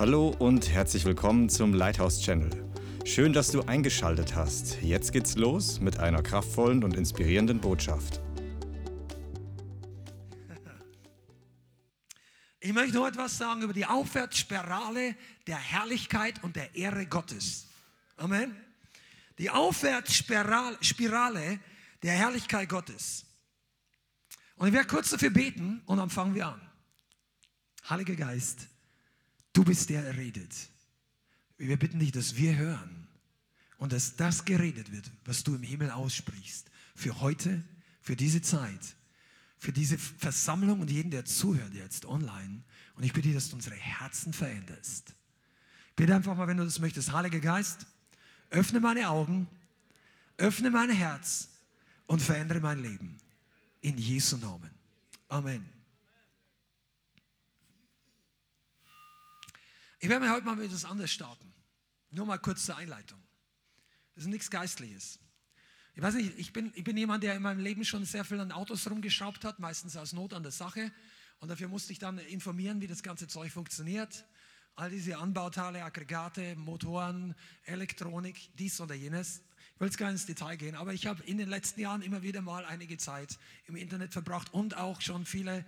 Hallo und herzlich willkommen zum Lighthouse Channel. Schön, dass du eingeschaltet hast. Jetzt geht's los mit einer kraftvollen und inspirierenden Botschaft. Ich möchte noch etwas sagen über die Aufwärtsspirale der Herrlichkeit und der Ehre Gottes. Amen. Die Aufwärtsspirale der Herrlichkeit Gottes. Und ich werde kurz dafür beten und dann fangen wir an. Heiliger Geist, du bist der, der redet. Wir bitten dich, dass wir hören und dass das geredet wird, was du im Himmel aussprichst. Für heute, für diese Zeit, für diese Versammlung und jeden, der zuhört jetzt online. Und ich bitte dich, dass du unsere Herzen veränderst. Bitte einfach mal, wenn du das möchtest, Heiliger Geist, öffne meine Augen, öffne mein Herz und verändere mein Leben. In Jesu Namen. Amen. Ich werde mir heute mal mit etwas anderes starten. Nur mal kurz zur Einleitung. Das ist nichts Geistliches. Ich weiß nicht, ich bin, ich bin jemand, der in meinem Leben schon sehr viel an Autos rumgeschraubt hat, meistens aus Not an der Sache. Und dafür musste ich dann informieren, wie das ganze Zeug funktioniert. All diese Anbauteile, Aggregate, Motoren, Elektronik, dies oder jenes. Ich will jetzt gar nicht ins Detail gehen, aber ich habe in den letzten Jahren immer wieder mal einige Zeit im Internet verbracht und auch schon viele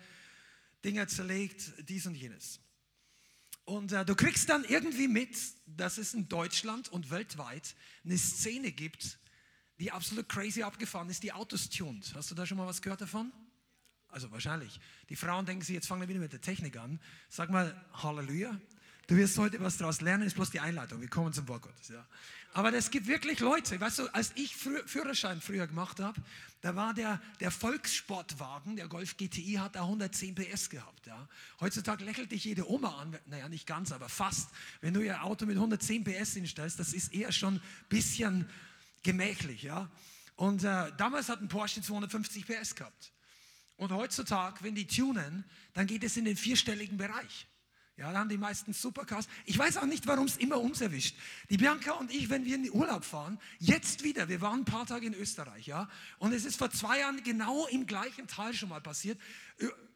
Dinge zerlegt, dies und jenes. Und äh, du kriegst dann irgendwie mit, dass es in Deutschland und weltweit eine Szene gibt, die absolut crazy abgefahren ist, die Autos tuned. Hast du da schon mal was gehört davon? Also wahrscheinlich. Die Frauen denken sich, jetzt fangen wir wieder mit der Technik an. Sag mal Halleluja. Du wirst heute was daraus lernen, ist bloß die Einleitung. Wir kommen zum Wort Gottes. Ja. Aber es gibt wirklich Leute, weißt du, als ich Führerschein früher gemacht habe, da war der, der Volkssportwagen, der Golf GTI, hat da 110 PS gehabt. Ja. Heutzutage lächelt dich jede Oma an, naja, nicht ganz, aber fast. Wenn du ihr Auto mit 110 PS hinstellst, das ist eher schon ein bisschen gemächlich. Ja. Und äh, damals hat ein Porsche 250 PS gehabt. Und heutzutage, wenn die tunen, dann geht es in den vierstelligen Bereich. Ja, da haben die meisten Supercars. Ich weiß auch nicht, warum es immer uns erwischt. Die Bianca und ich, wenn wir in den Urlaub fahren, jetzt wieder, wir waren ein paar Tage in Österreich, ja, und es ist vor zwei Jahren genau im gleichen Tal schon mal passiert.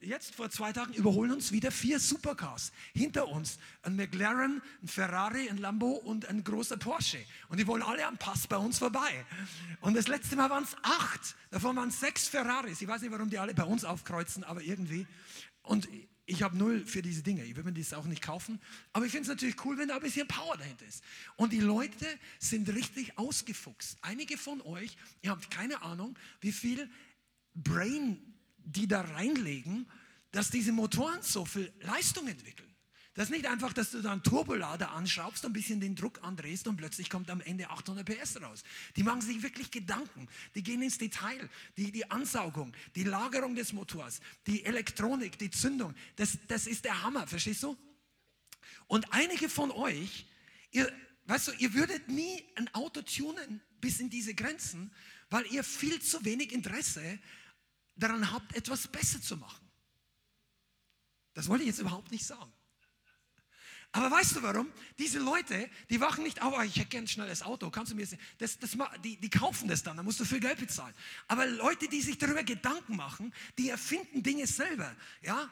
Jetzt vor zwei Tagen überholen uns wieder vier Supercars hinter uns. Ein McLaren, ein Ferrari, ein Lambo und ein großer Porsche. Und die wollen alle am Pass bei uns vorbei. Und das letzte Mal waren es acht. Davon waren sechs Ferraris. Ich weiß nicht, warum die alle bei uns aufkreuzen, aber irgendwie. Und ich habe null für diese Dinge. Ich würde mir das auch nicht kaufen. Aber ich finde es natürlich cool, wenn da ein bisschen Power dahinter ist. Und die Leute sind richtig ausgefuchst. Einige von euch, ihr habt keine Ahnung, wie viel Brain die da reinlegen, dass diese Motoren so viel Leistung entwickeln. Das ist nicht einfach, dass du da einen Turbolader anschraubst, ein bisschen den Druck andrehst und plötzlich kommt am Ende 800 PS raus. Die machen sich wirklich Gedanken. Die gehen ins Detail. Die, die Ansaugung, die Lagerung des Motors, die Elektronik, die Zündung. Das, das ist der Hammer, verstehst du? Und einige von euch, ihr, weißt du, ihr würdet nie ein Auto tunen bis in diese Grenzen, weil ihr viel zu wenig Interesse daran habt, etwas besser zu machen. Das wollte ich jetzt überhaupt nicht sagen. Aber weißt du warum? Diese Leute, die wachen nicht auf, oh, ich hätte gern ein schnelles Auto, kannst du mir das, das, die, die kaufen das dann, da musst du viel Geld bezahlen. Aber Leute, die sich darüber Gedanken machen, die erfinden Dinge selber, ja,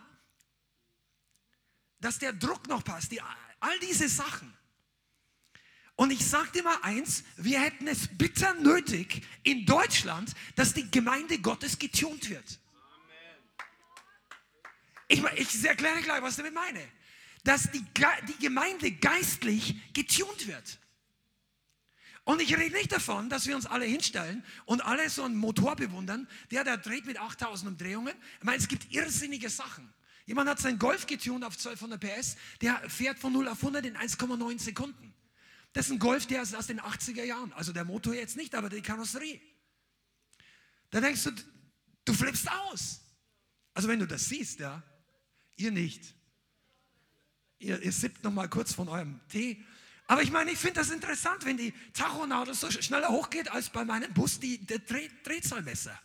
dass der Druck noch passt, die, all diese Sachen. Und ich sage dir mal eins, wir hätten es bitter nötig in Deutschland, dass die Gemeinde Gottes getunt wird. Ich, ich erkläre gleich, was ich damit meine dass die, die Gemeinde geistlich getunt wird. Und ich rede nicht davon, dass wir uns alle hinstellen und alle so einen Motor bewundern, der da dreht mit 8000 Umdrehungen. Ich meine, es gibt irrsinnige Sachen. Jemand hat seinen Golf getunt auf 1200 PS, der fährt von 0 auf 100 in 1,9 Sekunden. Das ist ein Golf, der ist aus den 80er Jahren. Also der Motor jetzt nicht, aber die Karosserie. Da denkst du, du flippst aus. Also wenn du das siehst, ja, ihr nicht ihr, ihr sippt noch mal kurz von eurem Tee. Aber ich meine, ich finde das interessant, wenn die Tachonadel so schneller hochgeht als bei meinem Bus die, der Dreh, Drehzahlmesser.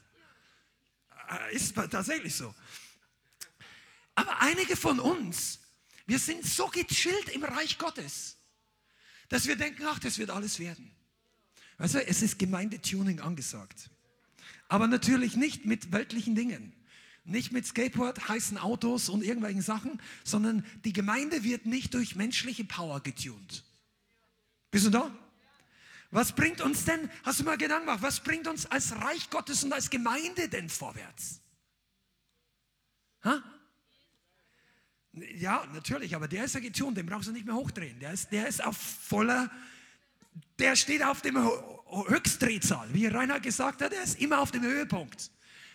Äh, ist tatsächlich so. Aber einige von uns, wir sind so gechillt im Reich Gottes, dass wir denken, ach, das wird alles werden. Du, es ist Gemeindetuning angesagt. Aber natürlich nicht mit weltlichen Dingen. Nicht mit Skateboard, heißen Autos und irgendwelchen Sachen, sondern die Gemeinde wird nicht durch menschliche Power getunt. Bist du da? Was bringt uns denn, hast du mal Gedanken gemacht, was bringt uns als Reich Gottes und als Gemeinde denn vorwärts? Ha? Ja, natürlich, aber der ist ja getunt, den brauchst du nicht mehr hochdrehen. Der ist, der ist auf voller, der steht auf dem Höchstdrehzahl. Wie Reinhard gesagt hat, er ist immer auf dem Höhepunkt.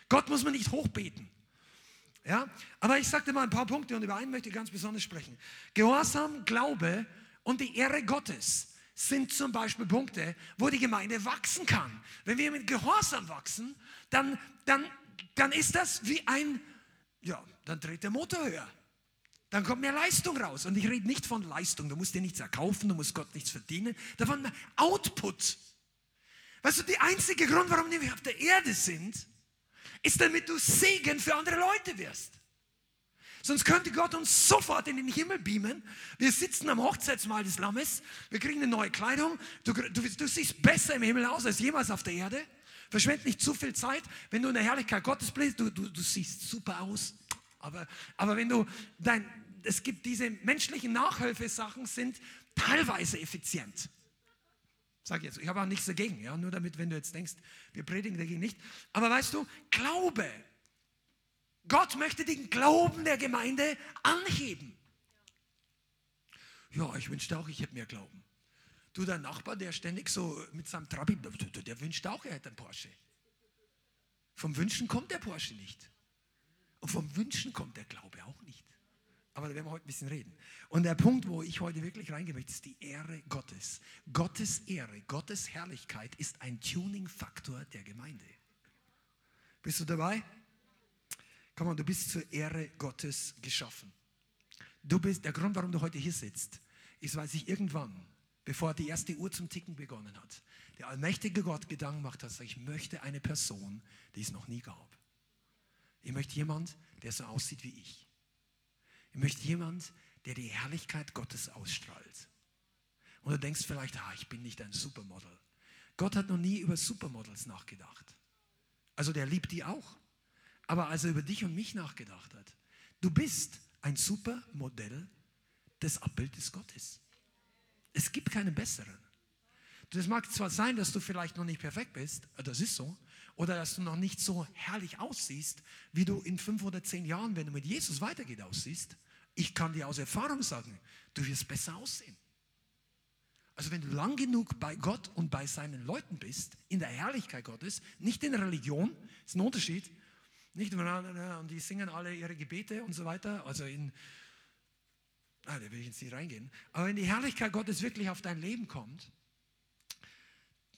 Gott muss man nicht hochbeten. Ja, aber ich sagte mal ein paar Punkte und über einen möchte ich ganz besonders sprechen. Gehorsam, Glaube und die Ehre Gottes sind zum Beispiel Punkte, wo die Gemeinde wachsen kann. Wenn wir mit Gehorsam wachsen, dann, dann, dann ist das wie ein, ja, dann dreht der Motor höher. Dann kommt mehr Leistung raus. Und ich rede nicht von Leistung. Du musst dir nichts erkaufen, du musst Gott nichts verdienen. Davon Output. Weißt du, der einzige Grund, warum wir auf der Erde sind, ist, damit du Segen für andere Leute wirst. Sonst könnte Gott uns sofort in den Himmel beamen. Wir sitzen am Hochzeitsmahl des Lammes, wir kriegen eine neue Kleidung. Du, du, du siehst besser im Himmel aus als jemals auf der Erde. Verschwend nicht zu viel Zeit, wenn du in der Herrlichkeit Gottes bist. Du, du, du siehst super aus. Aber, aber wenn du dein, es gibt diese menschlichen Nachhilfesachen, sind teilweise effizient. Sag jetzt, ich habe auch nichts dagegen, ja, nur damit, wenn du jetzt denkst, wir predigen dagegen nicht. Aber weißt du, Glaube. Gott möchte den Glauben der Gemeinde anheben. Ja, ich wünschte auch, ich hätte mehr Glauben. Du, dein Nachbar, der ständig so mit seinem Trabi, der wünscht auch, er hätte einen Porsche. Vom Wünschen kommt der Porsche nicht. Und vom Wünschen kommt der Glaube auch nicht. Aber da werden wir heute ein bisschen reden. Und der Punkt, wo ich heute wirklich reingehen möchte, ist die Ehre Gottes. Gottes Ehre, Gottes Herrlichkeit ist ein Tuning-Faktor der Gemeinde. Bist du dabei? Komm mal, du bist zur Ehre Gottes geschaffen. Du bist, der Grund, warum du heute hier sitzt, ist, weil sich irgendwann, bevor die erste Uhr zum Ticken begonnen hat, der allmächtige Gott Gedanken macht hat, ich möchte eine Person, die es noch nie gab. Ich möchte jemand, der so aussieht wie ich. Ich möchte jemand, der die Herrlichkeit Gottes ausstrahlt. Und du denkst vielleicht, ah, ich bin nicht ein Supermodel. Gott hat noch nie über Supermodels nachgedacht. Also der liebt die auch. Aber als er über dich und mich nachgedacht hat, du bist ein Supermodell des Abbildes Gottes. Es gibt keinen besseren. Das mag zwar sein, dass du vielleicht noch nicht perfekt bist, das ist so, oder dass du noch nicht so herrlich aussiehst, wie du in fünf oder zehn Jahren, wenn du mit Jesus weitergeht, aussiehst. Ich kann dir aus Erfahrung sagen, du wirst besser aussehen. Also wenn du lang genug bei Gott und bei seinen Leuten bist, in der Herrlichkeit Gottes, nicht in der Religion, ist ein Unterschied. Nicht und die singen alle ihre Gebete und so weiter. Also in, ah, da will ich jetzt nicht reingehen. Aber wenn die Herrlichkeit Gottes wirklich auf dein Leben kommt,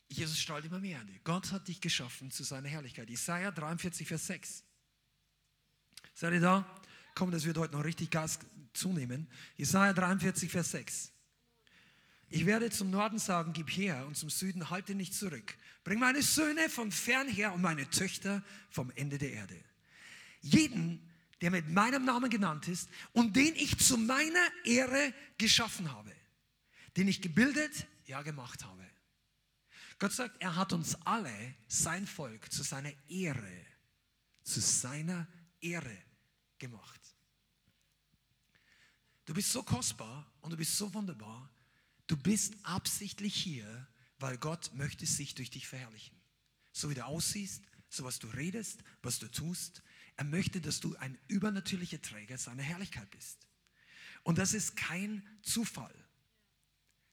Jesus strahlt immer mehr an dir. Gott hat dich geschaffen zu seiner Herrlichkeit. Isaiah 43, Vers 6. Seid ihr da? Komm, das wird heute noch richtig Gas zunehmen. Jesaja 43, Vers 6. Ich werde zum Norden sagen, gib her, und zum Süden halte nicht zurück. Bring meine Söhne von fern her und meine Töchter vom Ende der Erde. Jeden, der mit meinem Namen genannt ist und den ich zu meiner Ehre geschaffen habe, den ich gebildet, ja gemacht habe. Gott sagt, er hat uns alle, sein Volk, zu seiner Ehre, zu seiner Ehre gemacht. Du bist so kostbar und du bist so wunderbar. Du bist absichtlich hier, weil Gott möchte sich durch dich verherrlichen. So wie du aussiehst, so was du redest, was du tust. Er möchte, dass du ein übernatürlicher Träger seiner Herrlichkeit bist. Und das ist kein Zufall.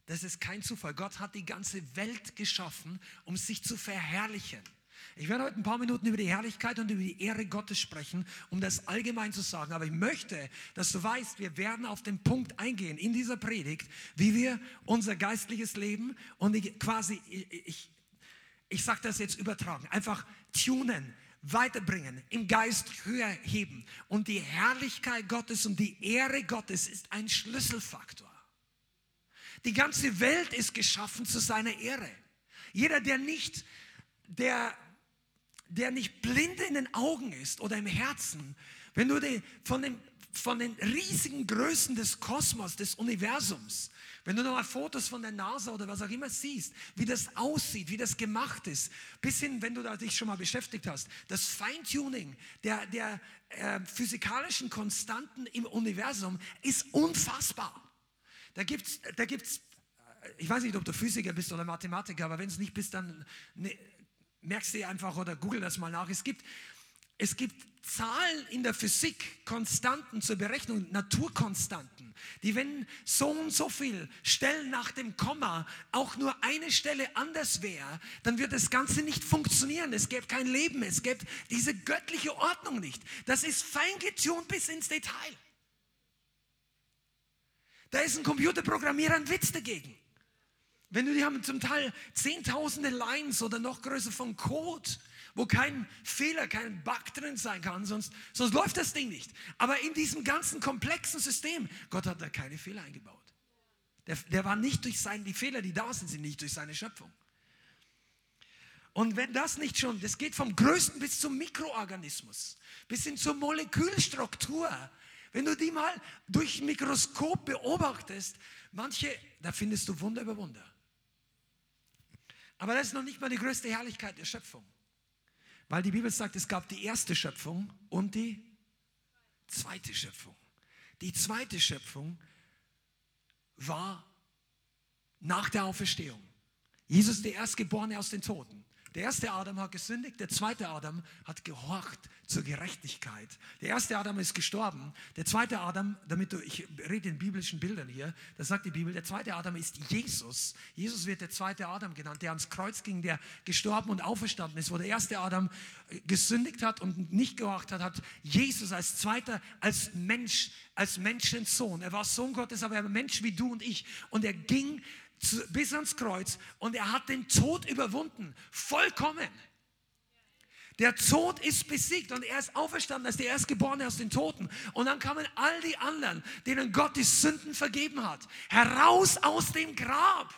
Das ist kein Zufall. Gott hat die ganze Welt geschaffen, um sich zu verherrlichen. Ich werde heute ein paar Minuten über die Herrlichkeit und über die Ehre Gottes sprechen, um das allgemein zu sagen. Aber ich möchte, dass du weißt, wir werden auf den Punkt eingehen in dieser Predigt, wie wir unser geistliches Leben und quasi, ich, ich, ich sage das jetzt übertragen, einfach tunen, weiterbringen, im Geist höher heben. Und die Herrlichkeit Gottes und die Ehre Gottes ist ein Schlüsselfaktor. Die ganze Welt ist geschaffen zu seiner Ehre. Jeder, der nicht, der der nicht blind in den Augen ist oder im Herzen, wenn du die, von dem von den riesigen Größen des Kosmos, des Universums, wenn du nochmal Fotos von der NASA oder was auch immer siehst, wie das aussieht, wie das gemacht ist, bis hin, wenn du dich schon mal beschäftigt hast, das Feintuning der, der äh, physikalischen Konstanten im Universum ist unfassbar. Da gibt es, da gibt's, äh, ich weiß nicht, ob du Physiker bist oder Mathematiker, aber wenn es nicht bist, dann ne, merkst du dir einfach oder google das mal nach. Es gibt, es gibt Zahlen in der Physik, Konstanten zur Berechnung, Naturkonstanten, die wenn so und so viel Stellen nach dem Komma auch nur eine Stelle anders wäre, dann wird das Ganze nicht funktionieren. Es gäbe kein Leben, es gäbe diese göttliche Ordnung nicht. Das ist fein getunt bis ins Detail. Da ist ein Computerprogrammierer ein Witz dagegen. Wenn du die haben zum Teil zehntausende Lines oder noch größer von Code, wo kein Fehler, kein Bug drin sein kann, sonst, sonst läuft das Ding nicht. Aber in diesem ganzen komplexen System, Gott hat da keine Fehler eingebaut. Der, der war nicht durch seine, die Fehler, die da sind, sind nicht durch seine Schöpfung. Und wenn das nicht schon, das geht vom Größten bis zum Mikroorganismus, bis hin zur Molekülstruktur. Wenn du die mal durch Mikroskop beobachtest, manche, da findest du Wunder über Wunder. Aber das ist noch nicht mal die größte Herrlichkeit der Schöpfung. Weil die Bibel sagt, es gab die erste Schöpfung und die zweite Schöpfung. Die zweite Schöpfung war nach der Auferstehung. Jesus, der Erstgeborene aus den Toten. Der erste Adam hat gesündigt, der zweite Adam hat gehorcht zur Gerechtigkeit. Der erste Adam ist gestorben, der zweite Adam, damit du, ich rede in biblischen Bildern hier, das sagt die Bibel, der zweite Adam ist Jesus. Jesus wird der zweite Adam genannt, der ans Kreuz ging, der gestorben und auferstanden ist. Wo der erste Adam gesündigt hat und nicht gehorcht hat, hat Jesus als zweiter, als Mensch, als Menschensohn. Er war Sohn Gottes, aber er war Mensch wie du und ich. Und er ging bis ans Kreuz und er hat den Tod überwunden, vollkommen. Der Tod ist besiegt und er ist auferstanden als der Erstgeborene aus den Toten. Und dann kamen all die anderen, denen Gott die Sünden vergeben hat, heraus aus dem Grab,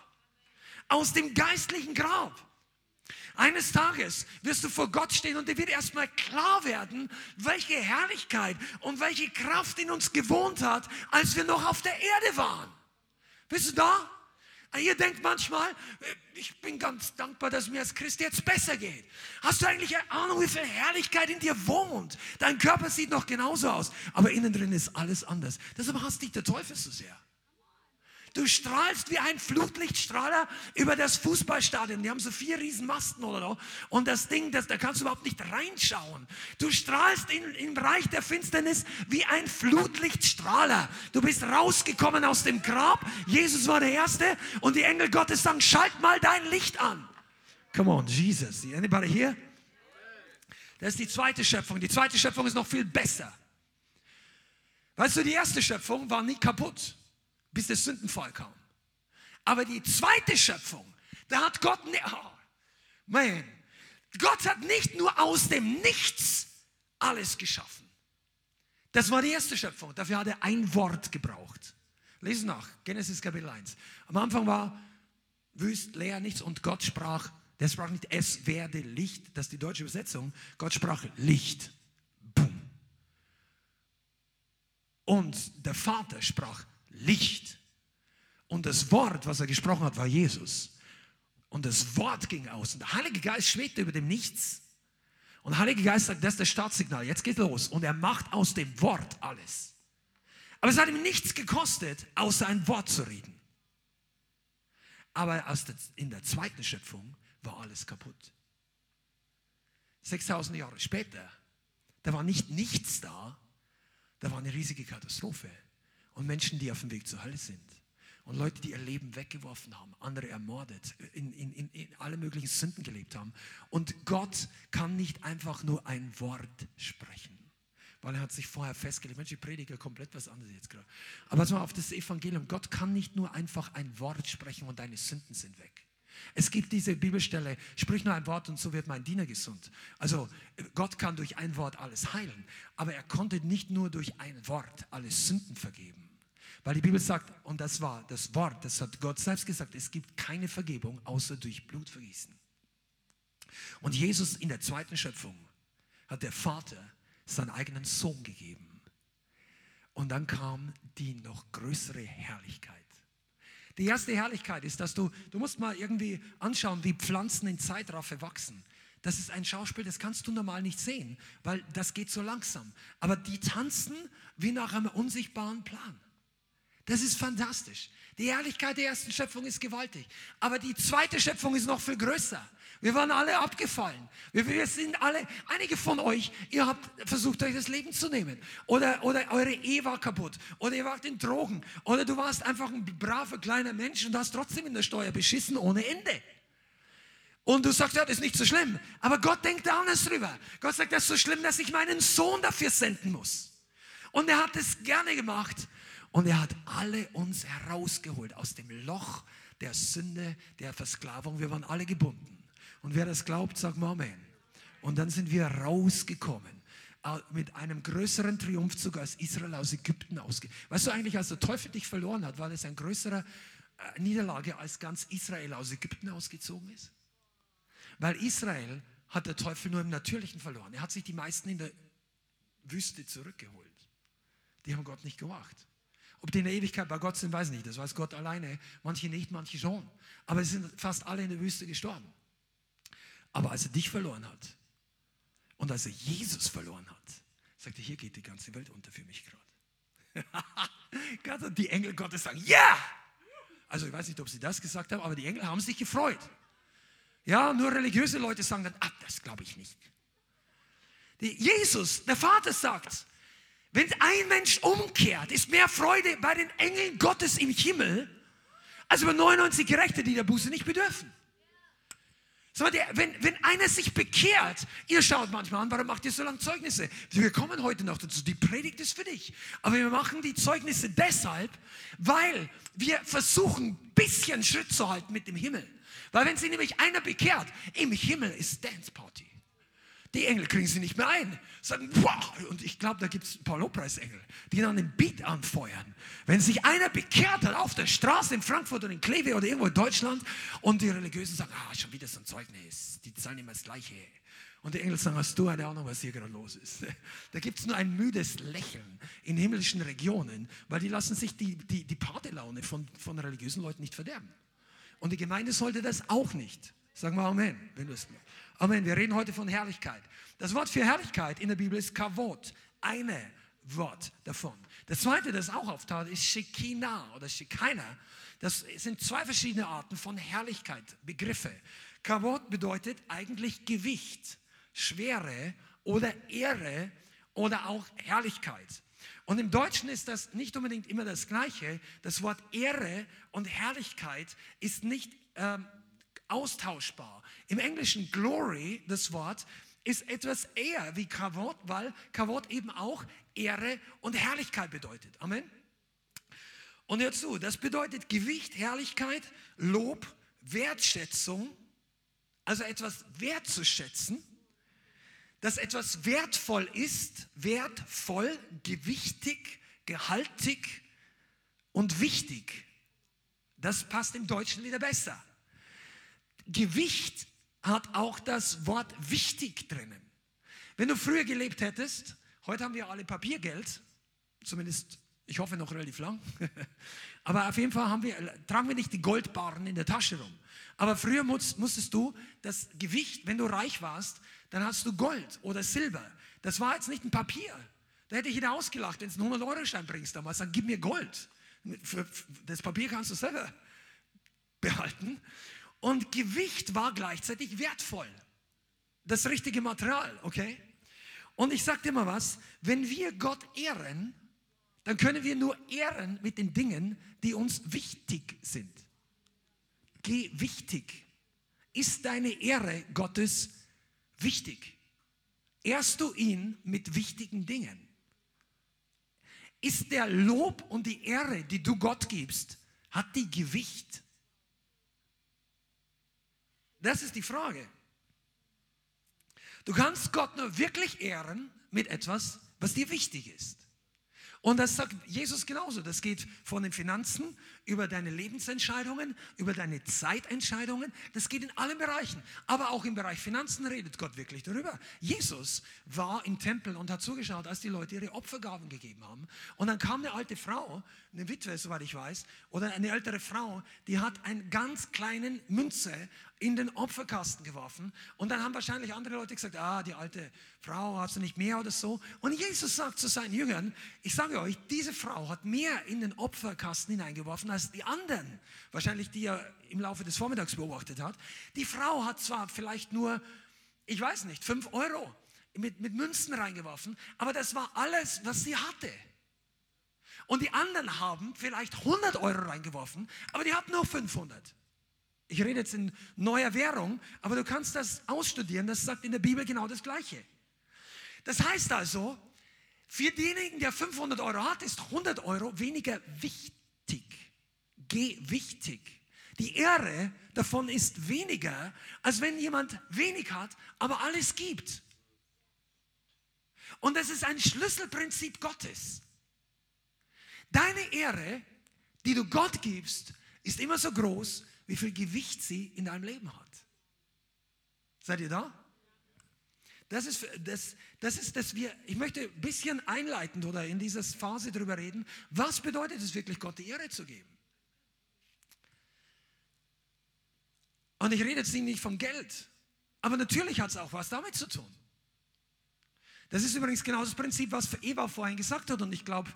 aus dem geistlichen Grab. Eines Tages wirst du vor Gott stehen und dir wird erstmal klar werden, welche Herrlichkeit und welche Kraft in uns gewohnt hat, als wir noch auf der Erde waren. Bist du da? Ihr denkt manchmal, äh, ich bin ganz dankbar, dass mir als Christ jetzt besser geht. Hast du eigentlich eine Ahnung, wie viel Herrlichkeit in dir wohnt? Dein Körper sieht noch genauso aus, aber innen drin ist alles anders. Deshalb hasst dich der Teufel so sehr. Du strahlst wie ein Flutlichtstrahler über das Fußballstadion. Die haben so vier Riesenmasten oder so. Und das Ding, das, da kannst du überhaupt nicht reinschauen. Du strahlst in, im Bereich der Finsternis wie ein Flutlichtstrahler. Du bist rausgekommen aus dem Grab. Jesus war der Erste. Und die Engel Gottes sagen, schalt mal dein Licht an. Come on, Jesus. Anybody here? Das ist die zweite Schöpfung. Die zweite Schöpfung ist noch viel besser. Weißt du, die erste Schöpfung war nie kaputt bis der Sündenfall kam. Aber die zweite Schöpfung, da hat Gott, oh, man, Gott hat nicht nur aus dem Nichts alles geschaffen. Das war die erste Schöpfung. Dafür hat er ein Wort gebraucht. Lesen nach, Genesis Kapitel 1. Am Anfang war wüst, leer, nichts und Gott sprach, der sprach nicht, es werde Licht, das ist die deutsche Übersetzung. Gott sprach Licht. Boom. Und der Vater sprach Licht. Und das Wort, was er gesprochen hat, war Jesus. Und das Wort ging aus. Und der Heilige Geist schwebte über dem Nichts. Und der Heilige Geist sagt, das ist das Startsignal, jetzt geht los. Und er macht aus dem Wort alles. Aber es hat ihm nichts gekostet, außer ein Wort zu reden. Aber in der zweiten Schöpfung war alles kaputt. 6000 Jahre später, da war nicht nichts da, da war eine riesige Katastrophe und Menschen, die auf dem Weg zur Hölle sind. Und Leute, die ihr Leben weggeworfen haben, andere ermordet, in, in, in, in alle möglichen Sünden gelebt haben. Und Gott kann nicht einfach nur ein Wort sprechen, weil er hat sich vorher festgelegt. Mensch, ich predige komplett was anderes jetzt gerade. Aber pass mal auf das Evangelium. Gott kann nicht nur einfach ein Wort sprechen und deine Sünden sind weg. Es gibt diese Bibelstelle, sprich nur ein Wort und so wird mein Diener gesund. Also Gott kann durch ein Wort alles heilen, aber er konnte nicht nur durch ein Wort alle Sünden vergeben. Weil die Bibel sagt, und das war das Wort, das hat Gott selbst gesagt, es gibt keine Vergebung außer durch Blutvergießen. Und Jesus in der zweiten Schöpfung hat der Vater seinen eigenen Sohn gegeben. Und dann kam die noch größere Herrlichkeit. Die erste Herrlichkeit ist, dass du, du musst mal irgendwie anschauen, wie Pflanzen in Zeitraffe wachsen. Das ist ein Schauspiel, das kannst du normal nicht sehen, weil das geht so langsam. Aber die tanzen wie nach einem unsichtbaren Plan. Das ist fantastisch. Die Herrlichkeit der ersten Schöpfung ist gewaltig. Aber die zweite Schöpfung ist noch viel größer. Wir waren alle abgefallen. Wir, wir, sind alle, einige von euch, ihr habt versucht, euch das Leben zu nehmen. Oder, oder eure Ehe war kaputt. Oder ihr wart in Drogen. Oder du warst einfach ein braver kleiner Mensch und hast trotzdem in der Steuer beschissen ohne Ende. Und du sagst, ja, das ist nicht so schlimm. Aber Gott denkt da anders drüber. Gott sagt, das ist so schlimm, dass ich meinen Sohn dafür senden muss. Und er hat es gerne gemacht. Und er hat alle uns herausgeholt aus dem Loch der Sünde, der Versklavung. Wir waren alle gebunden. Und wer das glaubt, sagt Amen. Und dann sind wir rausgekommen mit einem größeren Triumphzug als Israel aus Ägypten ausgeht. Weißt du eigentlich, als der Teufel dich verloren hat, war das eine größere äh, Niederlage, als ganz Israel aus Ägypten ausgezogen ist? Weil Israel hat der Teufel nur im Natürlichen verloren. Er hat sich die meisten in der Wüste zurückgeholt. Die haben Gott nicht gemacht. Ob die in der Ewigkeit bei Gott sind, weiß ich nicht. Das weiß Gott alleine. Manche nicht, manche schon. Aber sie sind fast alle in der Wüste gestorben. Aber als er dich verloren hat und als er Jesus verloren hat, sagte er, hier geht die ganze Welt unter für mich gerade. die Engel Gottes sagen, ja! Yeah! Also ich weiß nicht, ob sie das gesagt haben, aber die Engel haben sich gefreut. Ja, nur religiöse Leute sagen dann, ah, das glaube ich nicht. Die Jesus, der Vater sagt, wenn ein Mensch umkehrt, ist mehr Freude bei den Engeln Gottes im Himmel, als über 99 Gerechte, die der Buße nicht bedürfen. Wenn, wenn einer sich bekehrt, ihr schaut manchmal an, warum macht ihr so lange Zeugnisse? Wir kommen heute noch dazu, die Predigt ist für dich. Aber wir machen die Zeugnisse deshalb, weil wir versuchen, ein bisschen Schritt zu halten mit dem Himmel. Weil wenn sich nämlich einer bekehrt, im Himmel ist Dance Party. Die Engel kriegen sie nicht mehr ein. Sagen, wow. Und ich glaube, da gibt es ein paar Lobpreisengel, die dann den Beat anfeuern. Wenn sich einer bekehrt hat auf der Straße in Frankfurt oder in Kleve oder irgendwo in Deutschland und die Religiösen sagen, ah, schon wieder so ein Zeugnis, die zahlen immer das Gleiche. Und die Engel sagen, hast du eine Ahnung, was hier gerade los ist? Da gibt es nur ein müdes Lächeln in himmlischen Regionen, weil die lassen sich die, die, die Partelaune von, von religiösen Leuten nicht verderben. Und die Gemeinde sollte das auch nicht. Sagen wir Amen, wenn du es glaubst. Amen. Wir reden heute von Herrlichkeit. Das Wort für Herrlichkeit in der Bibel ist Kavot. Eine Wort davon. Das zweite, das auch auftaucht, ist Shekinah oder Shekinah. Das sind zwei verschiedene Arten von Herrlichkeit, Begriffe. Kavot bedeutet eigentlich Gewicht, Schwere oder Ehre oder auch Herrlichkeit. Und im Deutschen ist das nicht unbedingt immer das Gleiche. Das Wort Ehre und Herrlichkeit ist nicht ähm, austauschbar. Im Englischen Glory, das Wort, ist etwas eher wie Kavot, weil Kavot eben auch Ehre und Herrlichkeit bedeutet. Amen. Und hör zu, das bedeutet Gewicht, Herrlichkeit, Lob, Wertschätzung, also etwas wertzuschätzen, dass etwas wertvoll ist, wertvoll, gewichtig, gehaltig und wichtig. Das passt im Deutschen wieder besser. Gewicht hat auch das Wort wichtig drinnen. Wenn du früher gelebt hättest, heute haben wir alle Papiergeld, zumindest ich hoffe noch relativ lang, aber auf jeden Fall haben wir, tragen wir nicht die Goldbarren in der Tasche rum. Aber früher musstest du das Gewicht, wenn du reich warst, dann hast du Gold oder Silber. Das war jetzt nicht ein Papier. Da hätte ich jeder ausgelacht, wenn du einen 100-Euro-Schein bringst damals, dann gib mir Gold. Das Papier kannst du selber behalten. Und Gewicht war gleichzeitig wertvoll. Das richtige Material, okay? Und ich sage dir mal was, wenn wir Gott ehren, dann können wir nur ehren mit den Dingen, die uns wichtig sind. Geh wichtig. Ist deine Ehre Gottes wichtig? Ehrst du ihn mit wichtigen Dingen? Ist der Lob und die Ehre, die du Gott gibst, hat die Gewicht? Das ist die Frage. Du kannst Gott nur wirklich ehren mit etwas, was dir wichtig ist. Und das sagt Jesus genauso. Das geht von den Finanzen über deine Lebensentscheidungen, über deine Zeitentscheidungen. Das geht in allen Bereichen. Aber auch im Bereich Finanzen redet Gott wirklich darüber. Jesus war im Tempel und hat zugeschaut, als die Leute ihre Opfergaben gegeben haben. Und dann kam eine alte Frau, eine Witwe, soweit ich weiß, oder eine ältere Frau, die hat einen ganz kleinen Münze in den Opferkasten geworfen. Und dann haben wahrscheinlich andere Leute gesagt, ah, die alte Frau, hast du nicht mehr oder so. Und Jesus sagt zu seinen Jüngern, ich sage euch, diese Frau hat mehr in den Opferkasten hineingeworfen als die anderen. Wahrscheinlich die er im Laufe des Vormittags beobachtet hat. Die Frau hat zwar vielleicht nur, ich weiß nicht, fünf Euro mit, mit Münzen reingeworfen, aber das war alles, was sie hatte. Und die anderen haben vielleicht 100 Euro reingeworfen, aber die hatten nur 500. Ich rede jetzt in neuer Währung, aber du kannst das ausstudieren, das sagt in der Bibel genau das Gleiche. Das heißt also, für denjenigen, der 500 Euro hat, ist 100 Euro weniger wichtig. Wichtig. Die Ehre davon ist weniger, als wenn jemand wenig hat, aber alles gibt. Und das ist ein Schlüsselprinzip Gottes. Deine Ehre, die du Gott gibst, ist immer so groß, wie viel Gewicht sie in deinem Leben hat. Seid ihr da? Das ist, das, das ist, dass wir, ich möchte ein bisschen einleitend oder in dieser Phase darüber reden, was bedeutet es wirklich, Gott die Ehre zu geben? Und ich rede jetzt nicht vom Geld, aber natürlich hat es auch was damit zu tun. Das ist übrigens genau das Prinzip, was Eva vorhin gesagt hat und ich glaube,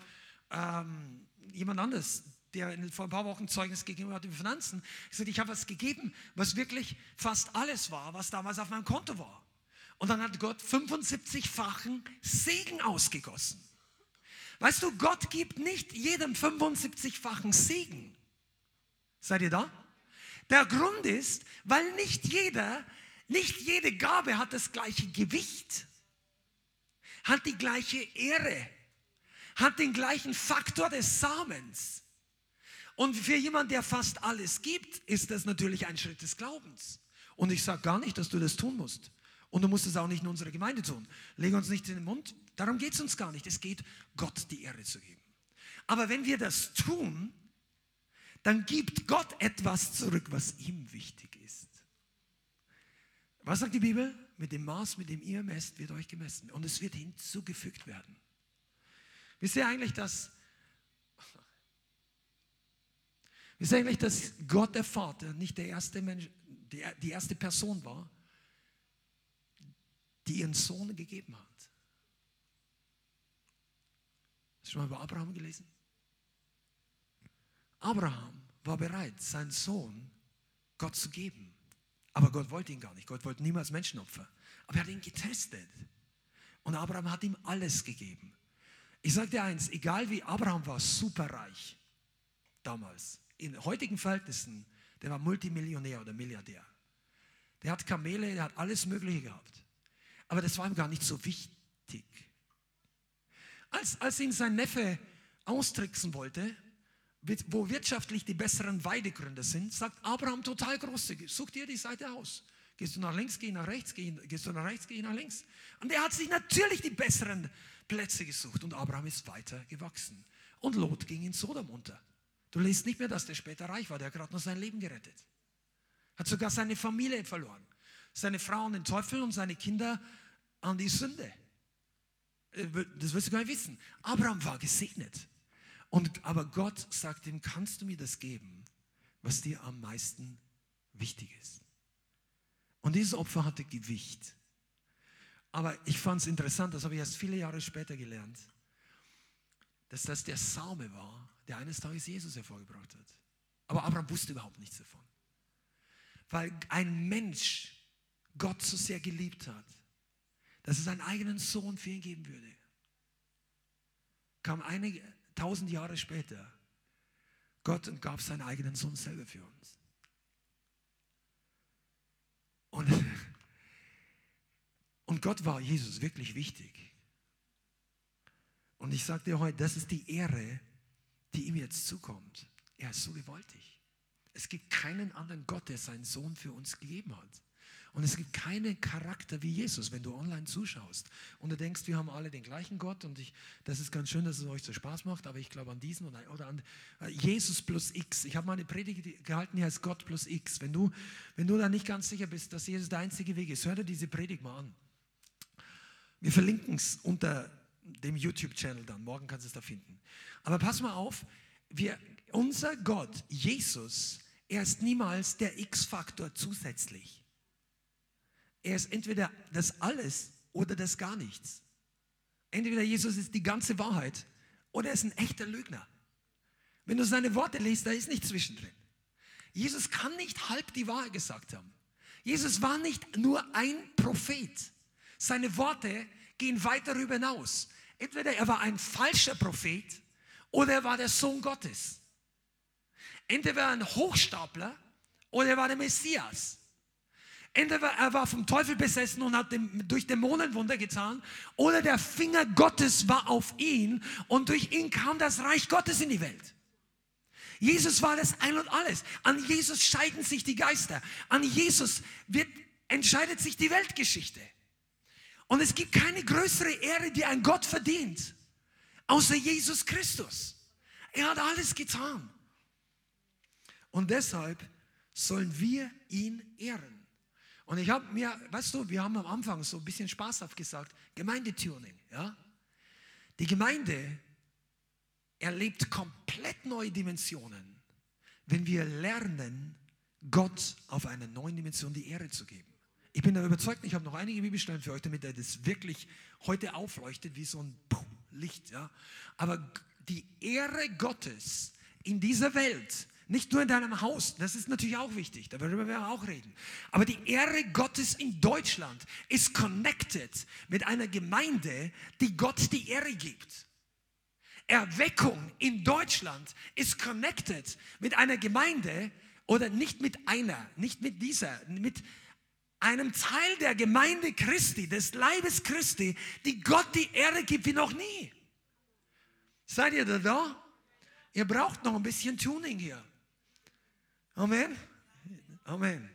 ähm, jemand anderes, der vor ein paar Wochen Zeugnis gegeben hat über Finanzen, gesagt, ich habe was gegeben, was wirklich fast alles war, was damals auf meinem Konto war. Und dann hat Gott 75-fachen Segen ausgegossen. Weißt du, Gott gibt nicht jedem 75-fachen Segen. Seid ihr da? Der Grund ist, weil nicht jeder, nicht jede Gabe hat das gleiche Gewicht, hat die gleiche Ehre, hat den gleichen Faktor des Samens. Und für jemanden, der fast alles gibt, ist das natürlich ein Schritt des Glaubens. Und ich sage gar nicht, dass du das tun musst. Und du musst es auch nicht in unserer Gemeinde tun. Lege uns nicht in den Mund. Darum geht es uns gar nicht. Es geht, Gott die Ehre zu geben. Aber wenn wir das tun, dann gibt Gott etwas zurück, was ihm wichtig ist. Was sagt die Bibel? Mit dem Maß, mit dem ihr messt, wird euch gemessen. Und es wird hinzugefügt werden. Wisst ihr eigentlich, dass Wisst ihr eigentlich, dass Gott der Vater nicht der erste Mensch, die, die erste Person war, die ihren Sohn gegeben hat? Hast du schon mal über Abraham gelesen? Abraham war bereit, seinen Sohn Gott zu geben. Aber Gott wollte ihn gar nicht. Gott wollte niemals Menschenopfer. Aber er hat ihn getestet. Und Abraham hat ihm alles gegeben. Ich sage dir eins, egal wie Abraham war, superreich damals in heutigen Verhältnissen, der war Multimillionär oder Milliardär. Der hat Kamele, der hat alles Mögliche gehabt. Aber das war ihm gar nicht so wichtig. Als, als ihn sein Neffe austricksen wollte, wo wirtschaftlich die besseren Weidegründe sind, sagt Abraham total großzügig, such dir die Seite aus. Gehst du nach links, geh nach rechts, geh, gehst du nach rechts, geh nach links. Und er hat sich natürlich die besseren Plätze gesucht und Abraham ist weiter gewachsen. Und Lot ging in Sodom unter. Du liest nicht mehr, dass der später reich war, der hat gerade noch sein Leben gerettet. Hat sogar seine Familie verloren. Seine Frau an den Teufel und seine Kinder an die Sünde. Äh, das wirst du gar nicht wissen. Abraham war gesegnet. Und, aber Gott sagt ihm, kannst du mir das geben, was dir am meisten wichtig ist? Und dieses Opfer hatte Gewicht. Aber ich fand es interessant, das habe ich erst viele Jahre später gelernt, dass das der Same war, der eines Tages Jesus hervorgebracht hat. Aber Abraham wusste überhaupt nichts davon. Weil ein Mensch Gott so sehr geliebt hat, dass er seinen eigenen Sohn für ihn geben würde. Kam einige tausend Jahre später Gott und gab seinen eigenen Sohn selber für uns. Und, und Gott war Jesus wirklich wichtig. Und ich sage dir heute, das ist die Ehre, die ihm jetzt zukommt. Er ist so gewaltig. Es gibt keinen anderen Gott, der seinen Sohn für uns gegeben hat. Und es gibt keinen Charakter wie Jesus, wenn du online zuschaust und du denkst, wir haben alle den gleichen Gott und ich, das ist ganz schön, dass es euch so Spaß macht, aber ich glaube an diesen oder, an äh, Jesus plus X. Ich habe mal eine Predigt gehalten, die heißt Gott plus X. Wenn du, wenn du da nicht ganz sicher bist, dass Jesus der einzige Weg ist, hör dir diese Predigt mal an. Wir verlinken es unter dem YouTube-Channel dann. Morgen kannst du es da finden. Aber pass mal auf, wir, unser Gott, Jesus, er ist niemals der X-Faktor zusätzlich. Er ist entweder das alles oder das gar nichts. Entweder Jesus ist die ganze Wahrheit oder er ist ein echter Lügner. Wenn du seine Worte liest, da ist nicht zwischendrin. Jesus kann nicht halb die Wahrheit gesagt haben. Jesus war nicht nur ein Prophet. Seine Worte gehen weit darüber hinaus. Entweder er war ein falscher Prophet oder er war der Sohn Gottes. Entweder er war ein Hochstapler oder er war der Messias. Entweder er war vom Teufel besessen und hat dem, durch Dämonen Wunder getan, oder der Finger Gottes war auf ihn und durch ihn kam das Reich Gottes in die Welt. Jesus war das Ein und Alles. An Jesus scheiden sich die Geister. An Jesus wird, entscheidet sich die Weltgeschichte. Und es gibt keine größere Ehre, die ein Gott verdient, außer Jesus Christus. Er hat alles getan. Und deshalb sollen wir ihn ehren. Und ich habe mir, weißt du, wir haben am Anfang so ein bisschen spaßhaft gesagt, Gemeindetuning, ja. Die Gemeinde erlebt komplett neue Dimensionen, wenn wir lernen, Gott auf einer neuen Dimension die Ehre zu geben. Ich bin da überzeugt, ich habe noch einige Bibelstellen für euch, damit er das wirklich heute aufleuchtet wie so ein Licht. Ja? Aber die Ehre Gottes in dieser Welt nicht nur in deinem Haus, das ist natürlich auch wichtig, darüber werden wir auch reden. Aber die Ehre Gottes in Deutschland ist connected mit einer Gemeinde, die Gott die Ehre gibt. Erweckung in Deutschland ist connected mit einer Gemeinde oder nicht mit einer, nicht mit dieser, mit einem Teil der Gemeinde Christi, des Leibes Christi, die Gott die Ehre gibt wie noch nie. Seid ihr da? Ihr braucht noch ein bisschen Tuning hier. Amen. Amen.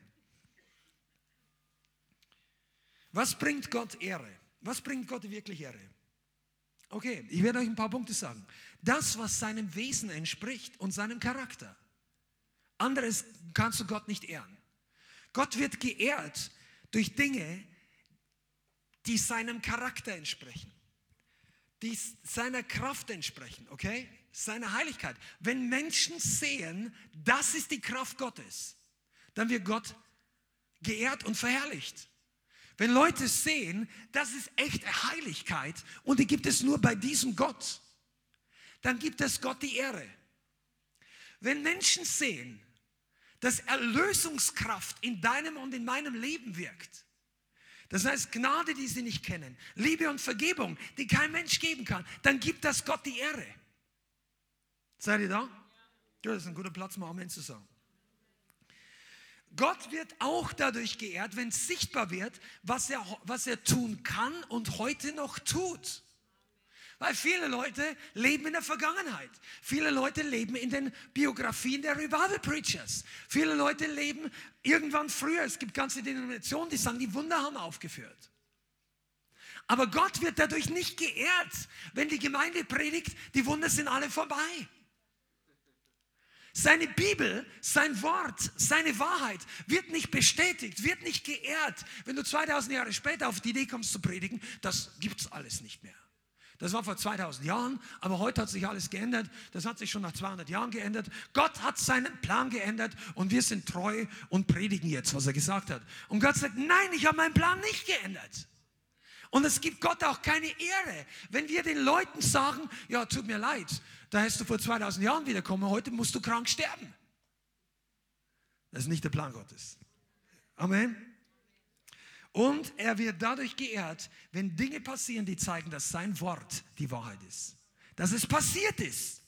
Was bringt Gott Ehre? Was bringt Gott wirklich Ehre? Okay, ich werde euch ein paar Punkte sagen. Das, was seinem Wesen entspricht und seinem Charakter. Anderes kannst du Gott nicht ehren. Gott wird geehrt durch Dinge, die seinem Charakter entsprechen, die seiner Kraft entsprechen, okay? Seine Heiligkeit. Wenn Menschen sehen, das ist die Kraft Gottes, dann wird Gott geehrt und verherrlicht. Wenn Leute sehen, das ist echte Heiligkeit und die gibt es nur bei diesem Gott, dann gibt es Gott die Ehre. Wenn Menschen sehen, dass Erlösungskraft in deinem und in meinem Leben wirkt, das heißt Gnade, die sie nicht kennen, Liebe und Vergebung, die kein Mensch geben kann, dann gibt das Gott die Ehre. Seid ihr da? Ja, das ist ein guter Platz, mal Amen zu sagen. Gott wird auch dadurch geehrt, wenn sichtbar wird, was er, was er tun kann und heute noch tut. Weil viele Leute leben in der Vergangenheit. Viele Leute leben in den Biografien der Revival Preachers. Viele Leute leben irgendwann früher. Es gibt ganze Denominationen, die sagen, die Wunder haben aufgeführt. Aber Gott wird dadurch nicht geehrt, wenn die Gemeinde predigt, die Wunder sind alle vorbei. Seine Bibel, sein Wort, seine Wahrheit wird nicht bestätigt, wird nicht geehrt. Wenn du 2000 Jahre später auf die Idee kommst zu predigen, das gibt es alles nicht mehr. Das war vor 2000 Jahren, aber heute hat sich alles geändert. Das hat sich schon nach 200 Jahren geändert. Gott hat seinen Plan geändert und wir sind treu und predigen jetzt, was er gesagt hat. Und Gott sagt, nein, ich habe meinen Plan nicht geändert. Und es gibt Gott auch keine Ehre, wenn wir den Leuten sagen, ja, tut mir leid, da hättest du vor 2000 Jahren wiederkommen, heute musst du krank sterben. Das ist nicht der Plan Gottes. Amen. Und er wird dadurch geehrt, wenn Dinge passieren, die zeigen, dass sein Wort die Wahrheit ist. Dass es passiert ist.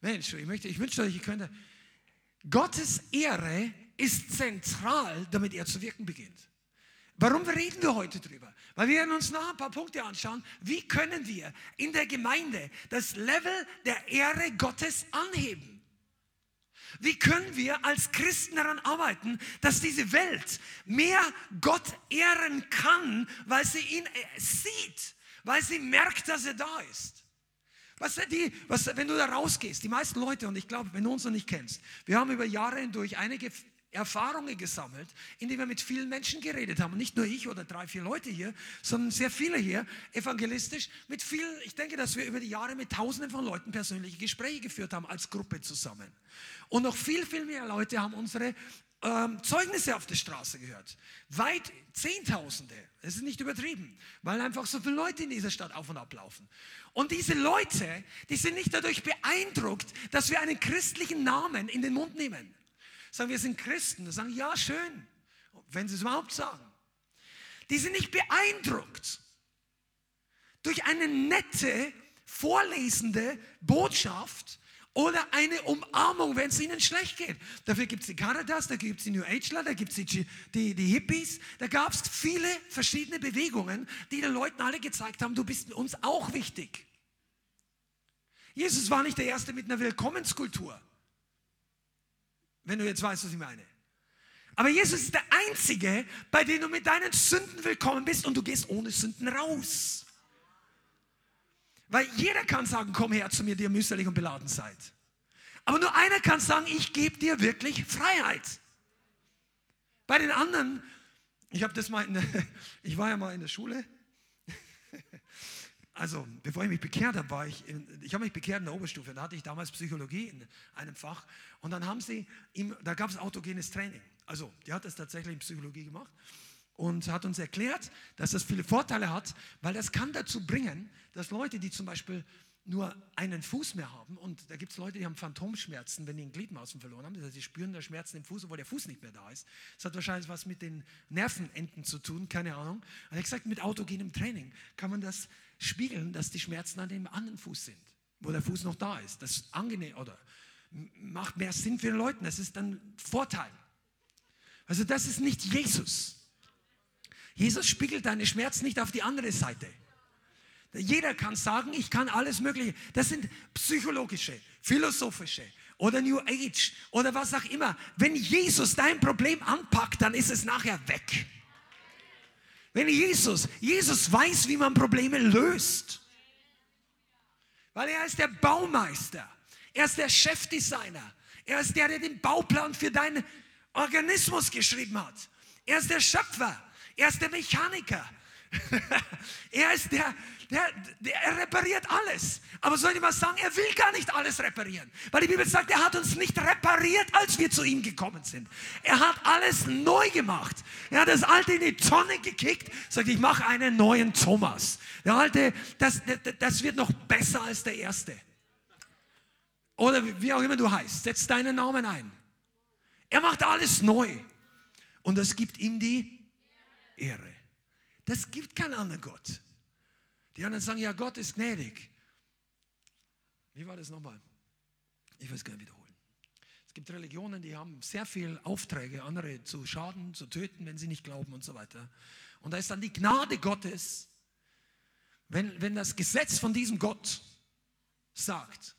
Mensch, ich, möchte, ich wünsche euch, ihr könnte. Gottes Ehre ist zentral, damit er zu wirken beginnt. Warum reden wir heute drüber? Weil wir werden uns noch ein paar Punkte anschauen. Wie können wir in der Gemeinde das Level der Ehre Gottes anheben? Wie können wir als Christen daran arbeiten, dass diese Welt mehr Gott ehren kann, weil sie ihn äh, sieht, weil sie merkt, dass er da ist? Was, die, was, wenn du da rausgehst, die meisten Leute, und ich glaube, wenn du uns noch nicht kennst, wir haben über Jahre hindurch einige Erfahrungen gesammelt, indem wir mit vielen Menschen geredet haben. nicht nur ich oder drei, vier Leute hier, sondern sehr viele hier, evangelistisch, mit vielen, ich denke, dass wir über die Jahre mit tausenden von Leuten persönliche Gespräche geführt haben, als Gruppe zusammen. Und noch viel, viel mehr Leute haben unsere ähm, Zeugnisse auf der Straße gehört. Weit Zehntausende. Es ist nicht übertrieben, weil einfach so viele Leute in dieser Stadt auf und ab laufen. Und diese Leute, die sind nicht dadurch beeindruckt, dass wir einen christlichen Namen in den Mund nehmen sagen, wir sind Christen. Dann sagen, ja, schön, wenn sie es überhaupt sagen. Die sind nicht beeindruckt durch eine nette, vorlesende Botschaft oder eine Umarmung, wenn es ihnen schlecht geht. Dafür gibt es die Caritas, da gibt es die New Ageler, da gibt es die, die, die Hippies, da gab es viele verschiedene Bewegungen, die den Leuten alle gezeigt haben, du bist uns auch wichtig. Jesus war nicht der Erste mit einer Willkommenskultur. Wenn du jetzt weißt, was ich meine. Aber Jesus ist der Einzige, bei dem du mit deinen Sünden willkommen bist und du gehst ohne Sünden raus. Weil jeder kann sagen, komm her zu mir, die ihr mühselig und beladen seid. Aber nur einer kann sagen, ich gebe dir wirklich Freiheit. Bei den anderen, ich habe das mal, der, ich war ja mal in der Schule also bevor ich mich bekehrt habe, war ich, in, ich habe mich bekehrt in der Oberstufe, da hatte ich damals Psychologie in einem Fach und dann haben sie, ihm, da gab es autogenes Training. Also die hat das tatsächlich in Psychologie gemacht und hat uns erklärt, dass das viele Vorteile hat, weil das kann dazu bringen, dass Leute, die zum Beispiel nur einen Fuß mehr haben und da gibt es Leute, die haben Phantomschmerzen, wenn die ein Gliedmaßen verloren haben, das heißt, sie spüren da Schmerzen im Fuß, obwohl der Fuß nicht mehr da ist. Das hat wahrscheinlich was mit den Nervenenden zu tun, keine Ahnung. Und er hat gesagt, mit autogenem Training kann man das spiegeln, dass die Schmerzen an dem anderen Fuß sind, wo der Fuß noch da ist. Das ist angenehm oder macht mehr Sinn für die Leute. Das ist dann Vorteil. Also das ist nicht Jesus. Jesus spiegelt deine Schmerzen nicht auf die andere Seite. Jeder kann sagen, ich kann alles Mögliche. Das sind psychologische, philosophische oder New Age oder was auch immer. Wenn Jesus dein Problem anpackt, dann ist es nachher weg. Wenn Jesus, Jesus weiß, wie man Probleme löst. Weil er ist der Baumeister. Er ist der Chefdesigner. Er ist der, der den Bauplan für deinen Organismus geschrieben hat. Er ist der Schöpfer. Er ist der Mechaniker. er ist der, der, der, er repariert alles. Aber soll ich mal sagen, er will gar nicht alles reparieren. Weil die Bibel sagt, er hat uns nicht repariert, als wir zu ihm gekommen sind. Er hat alles neu gemacht. Er hat das Alte in die Tonne gekickt, sagt, ich mache einen neuen Thomas. Der Alte, das, das wird noch besser als der Erste. Oder wie auch immer du heißt, setz deinen Namen ein. Er macht alles neu. Und das gibt ihm die Ehre. Das gibt kein anderer Gott. Die anderen sagen, ja, Gott ist gnädig. Wie war das nochmal? Ich will es gerne wiederholen. Es gibt Religionen, die haben sehr viele Aufträge, andere zu schaden, zu töten, wenn sie nicht glauben und so weiter. Und da ist dann die Gnade Gottes, wenn, wenn das Gesetz von diesem Gott sagt,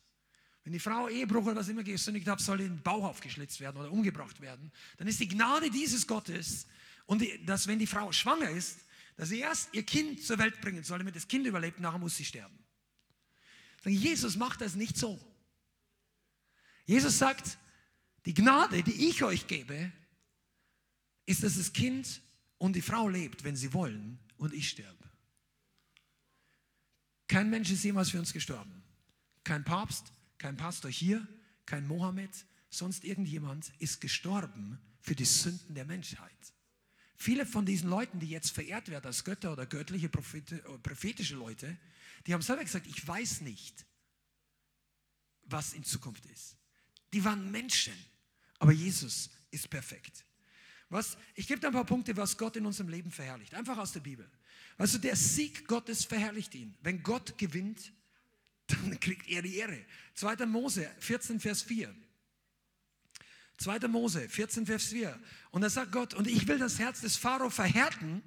wenn die Frau Ehebruch oder was immer gesündigt hat, soll in den Bauch aufgeschlitzt werden oder umgebracht werden, dann ist die Gnade dieses Gottes und die, dass wenn die Frau schwanger ist, dass sie erst ihr Kind zur Welt bringen soll, damit das Kind überlebt, nachher muss sie sterben. Jesus macht das nicht so. Jesus sagt, die Gnade, die ich euch gebe, ist, dass das Kind und die Frau lebt, wenn sie wollen, und ich sterbe. Kein Mensch ist jemals für uns gestorben. Kein Papst, kein Pastor hier, kein Mohammed, sonst irgendjemand ist gestorben für die Sünden der Menschheit. Viele von diesen Leuten, die jetzt verehrt werden als Götter oder göttliche prophetische Leute, die haben selber gesagt, ich weiß nicht, was in Zukunft ist. Die waren Menschen, aber Jesus ist perfekt. Was, ich gebe dir ein paar Punkte, was Gott in unserem Leben verherrlicht. Einfach aus der Bibel. Also der Sieg Gottes verherrlicht ihn. Wenn Gott gewinnt, dann kriegt er die Ehre. 2. Mose 14, Vers 4. 2. Mose 14, Vers 4. Und da sagt Gott, und ich will das Herz des Pharao verhärten,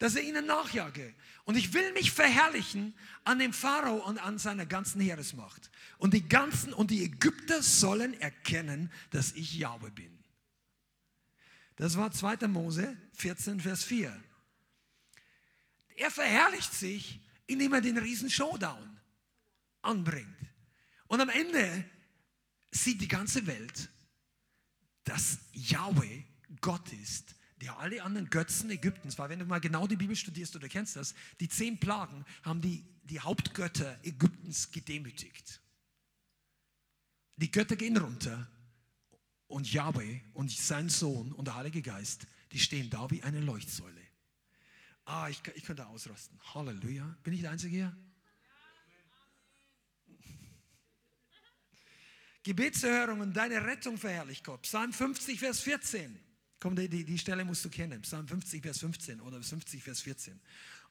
dass er ihnen nachjage. Und ich will mich verherrlichen an dem Pharao und an seiner ganzen Heeresmacht. Und die ganzen und die Ägypter sollen erkennen, dass ich Jahwe bin. Das war 2. Mose 14, Vers 4. Er verherrlicht sich, indem er den riesen Showdown anbringt. Und am Ende sieht die ganze Welt, dass Yahweh Gott ist, der alle anderen Götzen Ägyptens war. Wenn du mal genau die Bibel studierst oder kennst das, die zehn Plagen haben die, die Hauptgötter Ägyptens gedemütigt. Die Götter gehen runter und Yahweh und sein Sohn und der Heilige Geist, die stehen da wie eine Leuchtsäule. Ah, ich, ich könnte ausrasten. Halleluja. Bin ich der Einzige hier? Gebetserhörung und deine Rettung verherrlicht Gott. Psalm 50, Vers 14. Komm, die, die, die Stelle musst du kennen. Psalm 50, Vers 15 oder 50, Vers 14.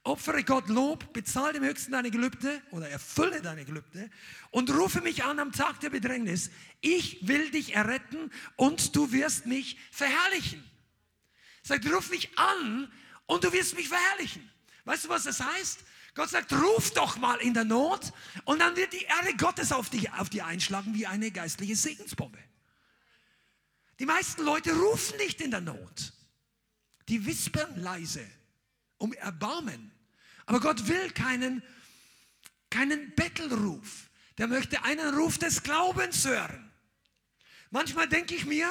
Opfere Gott Lob, bezahle dem Höchsten deine Gelübde oder erfülle deine Gelübde und rufe mich an am Tag der Bedrängnis. Ich will dich erretten und du wirst mich verherrlichen. Sagt, ruf mich an und du wirst mich verherrlichen. Weißt du, was das heißt? Gott sagt, ruf doch mal in der Not und dann wird die Erde Gottes auf dich, auf dich einschlagen wie eine geistliche Segensbombe. Die meisten Leute rufen nicht in der Not. Die wispern leise um Erbarmen. Aber Gott will keinen, keinen Bettelruf. Der möchte einen Ruf des Glaubens hören. Manchmal denke ich mir,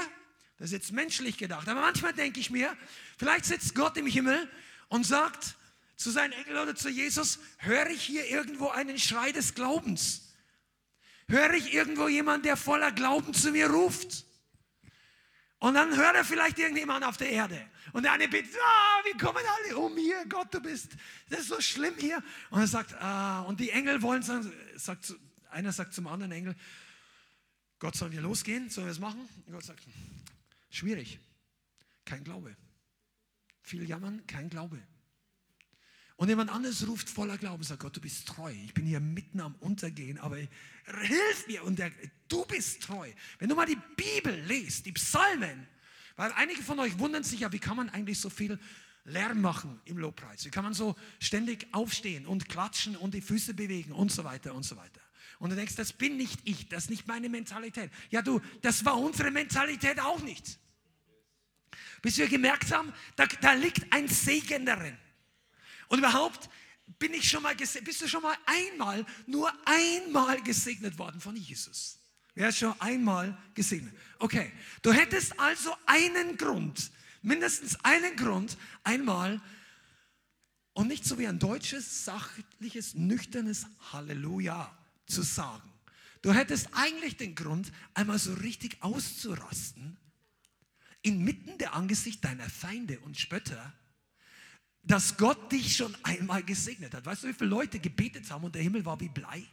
das ist jetzt menschlich gedacht, aber manchmal denke ich mir, vielleicht sitzt Gott im Himmel und sagt, zu seinen Engeln oder zu Jesus, höre ich hier irgendwo einen Schrei des Glaubens? Höre ich irgendwo jemanden, der voller Glauben zu mir ruft? Und dann hört er vielleicht irgendjemand auf der Erde. Und der eine betet, ah, wir kommen alle um hier, Gott, du bist, das ist so schlimm hier. Und er sagt, ah, und die Engel wollen sagen, sagt, einer sagt zum anderen Engel, Gott, sollen wir losgehen? Sollen wir es machen? Und Gott sagt, schwierig, kein Glaube. Viel jammern, kein Glaube. Und jemand anderes ruft voller Glauben, sagt Gott, du bist treu. Ich bin hier mitten am Untergehen, aber hilf mir. Und der, du bist treu. Wenn du mal die Bibel liest, die Psalmen, weil einige von euch wundern sich ja, wie kann man eigentlich so viel Lärm machen im Lobpreis? Wie kann man so ständig aufstehen und klatschen und die Füße bewegen und so weiter und so weiter? Und du denkst, das bin nicht ich, das ist nicht meine Mentalität. Ja, du, das war unsere Mentalität auch nicht. Bis wir gemerkt haben, da, da liegt ein Segen darin. Und überhaupt bin ich schon mal bist du schon mal einmal, nur einmal gesegnet worden von Jesus? Wer ist schon einmal gesegnet? Okay, du hättest also einen Grund, mindestens einen Grund, einmal und nicht so wie ein deutsches, sachliches, nüchternes Halleluja zu sagen. Du hättest eigentlich den Grund, einmal so richtig auszurasten, inmitten der Angesicht deiner Feinde und Spötter dass Gott dich schon einmal gesegnet hat. Weißt du, wie viele Leute gebetet haben und der Himmel war wie Blei?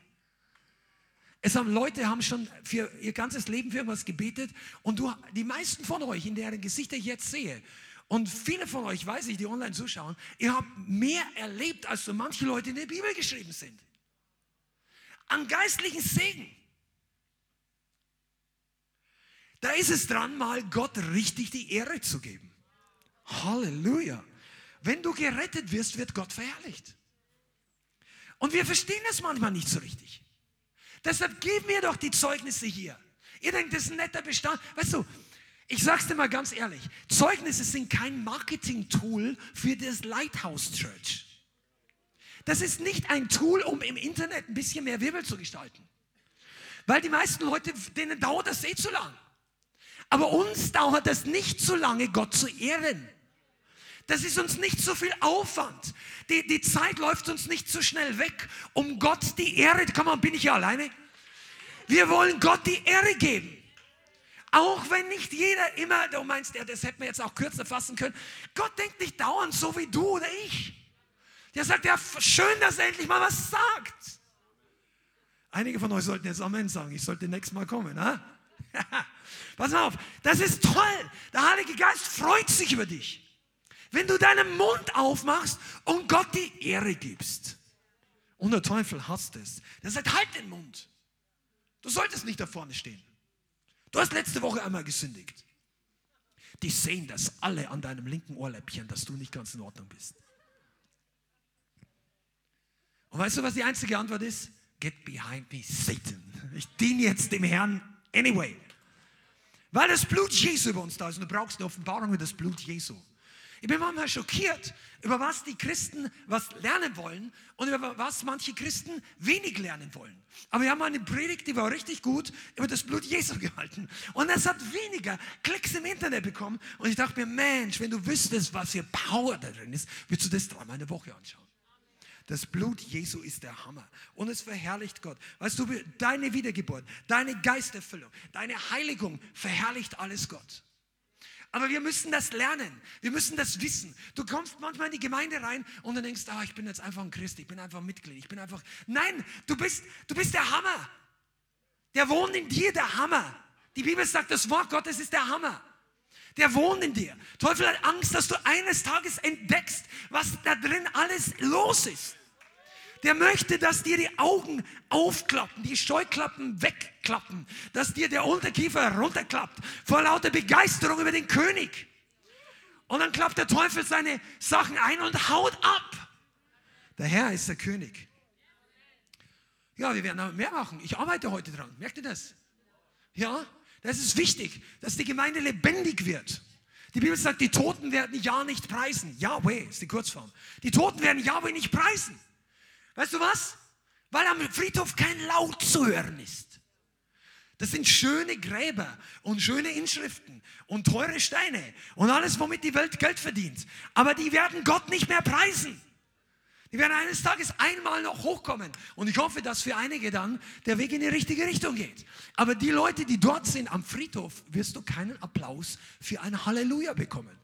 Es haben Leute haben schon für ihr ganzes Leben für irgendwas gebetet und du, die meisten von euch, in deren Gesichter ich jetzt sehe, und viele von euch, weiß ich, die online zuschauen, ihr habt mehr erlebt, als so manche Leute in der Bibel geschrieben sind. An geistlichen Segen. Da ist es dran, mal Gott richtig die Ehre zu geben. Halleluja. Wenn du gerettet wirst, wird Gott verherrlicht. Und wir verstehen das manchmal nicht so richtig. Deshalb geben wir doch die Zeugnisse hier. Ihr denkt, das ist ein netter Bestand. Weißt du, ich sag's dir mal ganz ehrlich, Zeugnisse sind kein Marketing-Tool für das Lighthouse Church. Das ist nicht ein Tool, um im Internet ein bisschen mehr Wirbel zu gestalten. Weil die meisten Leute, denen dauert das eh zu lang. Aber uns dauert es nicht zu lange, Gott zu ehren. Das ist uns nicht so viel Aufwand. Die, die Zeit läuft uns nicht so schnell weg, um Gott die Ehre, komm mal, bin ich hier alleine? Wir wollen Gott die Ehre geben. Auch wenn nicht jeder immer, du meinst, ja, das hätten wir jetzt auch kürzer fassen können. Gott denkt nicht dauernd so wie du oder ich. Der sagt, ja, schön, dass er endlich mal was sagt. Einige von euch sollten jetzt Amen sagen. Ich sollte nächstes Mal kommen. Ha? Pass auf, das ist toll. Der Heilige Geist freut sich über dich. Wenn du deinen Mund aufmachst und Gott die Ehre gibst. Und der Teufel hasst es. Der sagt, halt den Mund. Du solltest nicht da vorne stehen. Du hast letzte Woche einmal gesündigt. Die sehen das alle an deinem linken Ohrläppchen, dass du nicht ganz in Ordnung bist. Und weißt du, was die einzige Antwort ist? Get behind me, Satan. Ich diene jetzt dem Herrn anyway. Weil das Blut Jesu über uns da ist und du brauchst eine Offenbarung über das Blut Jesu. Ich bin manchmal schockiert, über was die Christen was lernen wollen und über was manche Christen wenig lernen wollen. Aber wir haben eine Predigt, die war richtig gut, über das Blut Jesu gehalten. Und es hat weniger Klicks im Internet bekommen. Und ich dachte mir, Mensch, wenn du wüsstest, was für Power da drin ist, würdest du das dreimal eine Woche anschauen. Das Blut Jesu ist der Hammer und es verherrlicht Gott. Weißt du, deine Wiedergeburt, deine Geisterfüllung, deine Heiligung verherrlicht alles Gott. Aber wir müssen das lernen. Wir müssen das wissen. Du kommst manchmal in die Gemeinde rein und dann denkst, ah, ich bin jetzt einfach ein Christ, ich bin einfach ein Mitglied, ich bin einfach. Nein, du bist, du bist der Hammer. Der wohnt in dir, der Hammer. Die Bibel sagt, das Wort Gottes ist der Hammer. Der wohnt in dir. Teufel hat Angst, dass du eines Tages entdeckst, was da drin alles los ist. Der möchte, dass dir die Augen aufklappen, die Scheuklappen wegklappen, dass dir der Unterkiefer runterklappt vor lauter Begeisterung über den König. Und dann klappt der Teufel seine Sachen ein und haut ab. Der Herr ist der König. Ja, wir werden mehr machen. Ich arbeite heute dran. Merkt ihr das? Ja, das ist wichtig, dass die Gemeinde lebendig wird. Die Bibel sagt, die Toten werden ja nicht preisen. Yahweh ist die Kurzform. Die Toten werden Yahweh nicht preisen. Weißt du was? Weil am Friedhof kein Laut zu hören ist. Das sind schöne Gräber und schöne Inschriften und teure Steine und alles, womit die Welt Geld verdient. Aber die werden Gott nicht mehr preisen. Die werden eines Tages einmal noch hochkommen. Und ich hoffe, dass für einige dann der Weg in die richtige Richtung geht. Aber die Leute, die dort sind am Friedhof, wirst du keinen Applaus für ein Halleluja bekommen.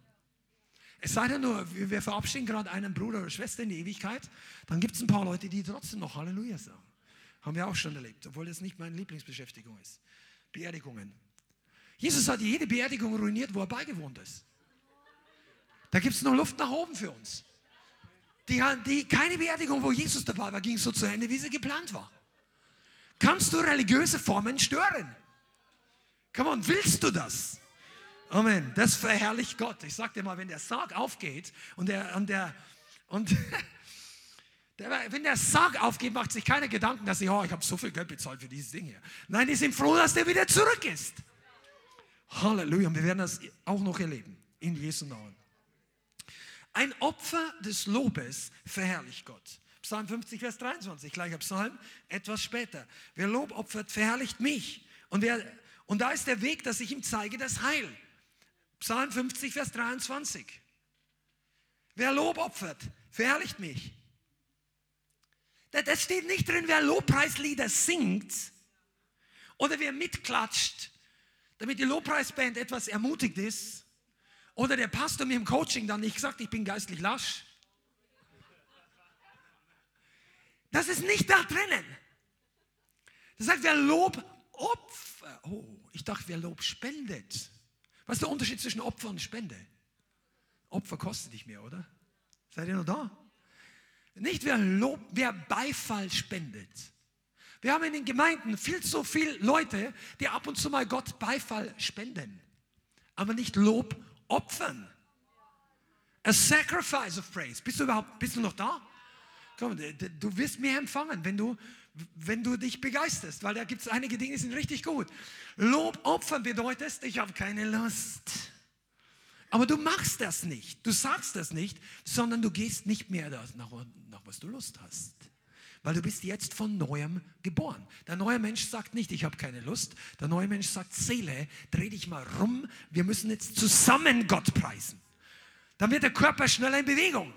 Es sei denn nur, wir verabschieden gerade einen Bruder oder Schwester in die Ewigkeit, dann gibt es ein paar Leute, die trotzdem noch Halleluja sagen. Haben wir auch schon erlebt, obwohl das nicht meine Lieblingsbeschäftigung ist. Beerdigungen. Jesus hat jede Beerdigung ruiniert, wo er beigewohnt ist. Da gibt es noch Luft nach oben für uns. Die, die, keine Beerdigung, wo Jesus dabei war, ging so zu Ende, wie sie geplant war. Kannst du religiöse Formen stören? Come on, willst du das? Amen. Das verherrlicht Gott. Ich sag dir mal, wenn der Sarg aufgeht und der, und der, und wenn der Sarg aufgeht, macht sich keiner Gedanken, dass ich, oh, ich habe so viel Geld bezahlt für dieses Ding hier. Nein, die sind froh, dass der wieder zurück ist. Halleluja. Und wir werden das auch noch erleben. In Jesu Namen. Ein Opfer des Lobes verherrlicht Gott. Psalm 50, Vers 23, gleicher Psalm, etwas später. Wer Lob opfert, verherrlicht mich. Und, wer, und da ist der Weg, dass ich ihm zeige, das Heil. Psalm 50, Vers 23. Wer Lob opfert, verherrlicht mich. Das steht nicht drin, wer Lobpreislieder singt oder wer mitklatscht, damit die Lobpreisband etwas ermutigt ist. Oder der Pastor mir im Coaching dann nicht sagt, ich bin geistlich lasch. Das ist nicht da drinnen. Das sagt, wer Lob opfert. Oh, ich dachte, wer Lob spendet. Was ist der Unterschied zwischen Opfer und Spende? Opfer kostet nicht mehr, oder? Seid ihr noch da? Nicht wer Lob, wer Beifall spendet. Wir haben in den Gemeinden viel zu viele Leute, die ab und zu mal Gott Beifall spenden, aber nicht Lob opfern. A sacrifice of praise. Bist du überhaupt, bist du noch da? Komm, du wirst mehr empfangen, wenn du, wenn du dich begeisterst, weil da gibt es einige Dinge, die sind richtig gut. Lob opfern bedeutet, ich habe keine Lust. Aber du machst das nicht, du sagst das nicht, sondern du gehst nicht mehr das, nach, nach was du Lust hast. Weil du bist jetzt von neuem geboren. Der neue Mensch sagt nicht, ich habe keine Lust. Der neue Mensch sagt, Seele, dreh dich mal rum, wir müssen jetzt zusammen Gott preisen. Dann wird der Körper schneller in Bewegung.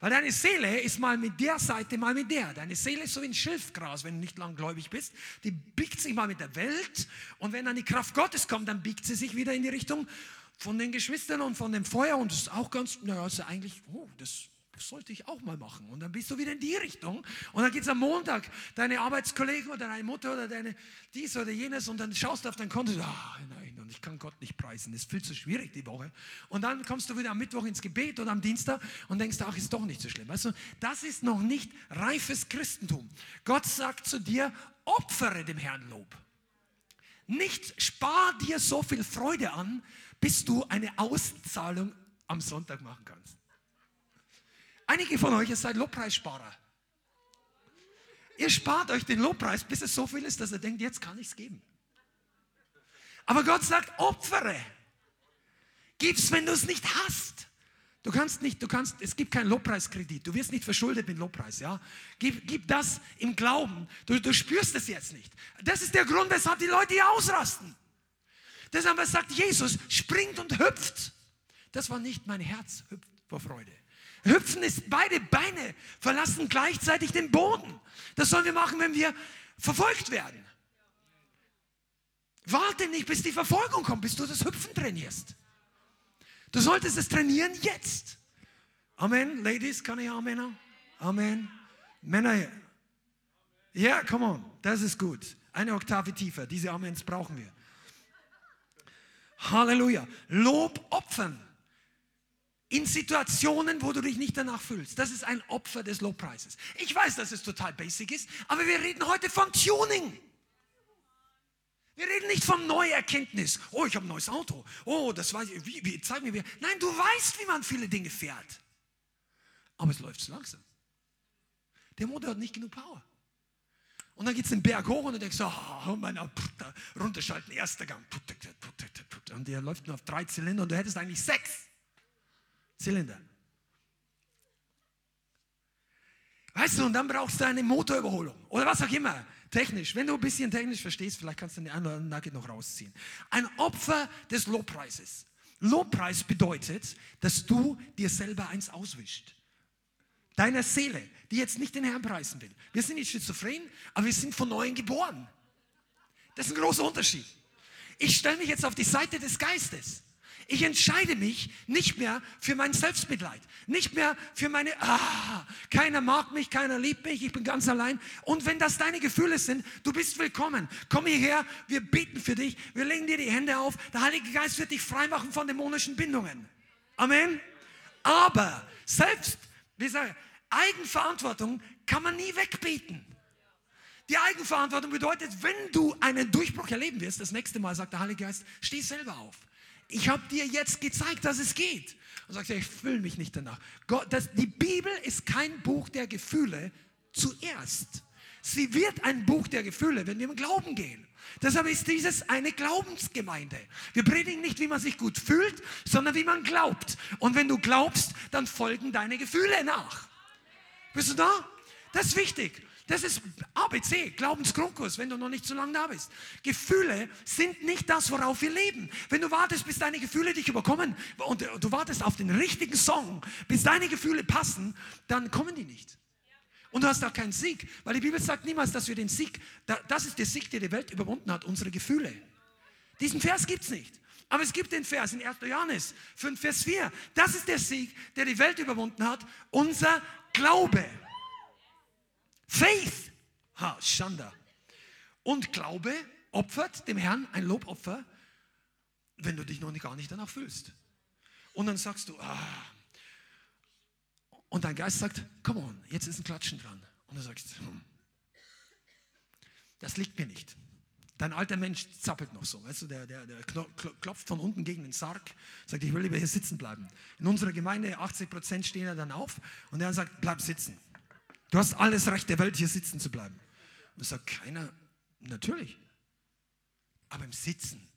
Weil deine Seele ist mal mit der Seite, mal mit der. Deine Seele ist so wie ein Schilfgras, wenn du nicht langgläubig bist. Die biegt sich mal mit der Welt und wenn dann die Kraft Gottes kommt, dann biegt sie sich wieder in die Richtung von den Geschwistern und von dem Feuer und das ist auch ganz, naja, ist eigentlich, oh, das das sollte ich auch mal machen. Und dann bist du wieder in die Richtung. Und dann geht es am Montag, deine Arbeitskollegen oder deine Mutter oder deine dies oder jenes und dann schaust du auf dein Konto, ah, nein, und ich kann Gott nicht preisen, das ist viel zu schwierig die Woche. Und dann kommst du wieder am Mittwoch ins Gebet oder am Dienstag und denkst, ach, ist doch nicht so schlimm. Weißt du, das ist noch nicht reifes Christentum. Gott sagt zu dir, opfere dem Herrn Lob. Nicht spar dir so viel Freude an, bis du eine Auszahlung am Sonntag machen kannst. Einige von euch seid Lobpreissparer. Ihr spart euch den Lobpreis, bis es so viel ist, dass er denkt, jetzt kann ich es geben. Aber Gott sagt, opfere. Gib's, wenn du es nicht hast. Du kannst nicht, du kannst, es gibt keinen Lobpreiskredit. Du wirst nicht verschuldet mit Lobpreis, ja. Gib, gib das im Glauben. Du, du spürst es jetzt nicht. Das ist der Grund, weshalb die Leute hier ausrasten. Deshalb sagt Jesus, springt und hüpft. Das war nicht mein Herz, hüpft vor Freude. Hüpfen ist, beide Beine verlassen gleichzeitig den Boden. Das sollen wir machen, wenn wir verfolgt werden. Warte nicht, bis die Verfolgung kommt, bis du das Hüpfen trainierst. Du solltest es trainieren jetzt. Amen. Ladies, kann ich Amen? Amen. Männer, ja, yeah, come on, das ist gut. Eine Oktave tiefer, diese Amens brauchen wir. Halleluja. Lob opfern. In Situationen, wo du dich nicht danach fühlst. Das ist ein Opfer des Lobpreises. Ich weiß, dass es total basic ist, aber wir reden heute von Tuning. Wir reden nicht von Neuerkenntnis. Oh, ich habe ein neues Auto. Oh, das weiß ich. Wie, wie, zeig mir wie. Nein, du weißt, wie man viele Dinge fährt. Aber es läuft zu langsam. Der Motor hat nicht genug Power. Und dann geht es den Berg hoch und du denkst, oh, mein, runterschalten, erster Gang. Und der läuft nur auf drei Zylinder und du hättest eigentlich sechs Zylinder. Weißt du, und dann brauchst du eine Motorüberholung oder was auch immer. Technisch, wenn du ein bisschen technisch verstehst, vielleicht kannst du den anderen Nugget noch rausziehen. Ein Opfer des Lobpreises. Lobpreis bedeutet, dass du dir selber eins auswischt. Deiner Seele, die jetzt nicht den Herrn preisen will. Wir sind nicht schizophren, aber wir sind von neuem geboren. Das ist ein großer Unterschied. Ich stelle mich jetzt auf die Seite des Geistes. Ich entscheide mich nicht mehr für mein Selbstmitleid, nicht mehr für meine, ah, keiner mag mich, keiner liebt mich, ich bin ganz allein. Und wenn das deine Gefühle sind, du bist willkommen. Komm hierher, wir beten für dich, wir legen dir die Hände auf. Der Heilige Geist wird dich freimachen von dämonischen Bindungen. Amen. Aber selbst, wie sage Eigenverantwortung kann man nie wegbeten. Die Eigenverantwortung bedeutet, wenn du einen Durchbruch erleben wirst, das nächste Mal sagt der Heilige Geist, steh selber auf ich habe dir jetzt gezeigt, dass es geht. Und sagt er, ich fühle mich nicht danach. Gott, das, die Bibel ist kein Buch der Gefühle zuerst. Sie wird ein Buch der Gefühle, wenn wir im Glauben gehen. Deshalb ist dieses eine Glaubensgemeinde. Wir predigen nicht, wie man sich gut fühlt, sondern wie man glaubt. Und wenn du glaubst, dann folgen deine Gefühle nach. Bist du da? Das ist wichtig. Das ist ABC, Glaubensgrundkurs, wenn du noch nicht so lange da bist. Gefühle sind nicht das, worauf wir leben. Wenn du wartest, bis deine Gefühle dich überkommen und du wartest auf den richtigen Song, bis deine Gefühle passen, dann kommen die nicht. Und du hast auch keinen Sieg, weil die Bibel sagt niemals, dass wir den Sieg, das ist der Sieg, der die Welt überwunden hat, unsere Gefühle. Diesen Vers gibt es nicht. Aber es gibt den Vers in 1. Johannes 5, Vers 4. Das ist der Sieg, der die Welt überwunden hat, unser Glaube. Faith, ha, Schanda. Und Glaube opfert dem Herrn ein Lobopfer, wenn du dich noch gar nicht danach fühlst. Und dann sagst du, ah. Und dein Geist sagt, come on, jetzt ist ein Klatschen dran. Und du sagst, hm, das liegt mir nicht. Dein alter Mensch zappelt noch so, weißt du, der, der, der klopft von unten gegen den Sarg, sagt, ich will lieber hier sitzen bleiben. In unserer Gemeinde, 80 Prozent stehen ja dann auf und er sagt, bleib sitzen. Du hast alles Recht der Welt, hier sitzen zu bleiben. Und sagt keiner, natürlich. Aber im Sitzen,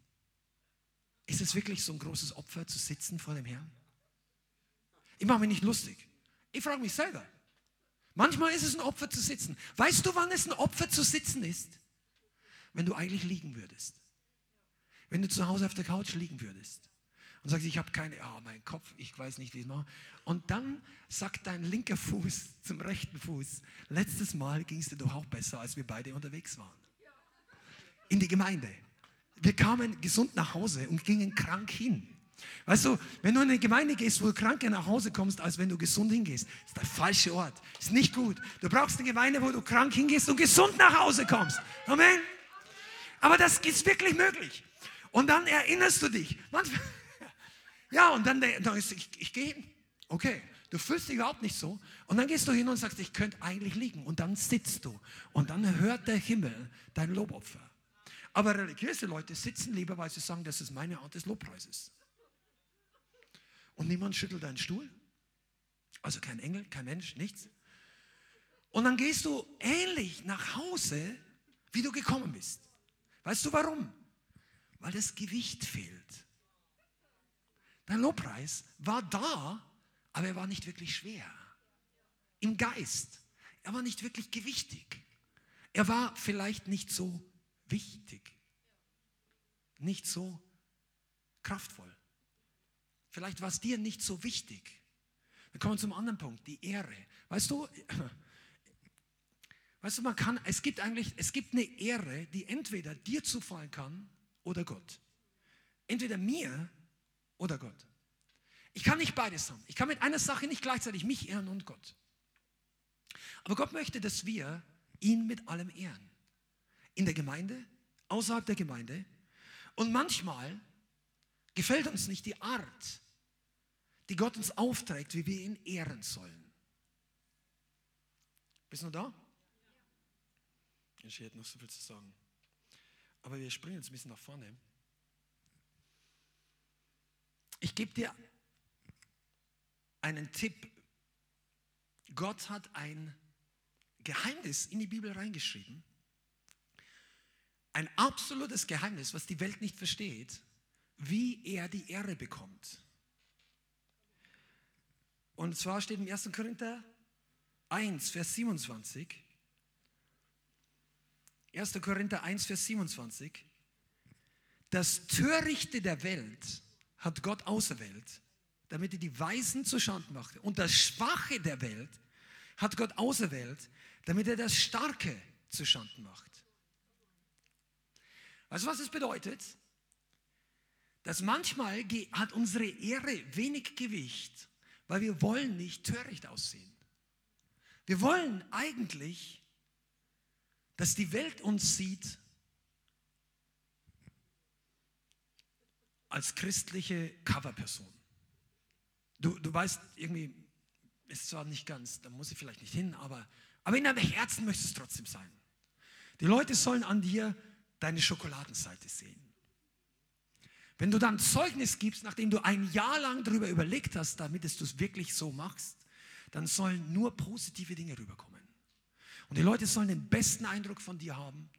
ist es wirklich so ein großes Opfer zu sitzen vor dem Herrn? Ich mache mich nicht lustig. Ich frage mich selber. Manchmal ist es ein Opfer zu sitzen. Weißt du, wann es ein Opfer zu sitzen ist? Wenn du eigentlich liegen würdest. Wenn du zu Hause auf der Couch liegen würdest und sagst, ich habe keine, ah, oh, mein Kopf, ich weiß nicht, wie ich mache. Und dann sagt dein linker Fuß zum rechten Fuß, letztes Mal ging es dir doch auch besser, als wir beide unterwegs waren. In die Gemeinde. Wir kamen gesund nach Hause und gingen krank hin. Weißt du, wenn du in eine Gemeinde gehst, wo du krank nach Hause kommst, als wenn du gesund hingehst, ist der falsche Ort. Ist nicht gut. Du brauchst eine Gemeinde, wo du krank hingehst und gesund nach Hause kommst. Amen. Aber das ist wirklich möglich. Und dann erinnerst du dich. Manchmal, ja, und dann, dann ist, ich, ich gehe hin. Okay, du fühlst dich überhaupt nicht so. Und dann gehst du hin und sagst, ich könnte eigentlich liegen. Und dann sitzt du. Und dann hört der Himmel dein Lobopfer. Aber religiöse Leute sitzen lieber, weil sie sagen, das ist meine Art des Lobpreises. Und niemand schüttelt deinen Stuhl. Also kein Engel, kein Mensch, nichts. Und dann gehst du ähnlich nach Hause, wie du gekommen bist. Weißt du warum? Weil das Gewicht fehlt. Dein Lobpreis war da, aber er war nicht wirklich schwer. Im Geist. Er war nicht wirklich gewichtig. Er war vielleicht nicht so wichtig. Nicht so kraftvoll. Vielleicht war es dir nicht so wichtig. Dann kommen wir zum anderen Punkt, die Ehre. Weißt du, weißt du, man kann, es gibt eigentlich, es gibt eine Ehre, die entweder dir zufallen kann oder Gott. Entweder mir oder Gott. Ich kann nicht beides haben. Ich kann mit einer Sache nicht gleichzeitig mich ehren und Gott. Aber Gott möchte, dass wir ihn mit allem ehren. In der Gemeinde, außerhalb der Gemeinde. Und manchmal gefällt uns nicht die Art, die Gott uns aufträgt, wie wir ihn ehren sollen. Bist du noch da? Ich hätte noch so viel zu sagen. Aber wir springen jetzt ein bisschen nach vorne. Ich gebe dir einen Tipp. Gott hat ein Geheimnis in die Bibel reingeschrieben. Ein absolutes Geheimnis, was die Welt nicht versteht, wie er die Ehre bekommt. Und zwar steht im 1. Korinther 1, Vers 27. 1. Korinther 1, Vers 27. Das Törichte der Welt hat Gott auserwählt, damit er die Weisen zu Schanden machte. Und das Schwache der Welt hat Gott auserwählt, damit er das Starke zu Schanden macht. Du, was das bedeutet? Dass manchmal hat unsere Ehre wenig Gewicht, weil wir wollen nicht töricht aussehen. Wir wollen eigentlich, dass die Welt uns sieht als christliche Coverperson. Du, du weißt, irgendwie ist zwar nicht ganz, da muss ich vielleicht nicht hin, aber, aber in deinem Herzen möchtest es trotzdem sein. Die Leute sollen an dir deine Schokoladenseite sehen. Wenn du dann Zeugnis gibst, nachdem du ein Jahr lang darüber überlegt hast, damit du es wirklich so machst, dann sollen nur positive Dinge rüberkommen. Und die Leute sollen den besten Eindruck von dir haben.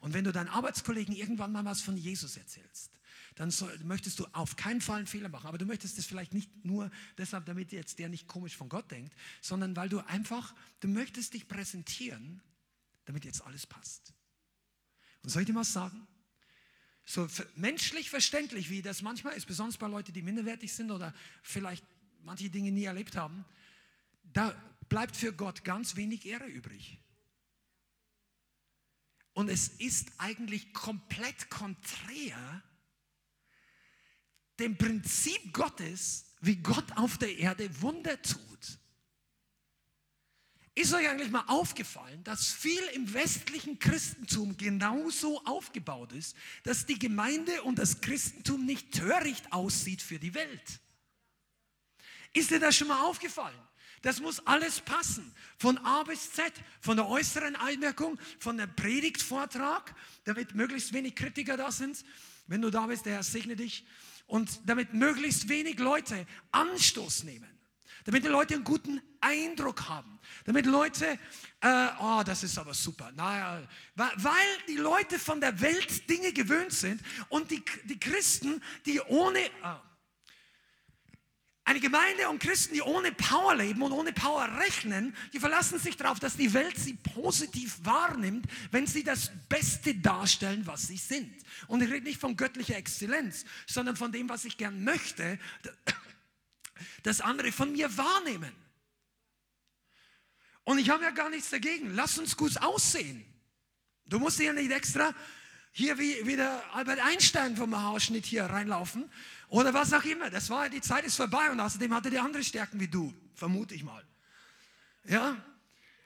Und wenn du deinen Arbeitskollegen irgendwann mal was von Jesus erzählst, dann soll, möchtest du auf keinen Fall einen Fehler machen. Aber du möchtest es vielleicht nicht nur deshalb, damit jetzt der nicht komisch von Gott denkt, sondern weil du einfach, du möchtest dich präsentieren, damit jetzt alles passt. Und soll ich dir was sagen? So menschlich verständlich, wie das manchmal ist, besonders bei Leuten, die minderwertig sind oder vielleicht manche Dinge nie erlebt haben, da bleibt für Gott ganz wenig Ehre übrig. Und es ist eigentlich komplett konträr dem Prinzip Gottes, wie Gott auf der Erde Wunder tut. Ist euch eigentlich mal aufgefallen, dass viel im westlichen Christentum genauso aufgebaut ist, dass die Gemeinde und das Christentum nicht töricht aussieht für die Welt? Ist dir das schon mal aufgefallen? Das muss alles passen. Von A bis Z, von der äußeren Einwirkung, von dem Predigtvortrag, damit möglichst wenig Kritiker da sind. Wenn du da bist, der Herr segne dich. Und damit möglichst wenig Leute Anstoß nehmen. Damit die Leute einen guten Eindruck haben. Damit Leute, äh, oh, das ist aber super. Naja, weil die Leute von der Welt Dinge gewöhnt sind und die, die Christen, die ohne, äh, eine Gemeinde und Christen, die ohne Power leben und ohne Power rechnen, die verlassen sich darauf, dass die Welt sie positiv wahrnimmt, wenn sie das Beste darstellen, was sie sind. Und ich rede nicht von göttlicher Exzellenz, sondern von dem, was ich gern möchte, dass andere von mir wahrnehmen. Und ich habe ja gar nichts dagegen. Lass uns gut aussehen. Du musst ja nicht extra hier wie, wie der Albert Einstein vom Haarschnitt hier reinlaufen oder was auch immer. Das war, die Zeit ist vorbei und außerdem hatte der andere Stärken wie du, vermute ich mal. Ja?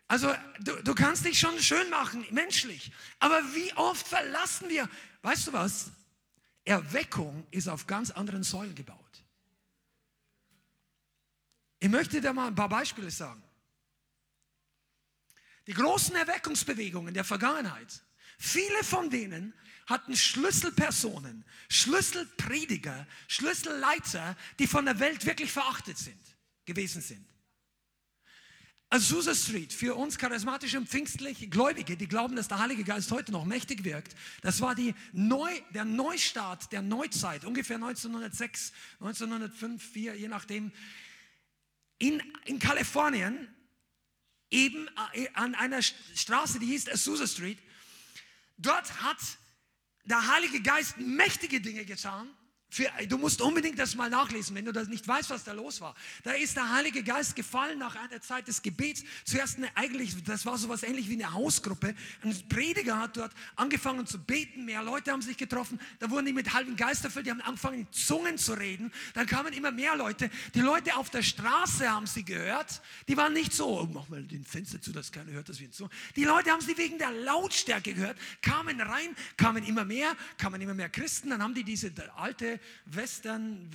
Also du, du kannst dich schon schön machen, menschlich. Aber wie oft verlassen wir, weißt du was? Erweckung ist auf ganz anderen Säulen gebaut. Ich möchte dir mal ein paar Beispiele sagen. Die großen Erweckungsbewegungen der Vergangenheit, viele von denen hatten Schlüsselpersonen, Schlüsselprediger, Schlüsselleiter, die von der Welt wirklich verachtet sind, gewesen sind. Azusa Street, für uns charismatische und pfingstliche Gläubige, die glauben, dass der Heilige Geist heute noch mächtig wirkt, das war die Neu, der Neustart der Neuzeit, ungefähr 1906, 1905, 4, je nachdem, in, in Kalifornien, eben äh, an einer Straße, die hieß Azusa Street. Dort hat der Heilige Geist mächtige Dinge getan. Für, du musst unbedingt das mal nachlesen, wenn du das nicht weißt, was da los war. Da ist der Heilige Geist gefallen nach einer Zeit des Gebets. Zuerst eine, eigentlich, das war so was ähnlich wie eine Hausgruppe. Ein Prediger hat dort angefangen zu beten, mehr Leute haben sich getroffen. Da wurden die mit halben Geist erfüllt, die haben angefangen in Zungen zu reden. Dann kamen immer mehr Leute. Die Leute auf der Straße haben sie gehört. Die waren nicht so, oh, mach mal den Fenster zu, dass keiner hört, dass wir so. Die Leute haben sie wegen der Lautstärke gehört, kamen rein, kamen immer mehr, kamen immer mehr Christen. Dann haben die diese alte Western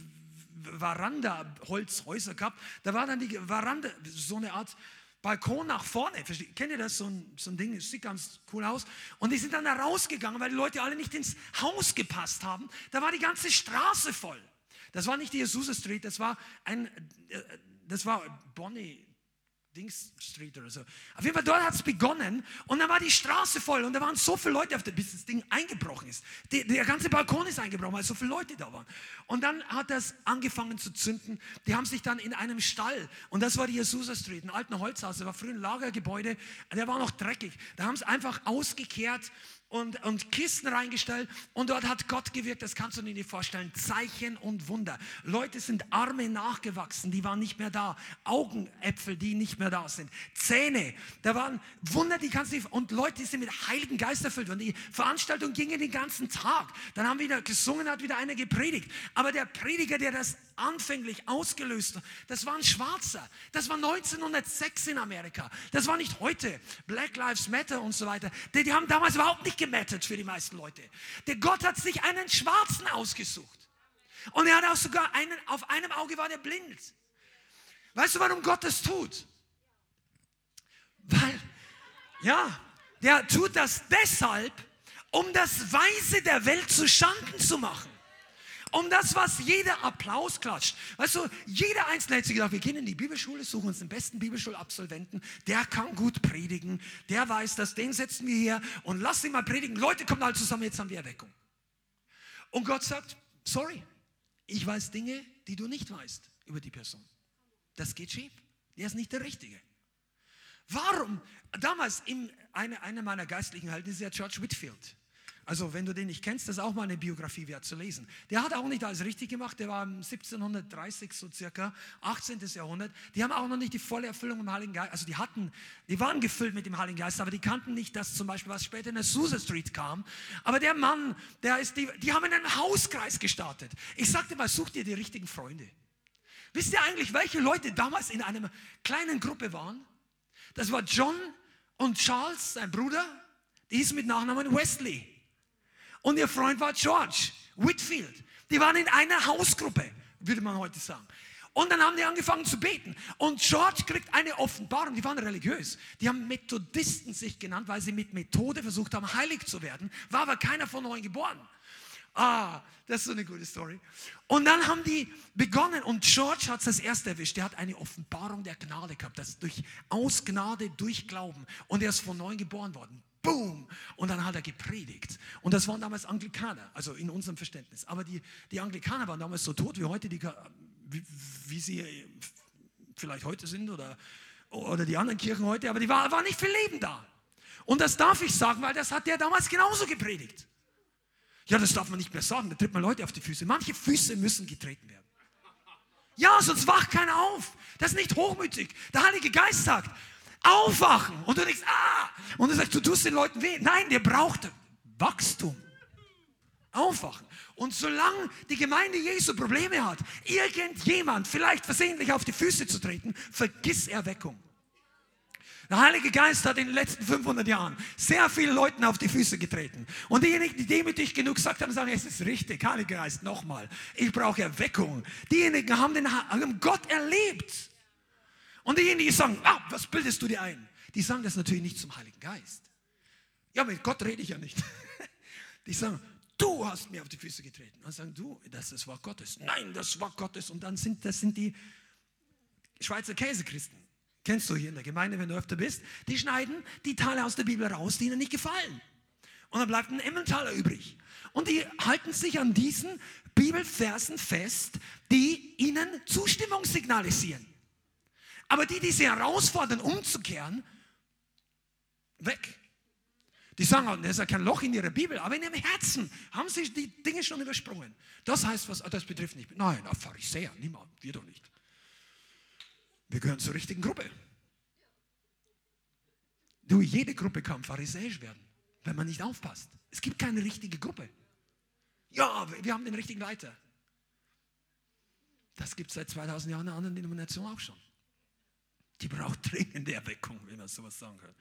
Veranda Holzhäuser gehabt. Da war dann die Veranda, so eine Art Balkon nach vorne. Kennt ihr das? So ein, so ein Ding, das sieht ganz cool aus. Und die sind dann da rausgegangen, weil die Leute alle nicht ins Haus gepasst haben. Da war die ganze Straße voll. Das war nicht die Jesus Street, das war ein, äh, das war Bonnie, Dings Street oder so. Auf jeden Fall, dort hat es begonnen und dann war die Straße voll und da waren so viele Leute, auf der, bis das Ding eingebrochen ist. Die, der ganze Balkon ist eingebrochen, weil so viele Leute da waren. Und dann hat das angefangen zu zünden. Die haben sich dann in einem Stall, und das war die Jesus Street, ein alten Holzhaus, das war früher ein Lagergebäude, der war noch dreckig. Da haben sie einfach ausgekehrt und, und Kisten reingestellt und dort hat Gott gewirkt, das kannst du dir nicht vorstellen. Zeichen und Wunder. Leute sind Arme nachgewachsen, die waren nicht mehr da. Augenäpfel, die nicht mehr da sind. Zähne, da waren Wunder, die kannst du nicht. Und Leute, die sind mit Heiligen Geist erfüllt. Und die Veranstaltung ging den ganzen Tag. Dann haben wir wieder gesungen, hat wieder einer gepredigt. Aber der Prediger, der das anfänglich ausgelöst hat, das war ein Schwarzer. Das war 1906 in Amerika. Das war nicht heute. Black Lives Matter und so weiter. Die, die haben damals überhaupt nicht gemattet für die meisten Leute. Der Gott hat sich einen Schwarzen ausgesucht. Und er hat auch sogar einen, auf einem Auge war der blind. Weißt du, warum Gott das tut? Weil, ja, der tut das deshalb, um das Weise der Welt zu Schanden zu machen. Um das, was jeder Applaus klatscht. Weißt du, jeder Einzelne hat sich gedacht, wir gehen in die Bibelschule, suchen uns den besten Bibelschulabsolventen, der kann gut predigen, der weiß das, den setzen wir hier und lass ihn mal predigen. Leute, kommen alle zusammen, jetzt haben wir Erweckung. Und Gott sagt, sorry, ich weiß Dinge, die du nicht weißt über die Person. Das geht schief. Der ist nicht der Richtige. Warum? Damals, in eine, eine meiner geistlichen Helden ist ja George Whitfield. Also wenn du den nicht kennst, das ist auch mal eine Biografie wert zu lesen. Der hat auch nicht alles richtig gemacht, der war 1730 so circa, 18. Jahrhundert. Die haben auch noch nicht die volle Erfüllung im Heiligen Geist, also die hatten, die waren gefüllt mit dem Heiligen Geist, aber die kannten nicht das zum Beispiel, was später in der Susa Street kam. Aber der Mann, der ist, die, die haben einen Hauskreis gestartet. Ich sagte mal, such dir die richtigen Freunde. Wisst ihr eigentlich, welche Leute damals in einer kleinen Gruppe waren? Das war John und Charles, sein Bruder, die hieß mit Nachnamen Wesley. Und ihr Freund war George Whitfield. Die waren in einer Hausgruppe, würde man heute sagen. Und dann haben die angefangen zu beten. Und George kriegt eine Offenbarung. Die waren religiös. Die haben Methodisten sich genannt, weil sie mit Methode versucht haben, heilig zu werden. War aber keiner von neuen geboren. Ah, das ist so eine gute Story. Und dann haben die begonnen und George hat es das erste erwischt. Der hat eine Offenbarung der Gnade gehabt, das durch aus Gnade, durch Glauben. Und er ist von neuem geboren worden. Boom! Und dann hat er gepredigt. Und das waren damals Anglikaner, also in unserem Verständnis. Aber die, die Anglikaner waren damals so tot wie heute, die, wie, wie sie vielleicht heute sind oder, oder die anderen Kirchen heute. Aber die war, war nicht viel Leben da. Und das darf ich sagen, weil das hat der damals genauso gepredigt. Ja, das darf man nicht mehr sagen, da tritt man Leute auf die Füße. Manche Füße müssen getreten werden. Ja, sonst wacht keiner auf. Das ist nicht hochmütig. Der Heilige Geist sagt, aufwachen. Und du denkst, ah. Und du sagst, du tust den Leuten weh. Nein, der braucht Wachstum. Aufwachen. Und solange die Gemeinde Jesu Probleme hat, irgendjemand vielleicht versehentlich auf die Füße zu treten, vergiss Erweckung. Der Heilige Geist hat in den letzten 500 Jahren sehr vielen Leuten auf die Füße getreten. Und diejenigen, die demütig genug gesagt haben, sagen, es ist richtig, Heiliger Geist, nochmal, ich brauche Erweckung. Diejenigen haben, den, haben Gott erlebt. Und diejenigen, die sagen, ah, was bildest du dir ein? Die sagen das natürlich nicht zum Heiligen Geist. Ja, mit Gott rede ich ja nicht. Die sagen, du hast mir auf die Füße getreten. Und sagen, du, das ist Wort Gottes. Nein, das war Gottes. Und dann sind das sind die Schweizer Käsechristen Kennst du hier in der Gemeinde, wenn du öfter bist? Die schneiden die Teile aus der Bibel raus, die ihnen nicht gefallen. Und dann bleibt ein Emmentaler übrig. Und die halten sich an diesen Bibelversen fest, die ihnen Zustimmung signalisieren. Aber die, die sie herausfordern, umzukehren, weg. Die sagen, das ist ja kein Loch in ihrer Bibel, aber in ihrem Herzen haben sie die Dinge schon übersprungen. Das heißt, was, das betrifft nicht. Nein, auf Pharisäer, niemand, wir doch nicht. Wir gehören zur richtigen Gruppe. Du, jede Gruppe kann pharisäisch werden, wenn man nicht aufpasst. Es gibt keine richtige Gruppe. Ja, wir haben den richtigen Leiter. Das gibt es seit 2000 Jahren in anderen Denomination auch schon. Die braucht dringende Erweckung, wenn man sowas sagen kann.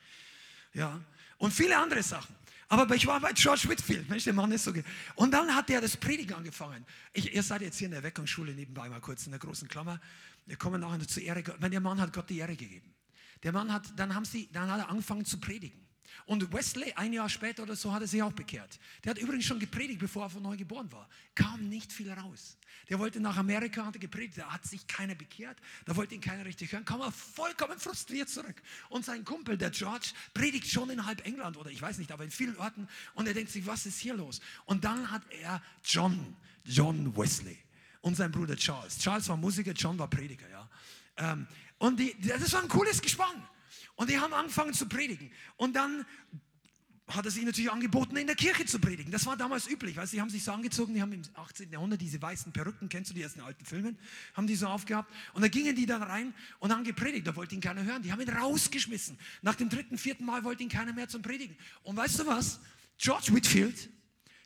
Ja, und viele andere Sachen. Aber ich war bei George Whitfield, Mensch, der Mann ist so. Und dann hat er das Predigen angefangen. Ich, ihr seid jetzt hier in der Erweckungsschule nebenbei mal kurz in der großen Klammer. Wir kommen nachher zur Ehre. Der Mann hat Gott die Ehre gegeben. Der Mann hat, dann haben sie, dann hat er angefangen zu predigen. Und Wesley, ein Jahr später oder so, hat er sich auch bekehrt. Der hat übrigens schon gepredigt, bevor er von neu geboren war. Kam nicht viel raus. Der wollte nach Amerika, hat er gepredigt, da hat sich keiner bekehrt, da wollte ihn keiner richtig hören, kam er vollkommen frustriert zurück. Und sein Kumpel, der George, predigt schon in halb England oder ich weiß nicht, aber in vielen Orten. Und er denkt sich, was ist hier los? Und dann hat er John, John Wesley und sein Bruder Charles. Charles war Musiker, John war Prediger, ja. Ähm, und die, das war ein cooles Gespann. Und die haben angefangen zu predigen. Und dann hat er sich natürlich angeboten, in der Kirche zu predigen. Das war damals üblich, weil sie haben sich so angezogen, die haben im 18. Jahrhundert diese weißen Perücken, kennst du die aus den alten Filmen, haben die so aufgehabt. Und da gingen die dann rein und haben gepredigt, da wollte ihn keiner hören. Die haben ihn rausgeschmissen. Nach dem dritten, vierten Mal wollte ihn keiner mehr zum Predigen. Und weißt du was? George Whitfield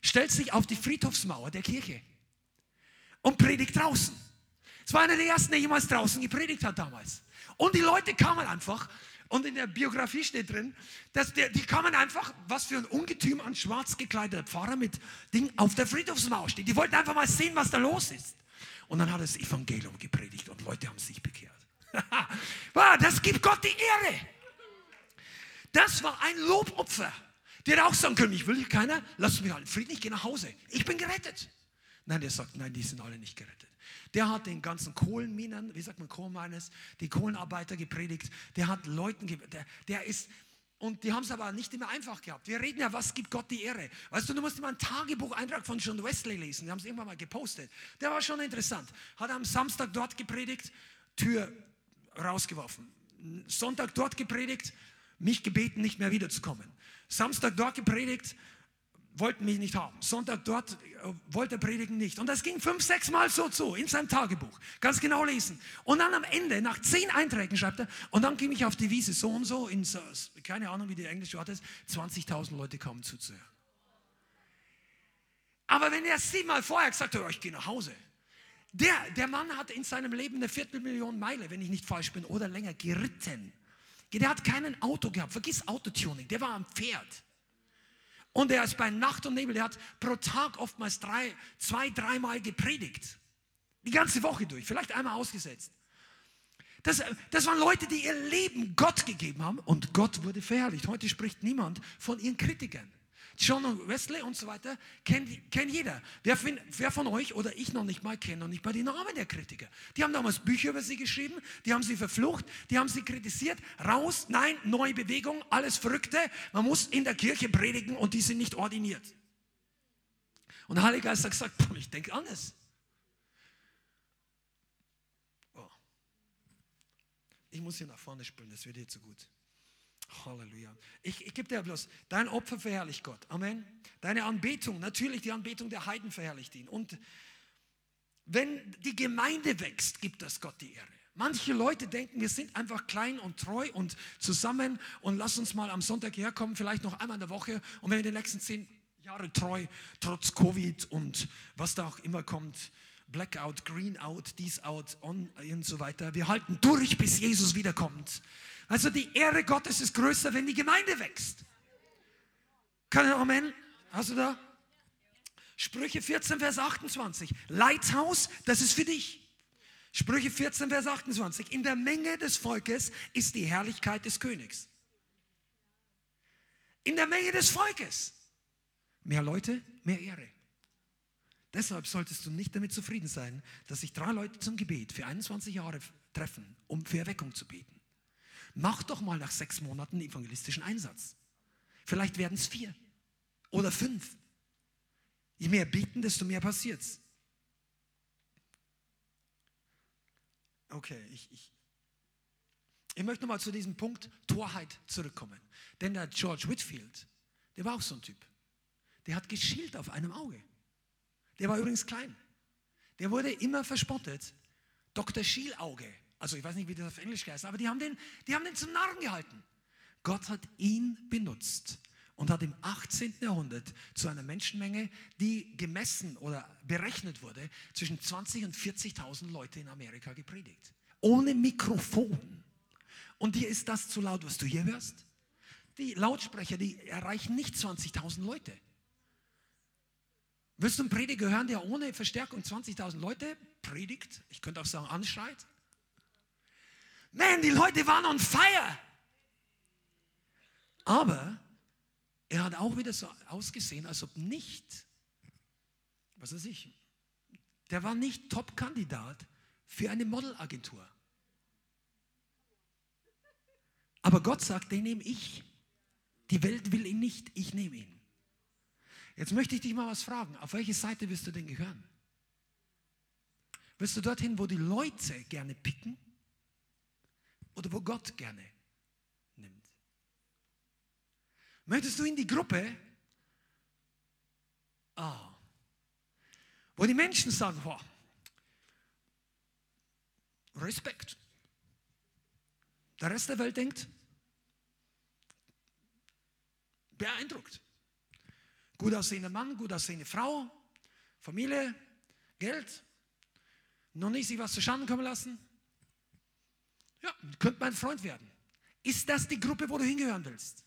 stellt sich auf die Friedhofsmauer der Kirche und predigt draußen. Es war einer der ersten, der jemals draußen gepredigt hat damals. Und die Leute kamen einfach und in der Biografie steht drin, dass der, die kamen einfach, was für ein Ungetüm an schwarz gekleideter Pfarrer mit Ding auf der Friedhofsmauer steht. Die wollten einfach mal sehen, was da los ist. Und dann hat er das Evangelium gepredigt und Leute haben sich bekehrt. das gibt Gott die Ehre. Das war ein Lobopfer. Der hätte auch sagen können, ich will hier keiner, lass mich halt Frieden, ich gehe nach Hause. Ich bin gerettet. Nein, der sagt, nein, die sind alle nicht gerettet. Der hat den ganzen Kohlenminen, wie sagt man, Kohlenmines, die Kohlenarbeiter gepredigt. Der hat Leuten, der, der ist, und die haben es aber nicht immer einfach gehabt. Wir reden ja, was gibt Gott die Ehre? Weißt du, du musst immer einen Tagebucheintrag von John Wesley lesen. Die haben es irgendwann mal gepostet. Der war schon interessant. Hat am Samstag dort gepredigt, Tür rausgeworfen. Sonntag dort gepredigt, mich gebeten, nicht mehr wiederzukommen. Samstag dort gepredigt, wollten mich nicht haben. Sonntag dort äh, wollte er predigen nicht. Und das ging fünf, sechs Mal so zu in seinem Tagebuch. Ganz genau lesen. Und dann am Ende, nach zehn Einträgen schreibt er, und dann ging ich auf die Wiese so und so, in keine Ahnung, wie die englische Wort ist, 20.000 Leute kamen zuzuhören. Aber wenn er siebenmal vorher gesagt hat, oh, ich gehe nach Hause, der, der Mann hat in seinem Leben eine Viertelmillion Meile, wenn ich nicht falsch bin, oder länger geritten. Der hat kein Auto gehabt. Vergiss Autotuning. Der war am Pferd. Und er ist bei Nacht und Nebel, der hat pro Tag oftmals drei, zwei, dreimal gepredigt. Die ganze Woche durch, vielleicht einmal ausgesetzt. Das, das waren Leute, die ihr Leben Gott gegeben haben und Gott wurde verherrlicht. Heute spricht niemand von ihren Kritikern. John Wesley und so weiter kennt, kennt jeder. Wer, wer, von euch oder ich noch nicht mal kennt noch nicht mal die Namen der Kritiker? Die haben damals Bücher über sie geschrieben, die haben sie verflucht, die haben sie kritisiert. Raus, nein, neue Bewegung, alles Verrückte. Man muss in der Kirche predigen und die sind nicht ordiniert. Und der Heilige Geist hat gesagt, ich denke anders. Oh. Ich muss hier nach vorne spülen, das wird hier zu gut. Halleluja. Ich, ich gebe dir bloß, dein Opfer verherrlicht Gott. Amen. Deine Anbetung, natürlich die Anbetung der Heiden verherrlicht ihn. Und wenn die Gemeinde wächst, gibt das Gott die Ehre. Manche Leute denken, wir sind einfach klein und treu und zusammen und lass uns mal am Sonntag herkommen, vielleicht noch einmal in der Woche. Und wenn wir die nächsten zehn Jahre treu, trotz Covid und was da auch immer kommt, Blackout, Greenout, dies out on und so weiter, wir halten durch, bis Jesus wiederkommt. Also die Ehre Gottes ist größer, wenn die Gemeinde wächst. Kann Amen? Hast du da? Sprüche 14, Vers 28. Leithaus, das ist für dich. Sprüche 14, Vers 28. In der Menge des Volkes ist die Herrlichkeit des Königs. In der Menge des Volkes. Mehr Leute, mehr Ehre. Deshalb solltest du nicht damit zufrieden sein, dass sich drei Leute zum Gebet für 21 Jahre treffen, um für Erweckung zu beten. Mach doch mal nach sechs Monaten evangelistischen Einsatz. Vielleicht werden es vier oder fünf. Je mehr bieten, desto mehr passiert's. Okay, ich, ich, ich möchte nochmal zu diesem Punkt Torheit zurückkommen. Denn der George Whitfield, der war auch so ein Typ. Der hat geschielt auf einem Auge. Der war übrigens klein. Der wurde immer verspottet. Dr. Schielauge. Also ich weiß nicht, wie das auf Englisch heißt, aber die haben, den, die haben den zum Narren gehalten. Gott hat ihn benutzt und hat im 18. Jahrhundert zu einer Menschenmenge, die gemessen oder berechnet wurde, zwischen 20 und 40.000 Leute in Amerika gepredigt. Ohne Mikrofon. Und dir ist das zu laut, was du hier hörst? Die Lautsprecher, die erreichen nicht 20.000 Leute. Willst du einen Prediger hören, der ohne Verstärkung 20.000 Leute predigt? Ich könnte auch sagen, anschreit. Man, die Leute waren on fire. Aber er hat auch wieder so ausgesehen, als ob nicht, was weiß ich, der war nicht Top-Kandidat für eine Modelagentur. Aber Gott sagt, den nehme ich. Die Welt will ihn nicht, ich nehme ihn. Jetzt möchte ich dich mal was fragen. Auf welche Seite wirst du denn gehören? Wirst du dorthin, wo die Leute gerne picken oder wo Gott gerne nimmt? Möchtest du in die Gruppe, ah, wo die Menschen sagen, boah, Respekt. Der Rest der Welt denkt, beeindruckt. Gut aussehender Mann, gut aussehende Frau, Familie, Geld, noch nicht sich was zu Schanden kommen lassen. Ja, könnte mein Freund werden. Ist das die Gruppe, wo du hingehören willst?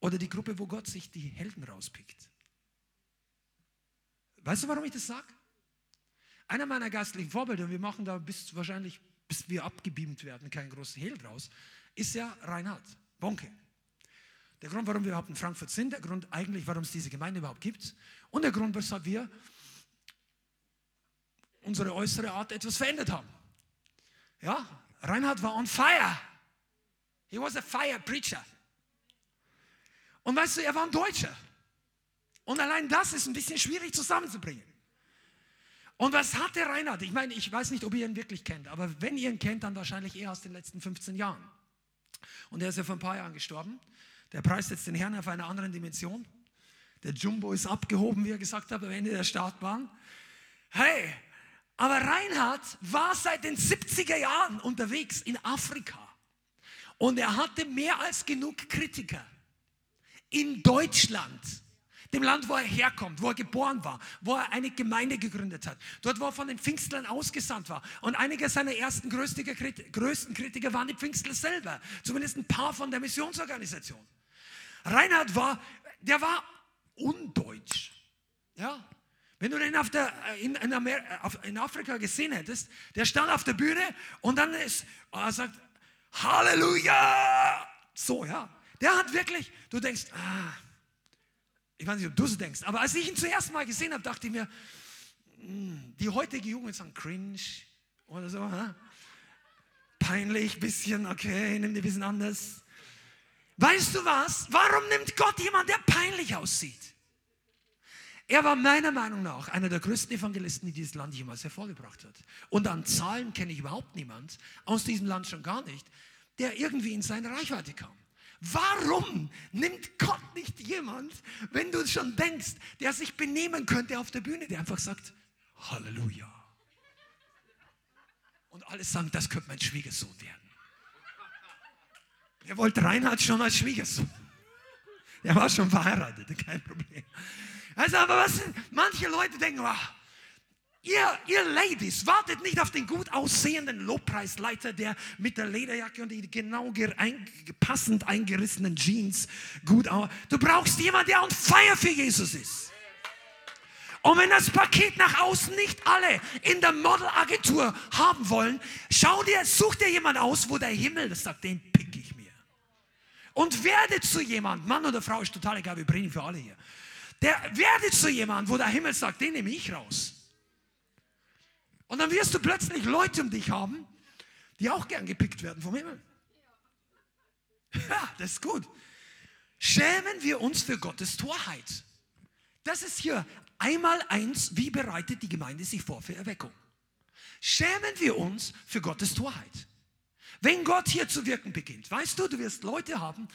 Oder die Gruppe, wo Gott sich die Helden rauspickt? Weißt du, warum ich das sage? Einer meiner geistlichen Vorbilder, und wir machen da bis wahrscheinlich, bis wir abgebeamt werden, keinen großen Hehl draus, ist ja Reinhard Bonke. Der Grund, warum wir überhaupt in Frankfurt sind, der Grund eigentlich, warum es diese Gemeinde überhaupt gibt und der Grund, weshalb wir unsere äußere Art etwas verändert haben. Ja, Reinhard war on fire. He was a fire preacher. Und weißt du, er war ein Deutscher. Und allein das ist ein bisschen schwierig zusammenzubringen. Und was hatte Reinhard? Ich meine, ich weiß nicht, ob ihr ihn wirklich kennt, aber wenn ihr ihn kennt, dann wahrscheinlich eher aus den letzten 15 Jahren. Und er ist ja vor ein paar Jahren gestorben. Der preist jetzt den Herrn auf einer anderen Dimension. Der Jumbo ist abgehoben, wie er gesagt hat, am Ende der Startbahn. Hey, aber Reinhard war seit den 70er Jahren unterwegs in Afrika. Und er hatte mehr als genug Kritiker. In Deutschland, dem Land, wo er herkommt, wo er geboren war, wo er eine Gemeinde gegründet hat, dort, wo er von den Pfingstlern ausgesandt war. Und einige seiner ersten größten Kritiker waren die Pfingstler selber, zumindest ein paar von der Missionsorganisation. Reinhard war, der war undeutsch. Ja? Wenn du den auf der, in, in, Amer, in Afrika gesehen hättest, der stand auf der Bühne und dann ist, oh, er sagt, Halleluja! So, ja. Der hat wirklich, du denkst, ah, ich weiß nicht, ob du so denkst, aber als ich ihn zuerst mal gesehen habe, dachte ich mir, hm, die heutige Jugend sagen cringe oder so, ha? peinlich, bisschen, okay, nimm dir ein bisschen anders. Weißt du was? Warum nimmt Gott jemanden, der peinlich aussieht? Er war meiner Meinung nach einer der größten Evangelisten, die dieses Land jemals hervorgebracht hat. Und an Zahlen kenne ich überhaupt niemand, aus diesem Land schon gar nicht, der irgendwie in seine Reichweite kam. Warum nimmt Gott nicht jemand, wenn du schon denkst, der sich benehmen könnte auf der Bühne, der einfach sagt, Halleluja. Und alle sagen, das könnte mein Schwiegersohn werden. Er wollte Reinhard schon als Schwiegersohn. Er war schon verheiratet, kein Problem. Also, aber was manche Leute denken, oh, ihr, ihr Ladies, wartet nicht auf den gut aussehenden Lobpreisleiter, der mit der Lederjacke und die genau passend eingerissenen Jeans gut aus. Du brauchst jemanden, der on fire für Jesus ist. Und wenn das Paket nach außen nicht alle in der Modelagentur haben wollen, schau dir, such dir jemand aus, wo der Himmel das sagt, den pick ich mir und werde zu jemand, Mann oder Frau ist total egal, wir bringen für alle hier. Der werde zu jemand, wo der Himmel sagt, den nehme ich raus. Und dann wirst du plötzlich Leute um dich haben, die auch gern gepickt werden vom Himmel. Ja, das ist gut. Schämen wir uns für Gottes Torheit. Das ist hier einmal eins, wie bereitet die Gemeinde sich vor für Erweckung. Schämen wir uns für Gottes Torheit. Wenn Gott hier zu wirken beginnt, weißt du, du wirst Leute haben,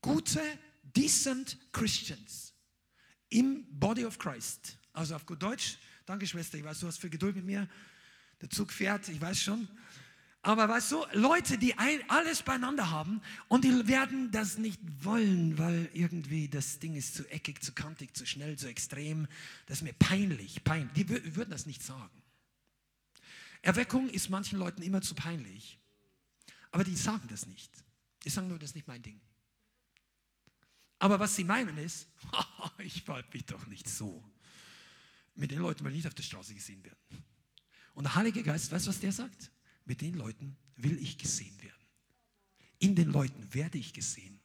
gute, decent Christians im Body of Christ. Also auf gut Deutsch, danke Schwester, ich weiß, du hast viel Geduld mit mir. Der Zug fährt, ich weiß schon. Aber weißt du, Leute, die ein, alles beieinander haben und die werden das nicht wollen, weil irgendwie das Ding ist zu eckig, zu kantig, zu schnell, zu extrem. Das ist mir peinlich, peinlich. Die würden das nicht sagen. Erweckung ist manchen Leuten immer zu peinlich. Aber die sagen das nicht. Die sagen nur, das ist nicht mein Ding. Aber was sie meinen ist, ich verhalte mich doch nicht so. Mit den Leuten will ich nicht auf der Straße gesehen werden. Und der Heilige Geist, weißt du, was der sagt? Mit den Leuten will ich gesehen werden. In den Leuten werde ich gesehen.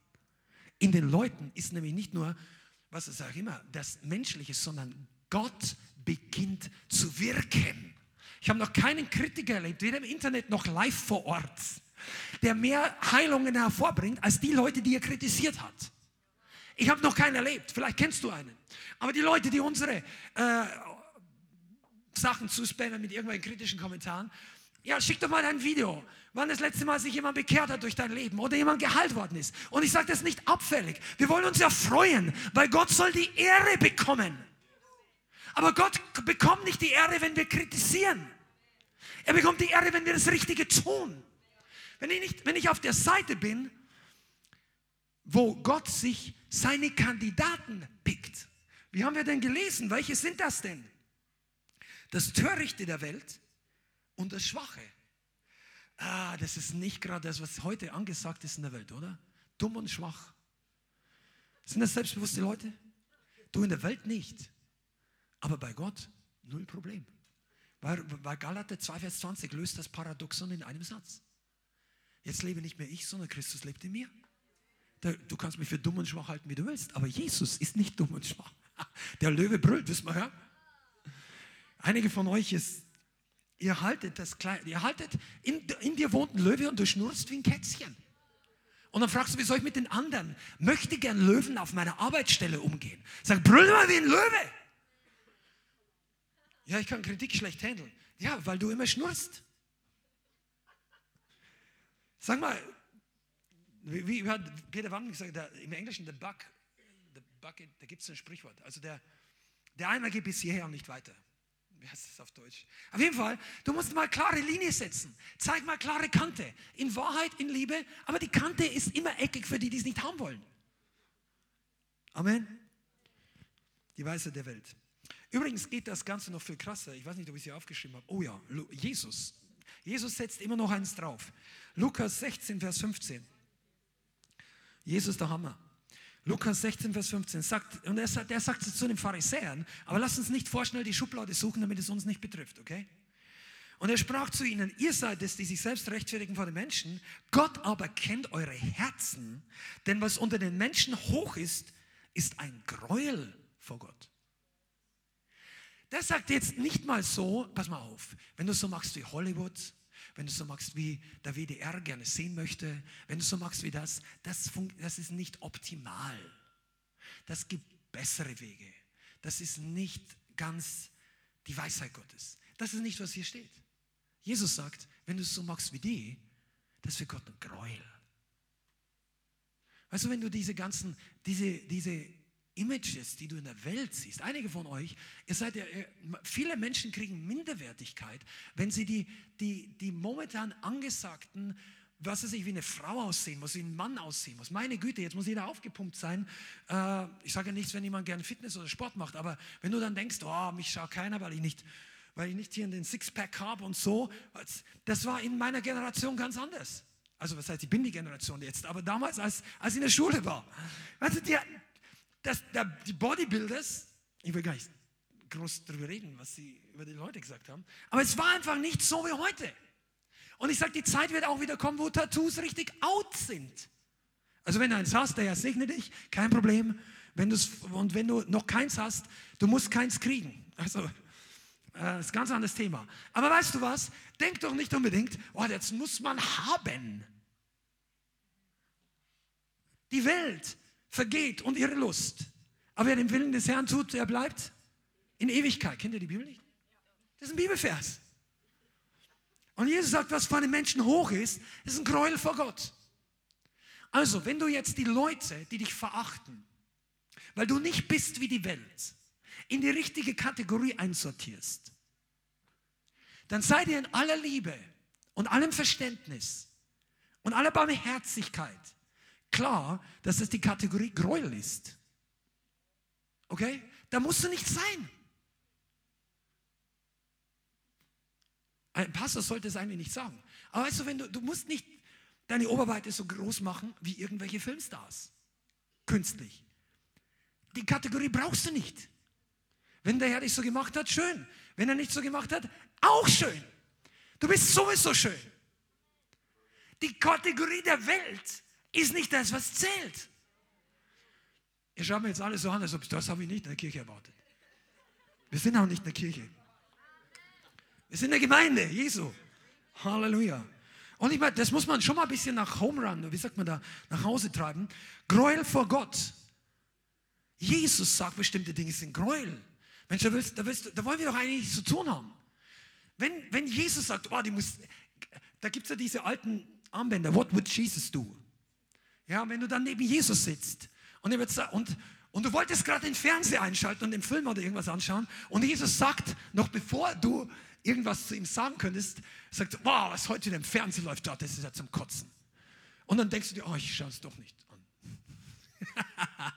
In den Leuten ist nämlich nicht nur, was ich sage immer, das Menschliche, sondern Gott beginnt zu wirken. Ich habe noch keinen Kritiker erlebt, weder im Internet noch live vor Ort, der mehr Heilungen hervorbringt als die Leute, die er kritisiert hat. Ich habe noch keinen erlebt, vielleicht kennst du einen. Aber die Leute, die unsere äh, Sachen zuspammen mit irgendwelchen kritischen Kommentaren, ja, schick doch mal ein Video, wann das letzte Mal sich jemand bekehrt hat durch dein Leben oder jemand geheilt worden ist. Und ich sage das nicht abfällig. Wir wollen uns ja freuen, weil Gott soll die Ehre bekommen. Aber Gott bekommt nicht die Ehre, wenn wir kritisieren. Er bekommt die Ehre, wenn wir das Richtige tun. Wenn ich, nicht, wenn ich auf der Seite bin, wo Gott sich seine Kandidaten pickt. Wie haben wir denn gelesen? Welche sind das denn? Das Törichte der Welt, und das Schwache. Ah, das ist nicht gerade das, was heute angesagt ist in der Welt, oder? Dumm und schwach. Sind das selbstbewusste Leute? Du in der Welt nicht. Aber bei Gott null Problem. Weil, weil Galater 2, Vers 20 löst das Paradoxon in einem Satz. Jetzt lebe nicht mehr ich, sondern Christus lebt in mir. Du kannst mich für dumm und schwach halten, wie du willst, aber Jesus ist nicht dumm und schwach. Der Löwe brüllt, wissen wir, ja? Einige von euch ist Ihr haltet das klein, ihr haltet, in, in dir wohnt ein Löwe und du schnurrst wie ein Kätzchen. Und dann fragst du, wie soll ich mit den anderen? Möchte gern Löwen auf meiner Arbeitsstelle umgehen. Sag, brüll mal wie ein Löwe. Ja, ich kann Kritik schlecht handeln. Ja, weil du immer schnurrst. Sag mal, wie, wie hat Peter Wann gesagt, der, im Englischen, the buck, the bucket, da gibt es ein Sprichwort. Also der, der Eimer geht bis hierher und nicht weiter wie heißt das auf Deutsch? Auf jeden Fall, du musst mal klare Linie setzen. Zeig mal klare Kante. In Wahrheit, in Liebe, aber die Kante ist immer eckig für die, die es nicht haben wollen. Amen. Die Weisheit der Welt. Übrigens geht das Ganze noch viel krasser. Ich weiß nicht, ob ich es hier aufgeschrieben habe. Oh ja, Jesus. Jesus setzt immer noch eins drauf. Lukas 16, Vers 15. Jesus der Hammer. Lukas 16, Vers 15 sagt, und er sagt, er sagt zu den Pharisäern, aber lasst uns nicht vorschnell die Schublade suchen, damit es uns nicht betrifft, okay? Und er sprach zu ihnen, ihr seid es, die sich selbst rechtfertigen vor den Menschen, Gott aber kennt eure Herzen, denn was unter den Menschen hoch ist, ist ein Gräuel vor Gott. Das sagt jetzt nicht mal so, pass mal auf, wenn du so machst wie Hollywood, wenn du so magst, wie der WDR gerne sehen möchte, wenn du so magst wie das, das, das ist nicht optimal. Das gibt bessere Wege. Das ist nicht ganz die Weisheit Gottes. Das ist nicht, was hier steht. Jesus sagt, wenn du es so magst wie die, das für Gott ein Gräuel. Weißt du, wenn du diese ganzen, diese, diese Images, die du in der Welt siehst. Einige von euch, ihr seid ja, viele Menschen kriegen Minderwertigkeit, wenn sie die, die, die momentan angesagten, was weiß ich, wie eine Frau aussehen muss, wie ein Mann aussehen muss. Meine Güte, jetzt muss jeder aufgepumpt sein. Äh, ich sage ja nichts, wenn jemand gerne Fitness oder Sport macht, aber wenn du dann denkst, oh, mich schaut keiner, weil ich nicht, weil ich nicht hier in den Sixpack habe und so, das war in meiner Generation ganz anders. Also was heißt, ich bin die Generation jetzt, aber damals, als, als ich in der Schule war. Du, die, dass die Bodybuilders, ich will gar nicht groß darüber reden, was sie über die Leute gesagt haben, aber es war einfach nicht so wie heute. Und ich sage, die Zeit wird auch wieder kommen, wo Tattoos richtig out sind. Also wenn du eins hast, der segne dich, kein Problem. Wenn und wenn du noch keins hast, du musst keins kriegen. Also äh, das ist ein ganz anderes Thema. Aber weißt du was? Denk doch nicht unbedingt, oh, jetzt muss man haben. Die Welt vergeht und ihre Lust. Aber wer den Willen des Herrn tut, der bleibt in Ewigkeit. Kennt ihr die Bibel nicht? Das ist ein Bibelvers. Und Jesus sagt, was vor den Menschen hoch ist, ist ein Gräuel vor Gott. Also, wenn du jetzt die Leute, die dich verachten, weil du nicht bist wie die Welt, in die richtige Kategorie einsortierst, dann sei dir in aller Liebe und allem Verständnis und aller Barmherzigkeit klar, dass das die Kategorie Gräuel ist. Okay? Da musst du nicht sein. Ein Pastor sollte es eigentlich nicht sagen. Aber weißt du, wenn du, du musst nicht deine Oberweite so groß machen wie irgendwelche Filmstars. Künstlich. Die Kategorie brauchst du nicht. Wenn der Herr dich so gemacht hat, schön. Wenn er nicht so gemacht hat, auch schön. Du bist sowieso schön. Die Kategorie der Welt ist nicht das, was zählt. Ihr schaut mir jetzt alle so an, als ob das habe ich nicht in der Kirche erwartet. Wir sind auch nicht in der Kirche. Wir sind eine Gemeinde, Jesu. Halleluja. Und ich meine, das muss man schon mal ein bisschen nach Home Run, wie sagt man da, nach Hause treiben. Gräuel vor Gott. Jesus sagt, bestimmte Dinge sind Gräuel. Mensch, da, willst, da, willst, da wollen wir doch eigentlich nichts zu tun haben. Wenn, wenn Jesus sagt, oh, die muss, da gibt es ja diese alten Armbänder, what would Jesus do? Ja, wenn du dann neben Jesus sitzt und, und, und du wolltest gerade den Fernseher einschalten und den Film oder irgendwas anschauen und Jesus sagt, noch bevor du irgendwas zu ihm sagen könntest, sagt, wow, was heute im Fernsehen läuft, das ist ja zum Kotzen. Und dann denkst du dir, oh, ich schaue es doch nicht an.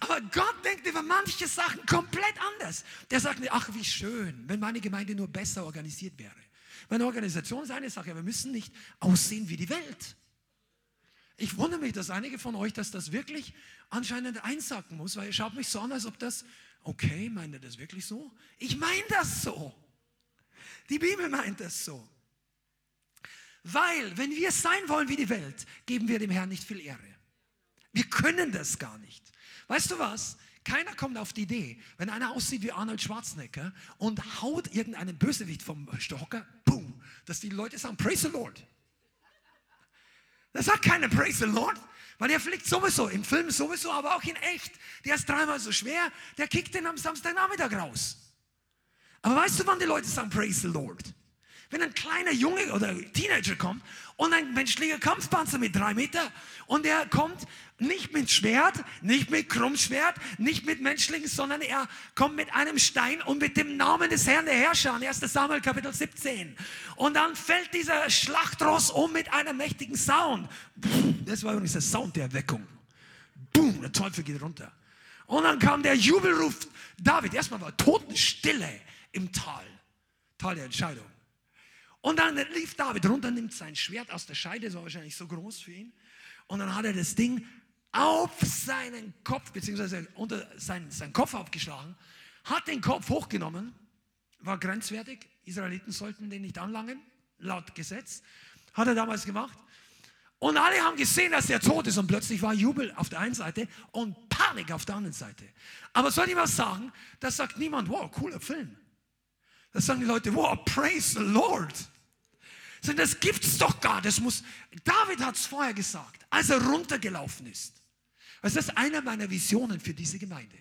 Aber Gott denkt über manche Sachen komplett anders. Der sagt nicht, ach, wie schön, wenn meine Gemeinde nur besser organisiert wäre. Meine Organisation ist eine Sache, wir müssen nicht aussehen wie die Welt. Ich wundere mich, dass einige von euch, dass das wirklich anscheinend einsacken muss, weil ihr schaut mich so an, als ob das, okay, meint ihr das wirklich so? Ich meine das so. Die Bibel meint es so. Weil, wenn wir sein wollen wie die Welt, geben wir dem Herrn nicht viel Ehre. Wir können das gar nicht. Weißt du was? Keiner kommt auf die Idee, wenn einer aussieht wie Arnold Schwarzenegger und haut irgendeinen Bösewicht vom Stocker, boom, dass die Leute sagen, praise the Lord. Das sagt keiner, praise the Lord, weil der fliegt sowieso, im Film sowieso, aber auch in echt. Der ist dreimal so schwer, der kickt den am Samstagnachmittag raus. Aber weißt du, wann die Leute sagen, praise the Lord? Wenn ein kleiner Junge oder Teenager kommt und ein menschlicher Kampfpanzer mit drei Meter und er kommt nicht mit Schwert, nicht mit Krummschwert, nicht mit menschlichen, sondern er kommt mit einem Stein und mit dem Namen des Herrn der Herrscher, 1. Samuel Kapitel 17. Und dann fällt dieser Schlachtross um mit einem mächtigen Sound. Das war übrigens der Sound der Erweckung. Boom, der Teufel geht runter. Und dann kam der Jubelruf David. Erstmal war Totenstille im Tal. Tal der Entscheidung. Und dann lief David runter, nimmt sein Schwert aus der Scheide, das war wahrscheinlich so groß für ihn. Und dann hat er das Ding auf seinen Kopf, beziehungsweise unter seinen, seinen Kopf aufgeschlagen, hat den Kopf hochgenommen, war grenzwertig. Israeliten sollten den nicht anlangen, laut Gesetz. Hat er damals gemacht. Und alle haben gesehen, dass er tot ist und plötzlich war Jubel auf der einen Seite und Panik auf der anderen Seite. Aber soll ich was sagen? Das sagt niemand, wow, cooler Film. Das sagen die Leute, wow, praise the Lord. Das gibt's doch gar. Das muss. David hat es vorher gesagt, als er runtergelaufen ist. Das ist einer meiner Visionen für diese Gemeinde.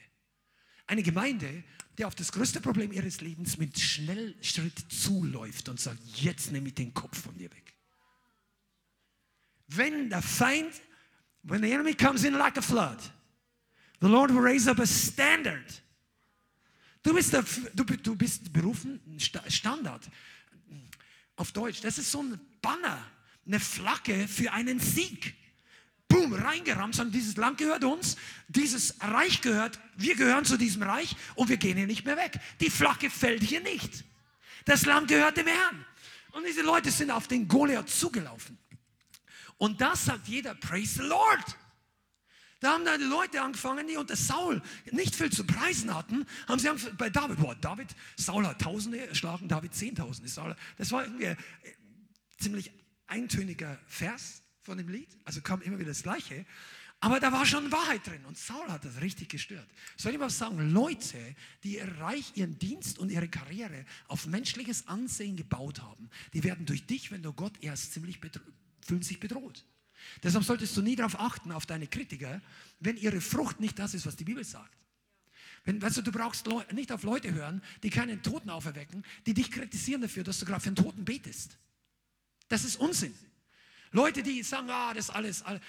Eine Gemeinde, die auf das größte Problem ihres Lebens mit Schnellschritt zuläuft und sagt, jetzt nehme ich den Kopf von dir weg. Wenn der Feind, when the enemy comes in like a flood, the Lord will raise up a standard Du bist, der, du, du bist berufen, Standard. Auf Deutsch, das ist so ein Banner, eine Flagge für einen Sieg. Boom, reingerammt, sondern dieses Land gehört uns, dieses Reich gehört, wir gehören zu diesem Reich und wir gehen hier nicht mehr weg. Die Flagge fällt hier nicht. Das Land gehört dem Herrn. Und diese Leute sind auf den Goliath zugelaufen. Und das sagt jeder, praise the Lord. Da haben dann die Leute angefangen, die unter Saul nicht viel zu preisen hatten, haben sie bei David, boah, David, Saul hat Tausende erschlagen, David Zehntausende. Das war irgendwie ein ziemlich eintöniger Vers von dem Lied, also kam immer wieder das Gleiche. Aber da war schon Wahrheit drin und Saul hat das richtig gestört. Soll ich mal sagen, Leute, die ihr Reich, ihren Dienst und ihre Karriere auf menschliches Ansehen gebaut haben, die werden durch dich, wenn du Gott erst ziemlich fühlen sich bedroht. Deshalb solltest du nie darauf achten, auf deine Kritiker, wenn ihre Frucht nicht das ist, was die Bibel sagt. Wenn, weißt du, du brauchst nicht auf Leute hören, die keinen Toten auferwecken, die dich kritisieren dafür, dass du gerade für einen Toten betest. Das ist Unsinn. Leute, die sagen, ah, das alles, äh,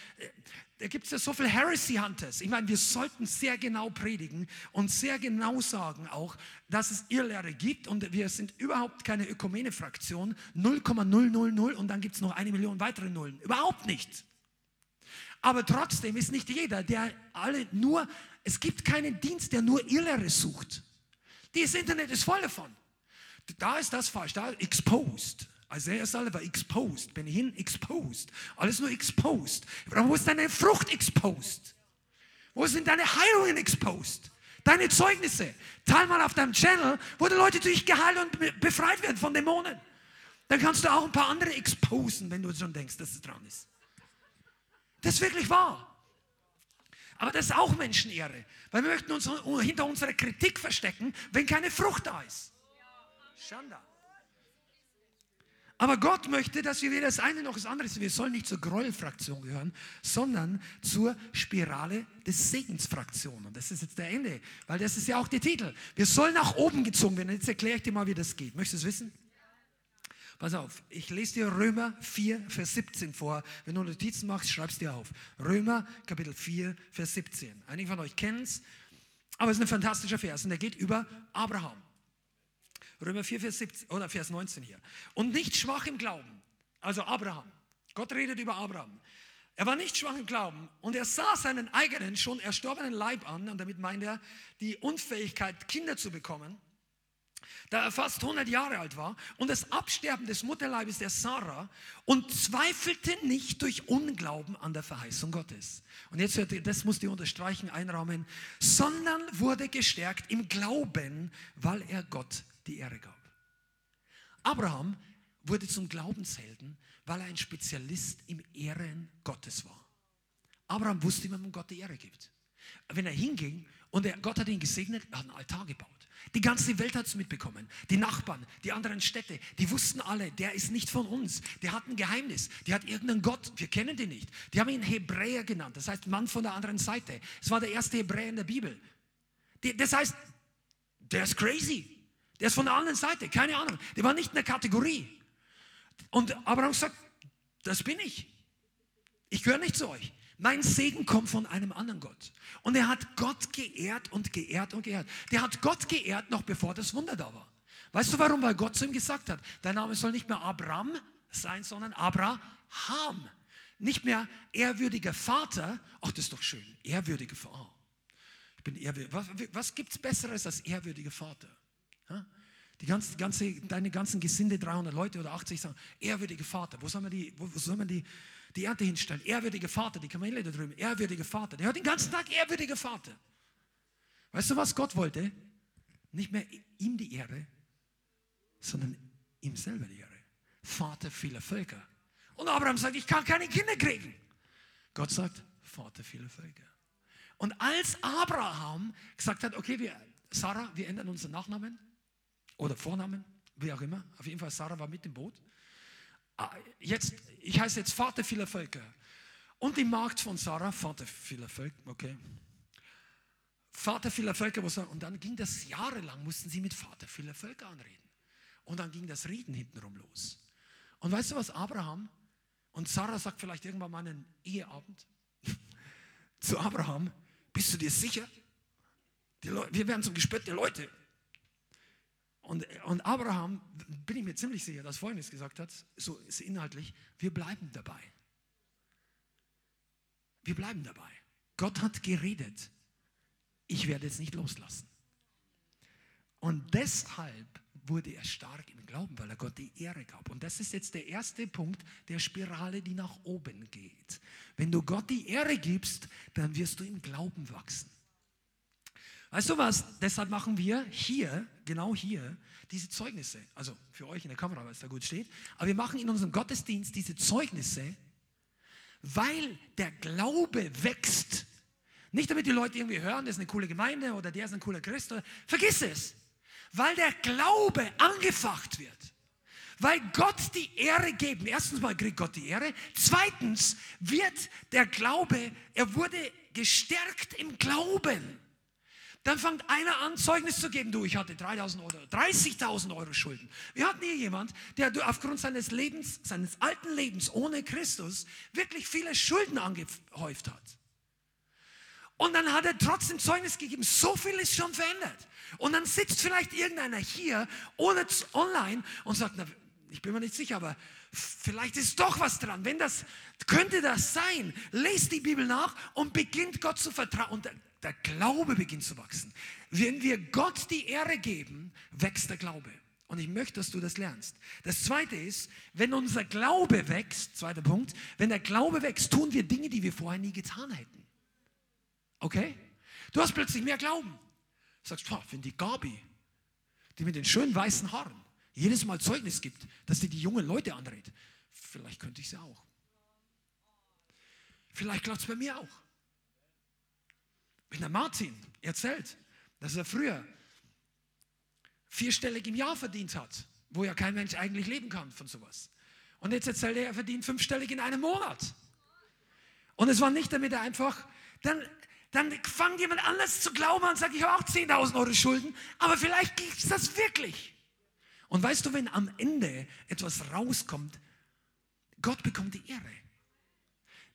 da gibt es ja so viele Heresy Hunters. Ich meine, wir sollten sehr genau predigen und sehr genau sagen auch, dass es Irrlehre gibt und wir sind überhaupt keine Ökumene-Fraktion, 0,000 und dann gibt es noch eine Million weitere Nullen. Überhaupt nicht. Aber trotzdem ist nicht jeder, der alle nur, es gibt keinen Dienst, der nur Irrlehre sucht. Das Internet ist voll davon. Da ist das falsch, da ist exposed. Isaiah Salve war exposed. Bin hin exposed. Alles nur exposed. Aber wo ist deine Frucht exposed? Wo sind deine Heilungen exposed? Deine Zeugnisse. Teil mal auf deinem Channel, wo die Leute durch geheilt und befreit werden von Dämonen. Dann kannst du auch ein paar andere exposen, wenn du schon denkst, dass es dran ist. Das ist wirklich wahr. Aber das ist auch Menschenehre. Weil wir möchten uns hinter unserer Kritik verstecken, wenn keine Frucht da ist. Schanda. Aber Gott möchte, dass wir weder das eine noch das andere sind. Wir sollen nicht zur Gräuelfraktion gehören, sondern zur Spirale des Segensfraktion. Und das ist jetzt der Ende, weil das ist ja auch der Titel. Wir sollen nach oben gezogen werden. Jetzt erkläre ich dir mal, wie das geht. Möchtest du es wissen? Pass auf, ich lese dir Römer 4, Vers 17 vor. Wenn du Notizen machst, schreib es dir auf. Römer Kapitel 4, Vers 17. Einige von euch kennen es, aber es ist ein fantastischer Vers und der geht über Abraham. Römer 4, Vers 17 oder Vers 19 hier. Und nicht schwach im Glauben. Also Abraham. Gott redet über Abraham. Er war nicht schwach im Glauben und er sah seinen eigenen, schon erstorbenen Leib an, und damit meint er die Unfähigkeit, Kinder zu bekommen, da er fast 100 Jahre alt war, und das Absterben des Mutterleibes der Sarah und zweifelte nicht durch Unglauben an der Verheißung Gottes. Und jetzt, das muss die unterstreichen, einrahmen, sondern wurde gestärkt im Glauben, weil er Gott die Ehre gab. Abraham wurde zum Glaubenshelden, weil er ein Spezialist im Ehren Gottes war. Abraham wusste, wie man Gott die Ehre gibt. Wenn er hinging und er, Gott hat ihn gesegnet, er hat einen Altar gebaut. Die ganze Welt hat es mitbekommen. Die Nachbarn, die anderen Städte, die wussten alle, der ist nicht von uns. Der hat ein Geheimnis. Der hat irgendeinen Gott. Wir kennen den nicht. Die haben ihn Hebräer genannt. Das heißt, Mann von der anderen Seite. Es war der erste Hebräer in der Bibel. Das heißt, der ist crazy. Der ist von der anderen Seite, keine Ahnung. Der war nicht in der Kategorie. Und Abraham sagt, das bin ich. Ich gehöre nicht zu euch. Mein Segen kommt von einem anderen Gott. Und er hat Gott geehrt und geehrt und geehrt. Der hat Gott geehrt, noch bevor das Wunder da war. Weißt du warum? Weil Gott zu ihm gesagt hat, dein Name soll nicht mehr Abraham sein, sondern Abraham. Nicht mehr ehrwürdiger Vater. Ach, das ist doch schön. Ehrwürdiger Vater. Ich bin ehrwürdig. Was, was gibt es Besseres als ehrwürdiger Vater? Die ganze, ganze, deine ganzen Gesinde, 300 Leute oder 80 sagen, ehrwürdiger Vater, wo soll man die, wo, wo soll man die, die Ernte hinstellen? Ehrwürdiger Vater, die Kamele da drüben, ehrwürdiger Vater. Der hört den ganzen Tag ehrwürdiger Vater. Weißt du, was Gott wollte? Nicht mehr ihm die Ehre, sondern ihm selber die Ehre. Vater vieler Völker. Und Abraham sagt, ich kann keine Kinder kriegen. Gott sagt, Vater vieler Völker. Und als Abraham gesagt hat, okay, wir, Sarah, wir ändern unseren Nachnamen, oder Vornamen, wie auch immer. Auf jeden Fall, Sarah war mit im Boot. Ah, jetzt, ich heiße jetzt Vater vieler Völker. Und die Magd von Sarah, Vater vieler Völker, okay. Vater vieler Völker, und dann ging das jahrelang, mussten sie mit Vater vieler Völker anreden. Und dann ging das Reden hintenrum los. Und weißt du was, Abraham und Sarah sagt vielleicht irgendwann mal einen Eheabend zu Abraham, bist du dir sicher? Leute, wir werden zum Gespött der Leute. Und, und Abraham, bin ich mir ziemlich sicher, dass Folgendes gesagt hat, so ist inhaltlich, wir bleiben dabei. Wir bleiben dabei. Gott hat geredet. Ich werde es nicht loslassen. Und deshalb wurde er stark im Glauben, weil er Gott die Ehre gab. Und das ist jetzt der erste Punkt der Spirale, die nach oben geht. Wenn du Gott die Ehre gibst, dann wirst du im Glauben wachsen. Weißt du was? Deshalb machen wir hier, genau hier, diese Zeugnisse. Also für euch in der Kamera, weil es da gut steht. Aber wir machen in unserem Gottesdienst diese Zeugnisse, weil der Glaube wächst. Nicht damit die Leute irgendwie hören, das ist eine coole Gemeinde oder der ist ein cooler Christ. Vergiss es. Weil der Glaube angefacht wird. weil Gott die Ehre geben. Erstens mal kriegt Gott die Ehre. Zweitens wird der Glaube, er wurde gestärkt im Glauben. Dann fängt einer an, Zeugnis zu geben. Du, ich hatte 3.000 Euro, 30.000 Euro Schulden. Wir hatten hier jemand, der aufgrund seines Lebens, seines alten Lebens ohne Christus wirklich viele Schulden angehäuft hat. Und dann hat er trotzdem Zeugnis gegeben. So viel ist schon verändert. Und dann sitzt vielleicht irgendeiner hier ohne online und sagt, na, ich bin mir nicht sicher, aber vielleicht ist doch was dran. Wenn das, könnte das sein? Lest die Bibel nach und beginnt Gott zu vertrauen. Und der, Glaube beginnt zu wachsen. Wenn wir Gott die Ehre geben, wächst der Glaube. Und ich möchte, dass du das lernst. Das zweite ist, wenn unser Glaube wächst, zweiter Punkt, wenn der Glaube wächst, tun wir Dinge, die wir vorher nie getan hätten. Okay? Du hast plötzlich mehr Glauben. Du sagst, wenn die Gabi, die mit den schönen weißen Haaren, jedes Mal Zeugnis gibt, dass sie die jungen Leute anredet, vielleicht könnte ich sie auch. Vielleicht klappt es bei mir auch. Wenn der Martin erzählt, dass er früher vierstellig im Jahr verdient hat, wo ja kein Mensch eigentlich leben kann von sowas. Und jetzt erzählt er, er verdient fünfstellig in einem Monat. Und es war nicht damit er einfach, dann, dann fangt jemand anders zu glauben und sagt, ich habe auch 10.000 Euro Schulden, aber vielleicht gibt es das wirklich. Und weißt du, wenn am Ende etwas rauskommt, Gott bekommt die Ehre.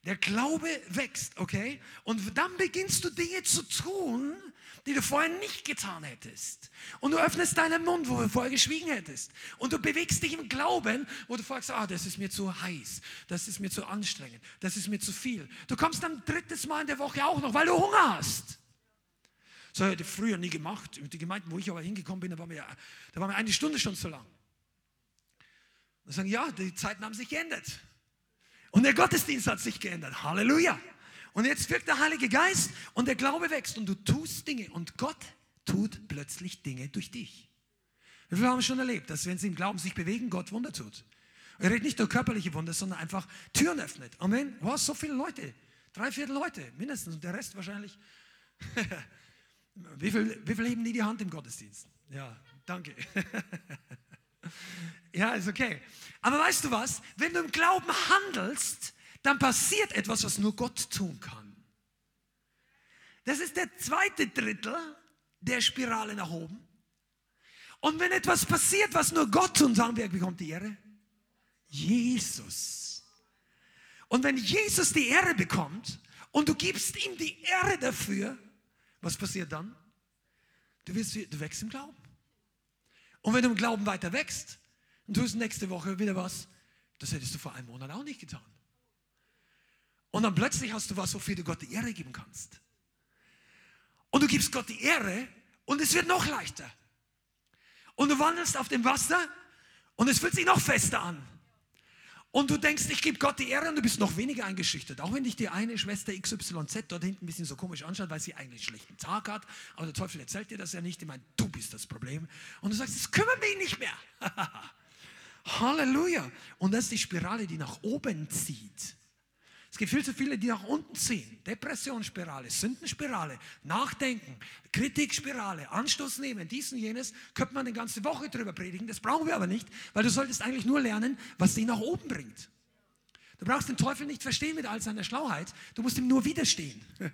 Der Glaube wächst, okay? Und dann beginnst du Dinge zu tun, die du vorher nicht getan hättest. Und du öffnest deinen Mund, wo du vorher geschwiegen hättest. Und du bewegst dich im Glauben, wo du fragst, ah, das ist mir zu heiß, das ist mir zu anstrengend, das ist mir zu viel. Du kommst dann drittes Mal in der Woche auch noch, weil du Hunger hast. So hätte ich früher nie gemacht. Die Gemeinden, wo ich aber hingekommen bin, da war mir, da war mir eine Stunde schon zu lang. Und sagen, ja, die Zeiten haben sich geändert. Und der Gottesdienst hat sich geändert. Halleluja. Und jetzt wirkt der Heilige Geist und der Glaube wächst und du tust Dinge und Gott tut plötzlich Dinge durch dich. Wir haben schon erlebt, dass wenn sie im Glauben sich bewegen, Gott Wunder tut. Er redet nicht nur körperliche Wunder, sondern einfach Türen öffnet. Amen. Was? So viele Leute. Drei Viertel Leute mindestens und der Rest wahrscheinlich. wie, viel, wie viel heben die die Hand im Gottesdienst? Ja, danke. Ja, ist okay. Aber weißt du was? Wenn du im Glauben handelst, dann passiert etwas, was nur Gott tun kann. Das ist der zweite Drittel der Spirale nach oben. Und wenn etwas passiert, was nur Gott tun, sagen wir, bekommt die Ehre? Jesus. Und wenn Jesus die Ehre bekommt und du gibst ihm die Ehre dafür, was passiert dann? Du, wirst, du wächst im Glauben. Und wenn du im Glauben weiter wächst tust nächste Woche wieder was, das hättest du vor einem Monat auch nicht getan. Und dann plötzlich hast du was, wofür du Gott die Ehre geben kannst. Und du gibst Gott die Ehre und es wird noch leichter. Und du wandelst auf dem Wasser und es fühlt sich noch fester an. Und du denkst, ich gebe Gott die Ehre und du bist noch weniger eingeschüchtert. Auch wenn dich die eine Schwester XYZ dort hinten ein bisschen so komisch anschaut, weil sie eigentlich einen schlechten Tag hat. Aber der Teufel erzählt dir das ja nicht. Ich meine, du bist das Problem. Und du sagst, es kümmert mich nicht mehr. Halleluja. Und das ist die Spirale, die nach oben zieht. Es gibt viel zu viele, die nach unten ziehen. Depressionsspirale, Sündenspirale, Nachdenken, Kritikspirale, Anstoß nehmen, dies und jenes. Könnte man eine ganze Woche drüber predigen. Das brauchen wir aber nicht, weil du solltest eigentlich nur lernen, was dich nach oben bringt. Du brauchst den Teufel nicht verstehen mit all seiner Schlauheit. Du musst ihm nur widerstehen. das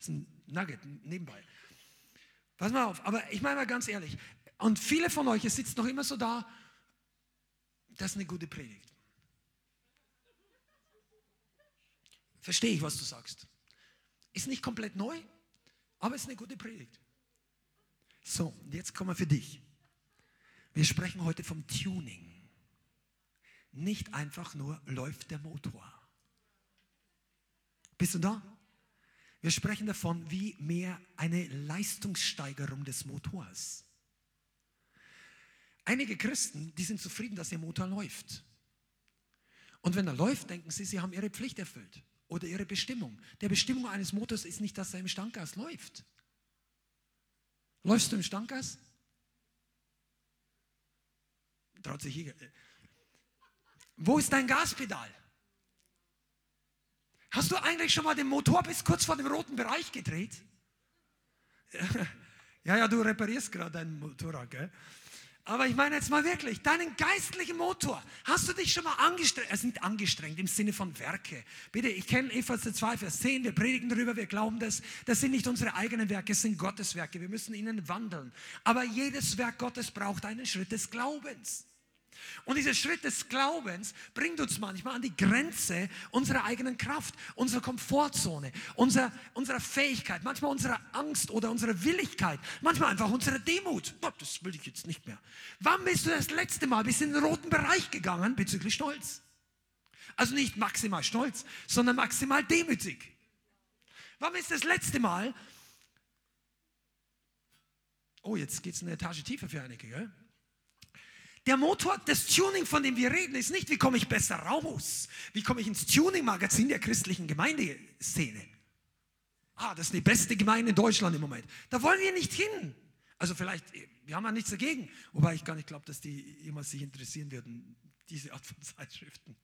ist ein Nugget nebenbei. Pass mal auf, aber ich meine mal ganz ehrlich. Und viele von euch, ihr sitzt noch immer so da, das ist eine gute Predigt. Verstehe ich, was du sagst. Ist nicht komplett neu, aber ist eine gute Predigt. So, jetzt kommen wir für dich. Wir sprechen heute vom Tuning. Nicht einfach nur läuft der Motor. Bist du da? Wir sprechen davon, wie mehr eine Leistungssteigerung des Motors. Einige Christen, die sind zufrieden, dass ihr Motor läuft. Und wenn er läuft, denken sie, sie haben ihre Pflicht erfüllt oder ihre Bestimmung. Der Bestimmung eines Motors ist nicht, dass er im Standgas läuft. Läufst du im Standgas? Traut sich hier. Wo ist dein Gaspedal? Hast du eigentlich schon mal den Motor bis kurz vor dem roten Bereich gedreht? Ja, ja, du reparierst gerade dein Motorrad, gell? Aber ich meine jetzt mal wirklich, deinen geistlichen Motor, hast du dich schon mal angestrengt, also nicht angestrengt im Sinne von Werke. Bitte, ich kenne Epheser 2, Vers 10, wir predigen darüber, wir glauben das. Das sind nicht unsere eigenen Werke, es sind Gottes Werke. Wir müssen ihnen wandeln. Aber jedes Werk Gottes braucht einen Schritt des Glaubens. Und dieser Schritt des Glaubens bringt uns manchmal an die Grenze unserer eigenen Kraft, unserer Komfortzone, unserer, unserer Fähigkeit, manchmal unserer Angst oder unserer Willigkeit, manchmal einfach unserer Demut. Das will ich jetzt nicht mehr. Wann bist du das letzte Mal bis in den roten Bereich gegangen bezüglich Stolz? Also nicht maximal stolz, sondern maximal demütig. Wann ist das letzte Mal? Oh, jetzt geht es eine Etage tiefer für einige, gell? Der Motor, das Tuning, von dem wir reden, ist nicht, wie komme ich besser raus? Wie komme ich ins Tuning-Magazin der christlichen Gemeindeszene? Ah, das ist die beste Gemeinde in Deutschland im Moment. Da wollen wir nicht hin. Also vielleicht, wir haben ja nichts dagegen, wobei ich gar nicht glaube, dass die jemals sich interessieren würden, diese Art von Zeitschriften.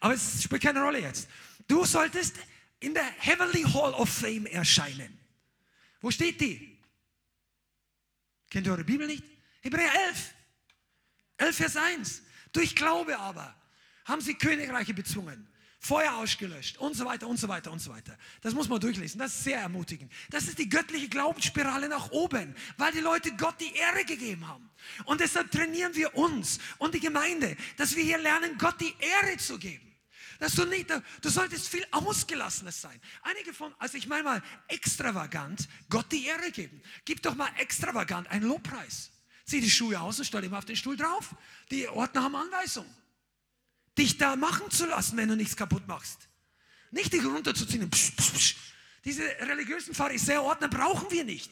Aber es spielt keine Rolle jetzt. Du solltest in der Heavenly Hall of Fame erscheinen. Wo steht die? Kennt ihr eure Bibel nicht? Hebräer 11. 11 Vers 1. Durch Glaube aber haben sie Königreiche bezwungen, Feuer ausgelöscht und so weiter und so weiter und so weiter. Das muss man durchlesen. Das ist sehr ermutigend. Das ist die göttliche Glaubensspirale nach oben, weil die Leute Gott die Ehre gegeben haben. Und deshalb trainieren wir uns und die Gemeinde, dass wir hier lernen, Gott die Ehre zu geben. Dass du nicht, du solltest viel ausgelassenes sein. Einige von, also ich meine mal extravagant, Gott die Ehre geben. Gib doch mal extravagant einen Lobpreis. Zieh die Schuhe aus und stell immer auf den Stuhl drauf. Die Ordner haben Anweisung. Dich da machen zu lassen, wenn du nichts kaputt machst. Nicht dich runterzuziehen. Psch, psch, psch. Diese religiösen Pharisäer-Ordner brauchen wir nicht.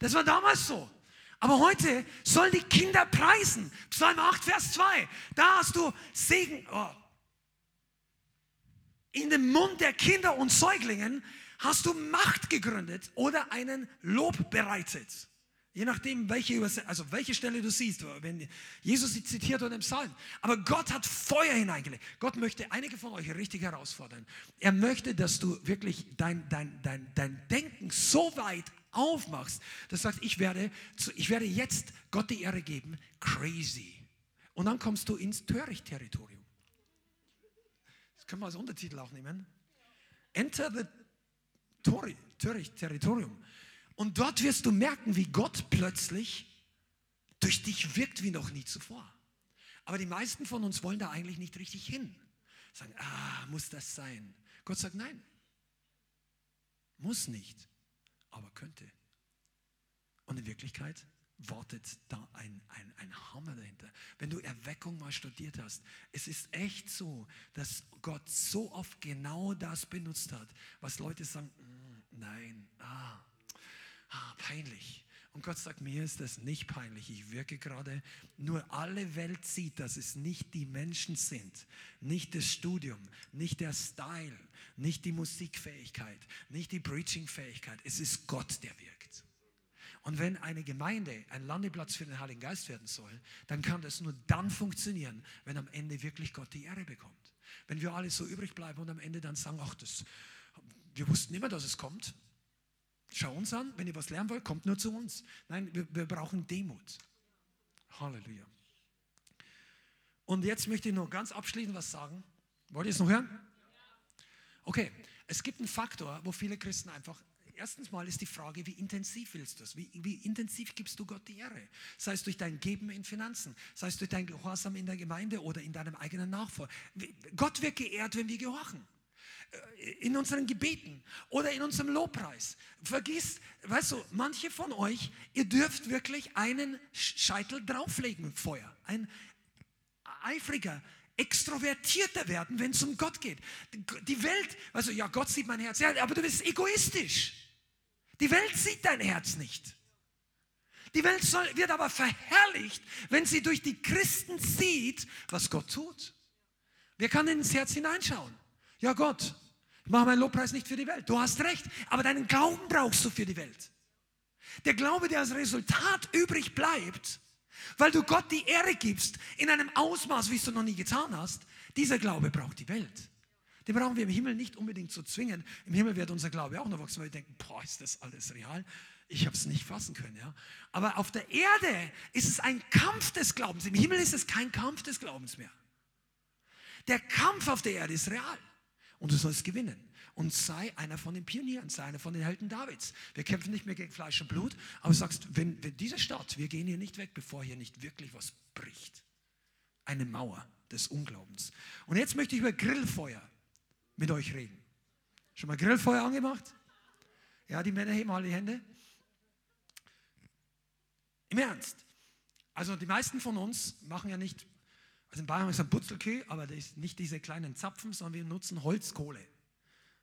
Das war damals so. Aber heute sollen die Kinder preisen. Psalm 8, Vers 2. Da hast du Segen. Oh. In dem Mund der Kinder und Säuglingen hast du Macht gegründet oder einen Lob bereitet. Je nachdem, welche, also welche Stelle du siehst, wenn Jesus sie zitiert oder im Psalm. Aber Gott hat Feuer hineingelegt. Gott möchte einige von euch richtig herausfordern. Er möchte, dass du wirklich dein, dein, dein, dein Denken so weit aufmachst, dass du sagst, ich werde, ich werde jetzt Gott die Ehre geben. Crazy. Und dann kommst du ins Töricht-Territorium. Das können wir als Untertitel auch nehmen. Enter the Töricht-Territorium. Und dort wirst du merken, wie Gott plötzlich durch dich wirkt wie noch nie zuvor. Aber die meisten von uns wollen da eigentlich nicht richtig hin. Sagen, ah, muss das sein? Gott sagt, nein. Muss nicht, aber könnte. Und in Wirklichkeit wartet da ein, ein, ein Hammer dahinter. Wenn du Erweckung mal studiert hast, es ist echt so, dass Gott so oft genau das benutzt hat, was Leute sagen, mm, nein, ah, ah, peinlich. Und Gott sagt, mir ist das nicht peinlich. Ich wirke gerade, nur alle Welt sieht, dass es nicht die Menschen sind, nicht das Studium, nicht der Style, nicht die Musikfähigkeit, nicht die Preaching-Fähigkeit. Es ist Gott, der wirkt. Und wenn eine Gemeinde ein Landeplatz für den Heiligen Geist werden soll, dann kann das nur dann funktionieren, wenn am Ende wirklich Gott die Ehre bekommt. Wenn wir alle so übrig bleiben und am Ende dann sagen, ach, das, wir wussten immer, dass es kommt, Schau uns an, wenn ihr was lernen wollt, kommt nur zu uns. Nein, wir, wir brauchen Demut. Halleluja. Und jetzt möchte ich noch ganz abschließend was sagen. Wollt ihr es noch hören? Okay, es gibt einen Faktor, wo viele Christen einfach erstens mal ist die Frage, wie intensiv willst du es? Wie, wie, intensiv gibst du Gott die Ehre? Sei es durch dein Geben in Finanzen, sei es durch dein Gehorsam in der Gemeinde oder in deinem eigenen Nachfolger. Gott wird geehrt, wenn wir gehorchen in unseren Gebeten oder in unserem Lobpreis. Vergiss, weißt du, manche von euch, ihr dürft wirklich einen Scheitel drauflegen mit Feuer. Ein eifriger, extrovertierter werden, wenn es um Gott geht. Die Welt, also ja, Gott sieht mein Herz, ja, aber du bist egoistisch. Die Welt sieht dein Herz nicht. Die Welt soll, wird aber verherrlicht, wenn sie durch die Christen sieht, was Gott tut. Wer kann ins Herz hineinschauen? Ja, Gott, ich mache meinen Lobpreis nicht für die Welt. Du hast recht, aber deinen Glauben brauchst du für die Welt. Der Glaube, der als Resultat übrig bleibt, weil du Gott die Ehre gibst in einem Ausmaß, wie es du noch nie getan hast, dieser Glaube braucht die Welt. Den brauchen wir im Himmel nicht unbedingt zu zwingen. Im Himmel wird unser Glaube auch noch wachsen, weil wir denken, boah, ist das alles real? Ich habe es nicht fassen können, ja. Aber auf der Erde ist es ein Kampf des Glaubens. Im Himmel ist es kein Kampf des Glaubens mehr. Der Kampf auf der Erde ist real und du sollst gewinnen. Und sei einer von den Pionieren, sei einer von den Helden Davids. Wir kämpfen nicht mehr gegen Fleisch und Blut, aber sagst, wenn, wenn diese Stadt, wir gehen hier nicht weg, bevor hier nicht wirklich was bricht. Eine Mauer des Unglaubens. Und jetzt möchte ich über Grillfeuer mit euch reden. Schon mal Grillfeuer angemacht? Ja, die Männer heben alle die Hände. Im Ernst. Also die meisten von uns machen ja nicht also in Bayern ist ein Butzelkühe, aber das ist nicht diese kleinen Zapfen, sondern wir nutzen Holzkohle.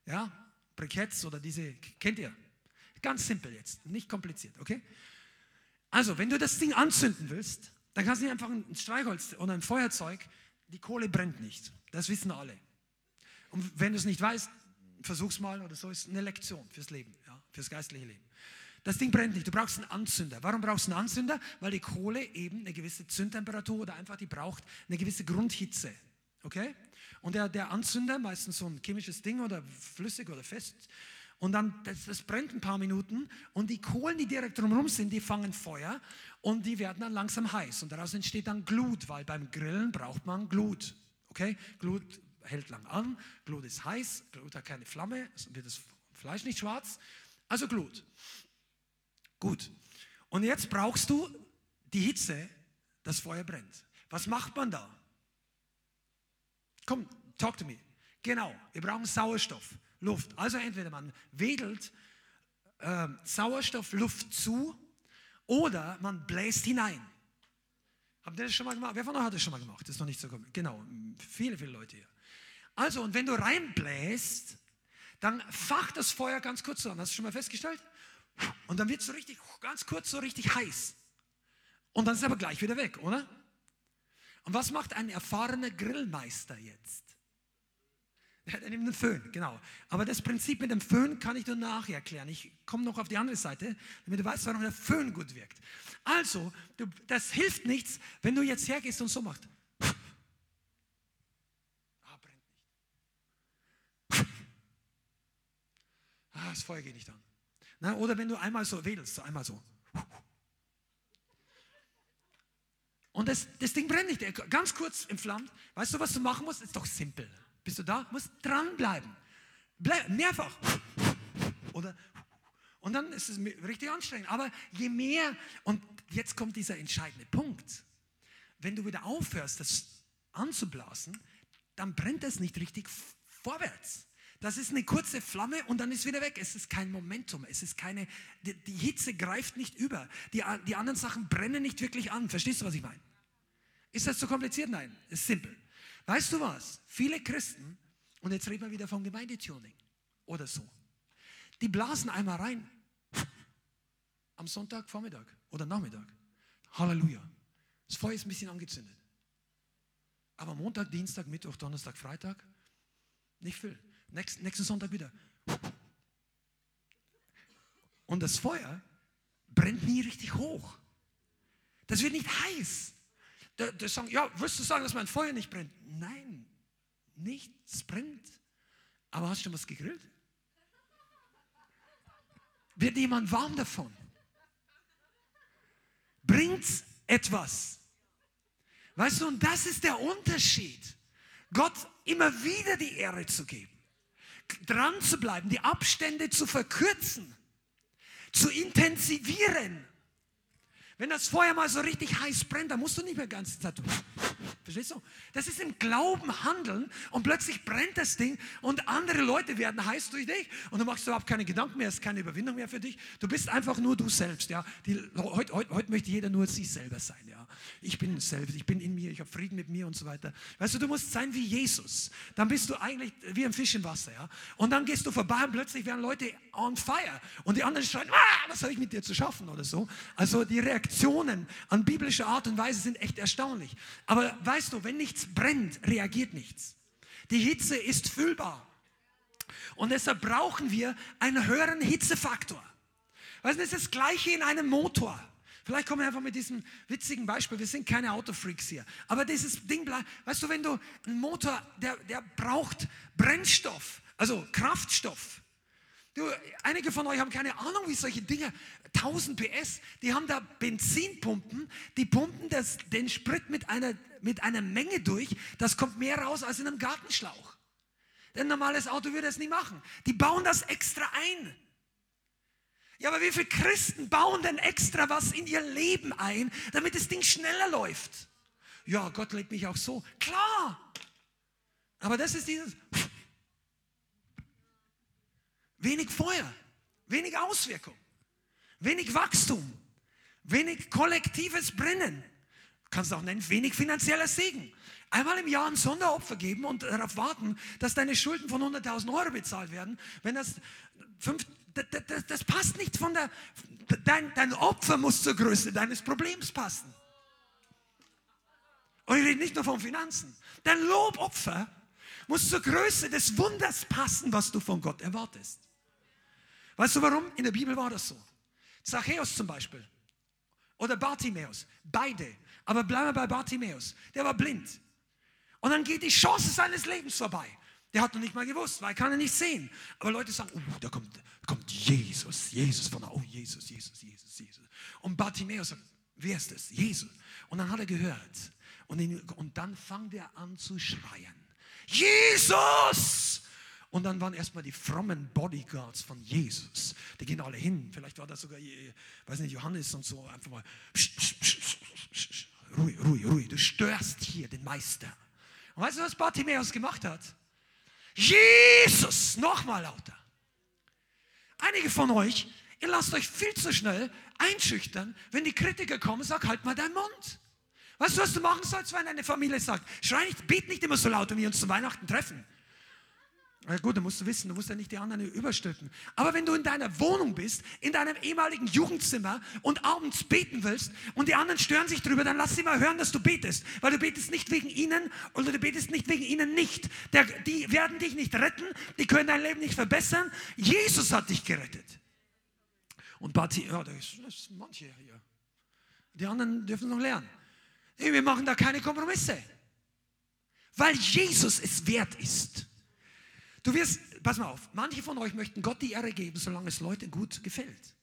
Ja, Briketts oder diese, kennt ihr? Ganz simpel jetzt, nicht kompliziert, okay? Also, wenn du das Ding anzünden willst, dann kannst du nicht einfach ein Streichholz oder ein Feuerzeug, die Kohle brennt nicht. Das wissen alle. Und wenn du es nicht weißt, versuch's mal oder so, ist eine Lektion fürs Leben, ja, fürs geistliche Leben. Das Ding brennt nicht. Du brauchst einen Anzünder. Warum brauchst du einen Anzünder? Weil die Kohle eben eine gewisse Zündtemperatur oder einfach die braucht eine gewisse Grundhitze. Okay? Und der, der Anzünder, meistens so ein chemisches Ding oder flüssig oder fest, und dann, das, das, brennt ein paar Minuten und die Kohlen, die direkt drumherum sind, die fangen Feuer und die werden dann langsam heiß. Und daraus entsteht dann Glut, weil beim Grillen braucht man Glut. Okay? Glut hält lang an, Glut ist heiß, Glut hat keine Flamme, wird das Fleisch nicht schwarz. Also Glut. Gut. Und jetzt brauchst du die Hitze, das Feuer brennt. Was macht man da? Komm, talk to me. Genau, wir brauchen Sauerstoff, Luft. Also entweder man wedelt äh, Sauerstoff, Luft zu oder man bläst hinein. Habt ihr das schon mal gemacht? Wer von euch hat das schon mal gemacht? Das ist noch nicht so komisch. Genau, viele, viele Leute hier. Also, und wenn du reinbläst, dann facht das Feuer ganz kurz an. Hast du schon mal festgestellt? Und dann wird es so richtig, ganz kurz so richtig heiß. Und dann ist es aber gleich wieder weg, oder? Und was macht ein erfahrener Grillmeister jetzt? Er nimmt einen Föhn, genau. Aber das Prinzip mit dem Föhn kann ich dir nachher erklären. Ich komme noch auf die andere Seite, damit du weißt, warum der Föhn gut wirkt. Also, du, das hilft nichts, wenn du jetzt hergehst und so machst. Ah, brennt nicht. Ah, das Feuer geht nicht an. Na, oder wenn du einmal so wedelst, so einmal so. Und das, das Ding brennt nicht, ganz kurz entflammt. Weißt du, was du machen musst? Ist doch simpel. Bist du da? Musst dranbleiben. Bleib, mehrfach. Oder und dann ist es richtig anstrengend. Aber je mehr, und jetzt kommt dieser entscheidende Punkt, wenn du wieder aufhörst, das anzublasen, dann brennt es nicht richtig vorwärts. Das ist eine kurze Flamme und dann ist wieder weg. Es ist kein Momentum. Es ist keine, die, die Hitze greift nicht über. Die, die anderen Sachen brennen nicht wirklich an. Verstehst du, was ich meine? Ist das zu kompliziert? Nein, ist simpel. Weißt du was? Viele Christen, und jetzt reden wir wieder vom Gemeindetuning oder so, die blasen einmal rein am Sonntag, Vormittag oder Nachmittag. Halleluja. Das Feuer ist ein bisschen angezündet. Aber Montag, Dienstag, Mittwoch, Donnerstag, Freitag, nicht viel. Nächsten, nächsten Sonntag wieder. Und das Feuer brennt nie richtig hoch. Das wird nicht heiß. Das sagen, ja, wirst du sagen, dass mein Feuer nicht brennt? Nein, nichts brennt. Aber hast du schon was gegrillt? Wird jemand warm davon? Bringt etwas? Weißt du, und das ist der Unterschied. Gott immer wieder die Ehre zu geben dran zu bleiben, die Abstände zu verkürzen, zu intensivieren. Wenn das Feuer mal so richtig heiß brennt, dann musst du nicht mehr die ganze Zeit. Verstehst du? Das ist im Glauben handeln und plötzlich brennt das Ding und andere Leute werden heiß durch dich und du machst überhaupt keine Gedanken mehr, es ist keine Überwindung mehr für dich. Du bist einfach nur du selbst. Ja? Die, heute, heute, heute möchte jeder nur sich selber sein. Ja? Ich bin selbst, ich bin in mir, ich habe Frieden mit mir und so weiter. Weißt du, du musst sein wie Jesus. Dann bist du eigentlich wie ein Fisch im Wasser. Ja? Und dann gehst du vorbei und plötzlich werden Leute on fire und die anderen schreien, ah, was habe ich mit dir zu schaffen oder so. Also die Reaktionen an biblischer Art und Weise sind echt erstaunlich. Aber weißt du, wenn nichts brennt, reagiert nichts. Die Hitze ist fühlbar. Und deshalb brauchen wir einen höheren Hitzefaktor. Weißt du, das ist das Gleiche in einem Motor. Vielleicht kommen wir einfach mit diesem witzigen Beispiel. Wir sind keine Autofreaks hier. Aber dieses Ding bleibt, weißt du, wenn du einen Motor, der, der braucht Brennstoff, also Kraftstoff. Du, einige von euch haben keine Ahnung, wie solche Dinge, 1000 PS, die haben da Benzinpumpen, die pumpen das, den Sprit mit einer, mit einer Menge durch, das kommt mehr raus als in einem Gartenschlauch. Ein normales Auto würde das nie machen. Die bauen das extra ein. Ja, aber wie viele Christen bauen denn extra was in ihr Leben ein, damit das Ding schneller läuft? Ja, Gott lebt mich auch so. Klar. Aber das ist dieses wenig Feuer, wenig Auswirkung, wenig Wachstum, wenig kollektives Brennen. Du kannst auch nennen, wenig finanzieller Segen. Einmal im Jahr ein Sonderopfer geben und darauf warten, dass deine Schulden von 100.000 Euro bezahlt werden. Wenn das, fünf, das, das, das passt nicht von der, dein, dein Opfer muss zur Größe deines Problems passen. Und ich rede nicht nur von Finanzen. Dein Lobopfer muss zur Größe des Wunders passen, was du von Gott erwartest. Weißt du warum? In der Bibel war das so. Zachäus zum Beispiel oder Bartimäus, beide. Aber bleiben wir bei Bartimäus. Der war blind. Und dann geht die Chance seines Lebens vorbei. Der hat noch nicht mal gewusst, weil kann er nicht sehen. Aber Leute sagen, oh, da kommt, kommt Jesus, Jesus von da, oh Jesus, Jesus, Jesus, Jesus. Und Bartimäus sagt, wer ist das? Jesus. Und dann hat er gehört. Und, ihn, und dann fängt er an zu schreien. Jesus! Und dann waren erstmal die frommen Bodyguards von Jesus. Die gehen alle hin. Vielleicht war das sogar, weiß nicht, Johannes und so. Einfach mal, psch, psch, psch, ruhig, ruhig, ruhig. Du störst hier den Meister. Und weißt du, was Bartimäus gemacht hat? Jesus, nochmal lauter. Einige von euch, ihr lasst euch viel zu schnell einschüchtern, wenn die Kritiker kommen, sag halt mal deinen Mund. Weißt du, was du machen sollst, wenn deine Familie sagt, schrei nicht, bet nicht immer so laut, wenn wir uns zu Weihnachten treffen. Na gut, da musst du wissen, du musst ja nicht die anderen überstülpen. Aber wenn du in deiner Wohnung bist, in deinem ehemaligen Jugendzimmer und abends beten willst und die anderen stören sich drüber, dann lass sie mal hören, dass du betest. Weil du betest nicht wegen ihnen oder du betest nicht wegen ihnen nicht. Der, die werden dich nicht retten, die können dein Leben nicht verbessern. Jesus hat dich gerettet. Und Bati, ja, das ist, ist manche hier. Die anderen dürfen noch lernen. Wir machen da keine Kompromisse. Weil Jesus es wert ist. Du wirst, pass mal auf, manche von euch möchten Gott die Ehre geben, solange es Leuten gut gefällt.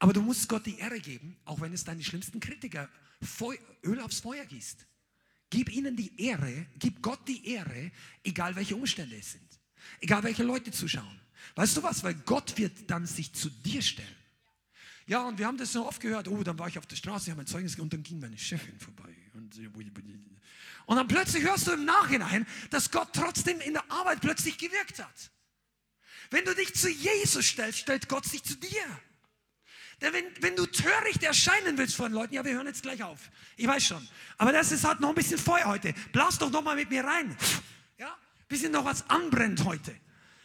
Aber du musst Gott die Ehre geben, auch wenn es deine schlimmsten Kritiker Öl aufs Feuer gießt. Gib ihnen die Ehre, gib Gott die Ehre, egal welche Umstände es sind. Egal welche Leute zuschauen. Weißt du was? Weil Gott wird dann sich zu dir stellen. Ja, und wir haben das so oft gehört. Oh, dann war ich auf der Straße, habe ein Zeugnis und dann ging meine Chefin vorbei. Und und dann plötzlich hörst du im Nachhinein, dass Gott trotzdem in der Arbeit plötzlich gewirkt hat. Wenn du dich zu Jesus stellst, stellt Gott sich zu dir. Denn wenn, wenn du töricht erscheinen willst vor den Leuten, ja, wir hören jetzt gleich auf. Ich weiß schon. Aber das ist halt noch ein bisschen Feuer heute. Blas doch noch mal mit mir rein. Ja, bisschen noch was anbrennt heute.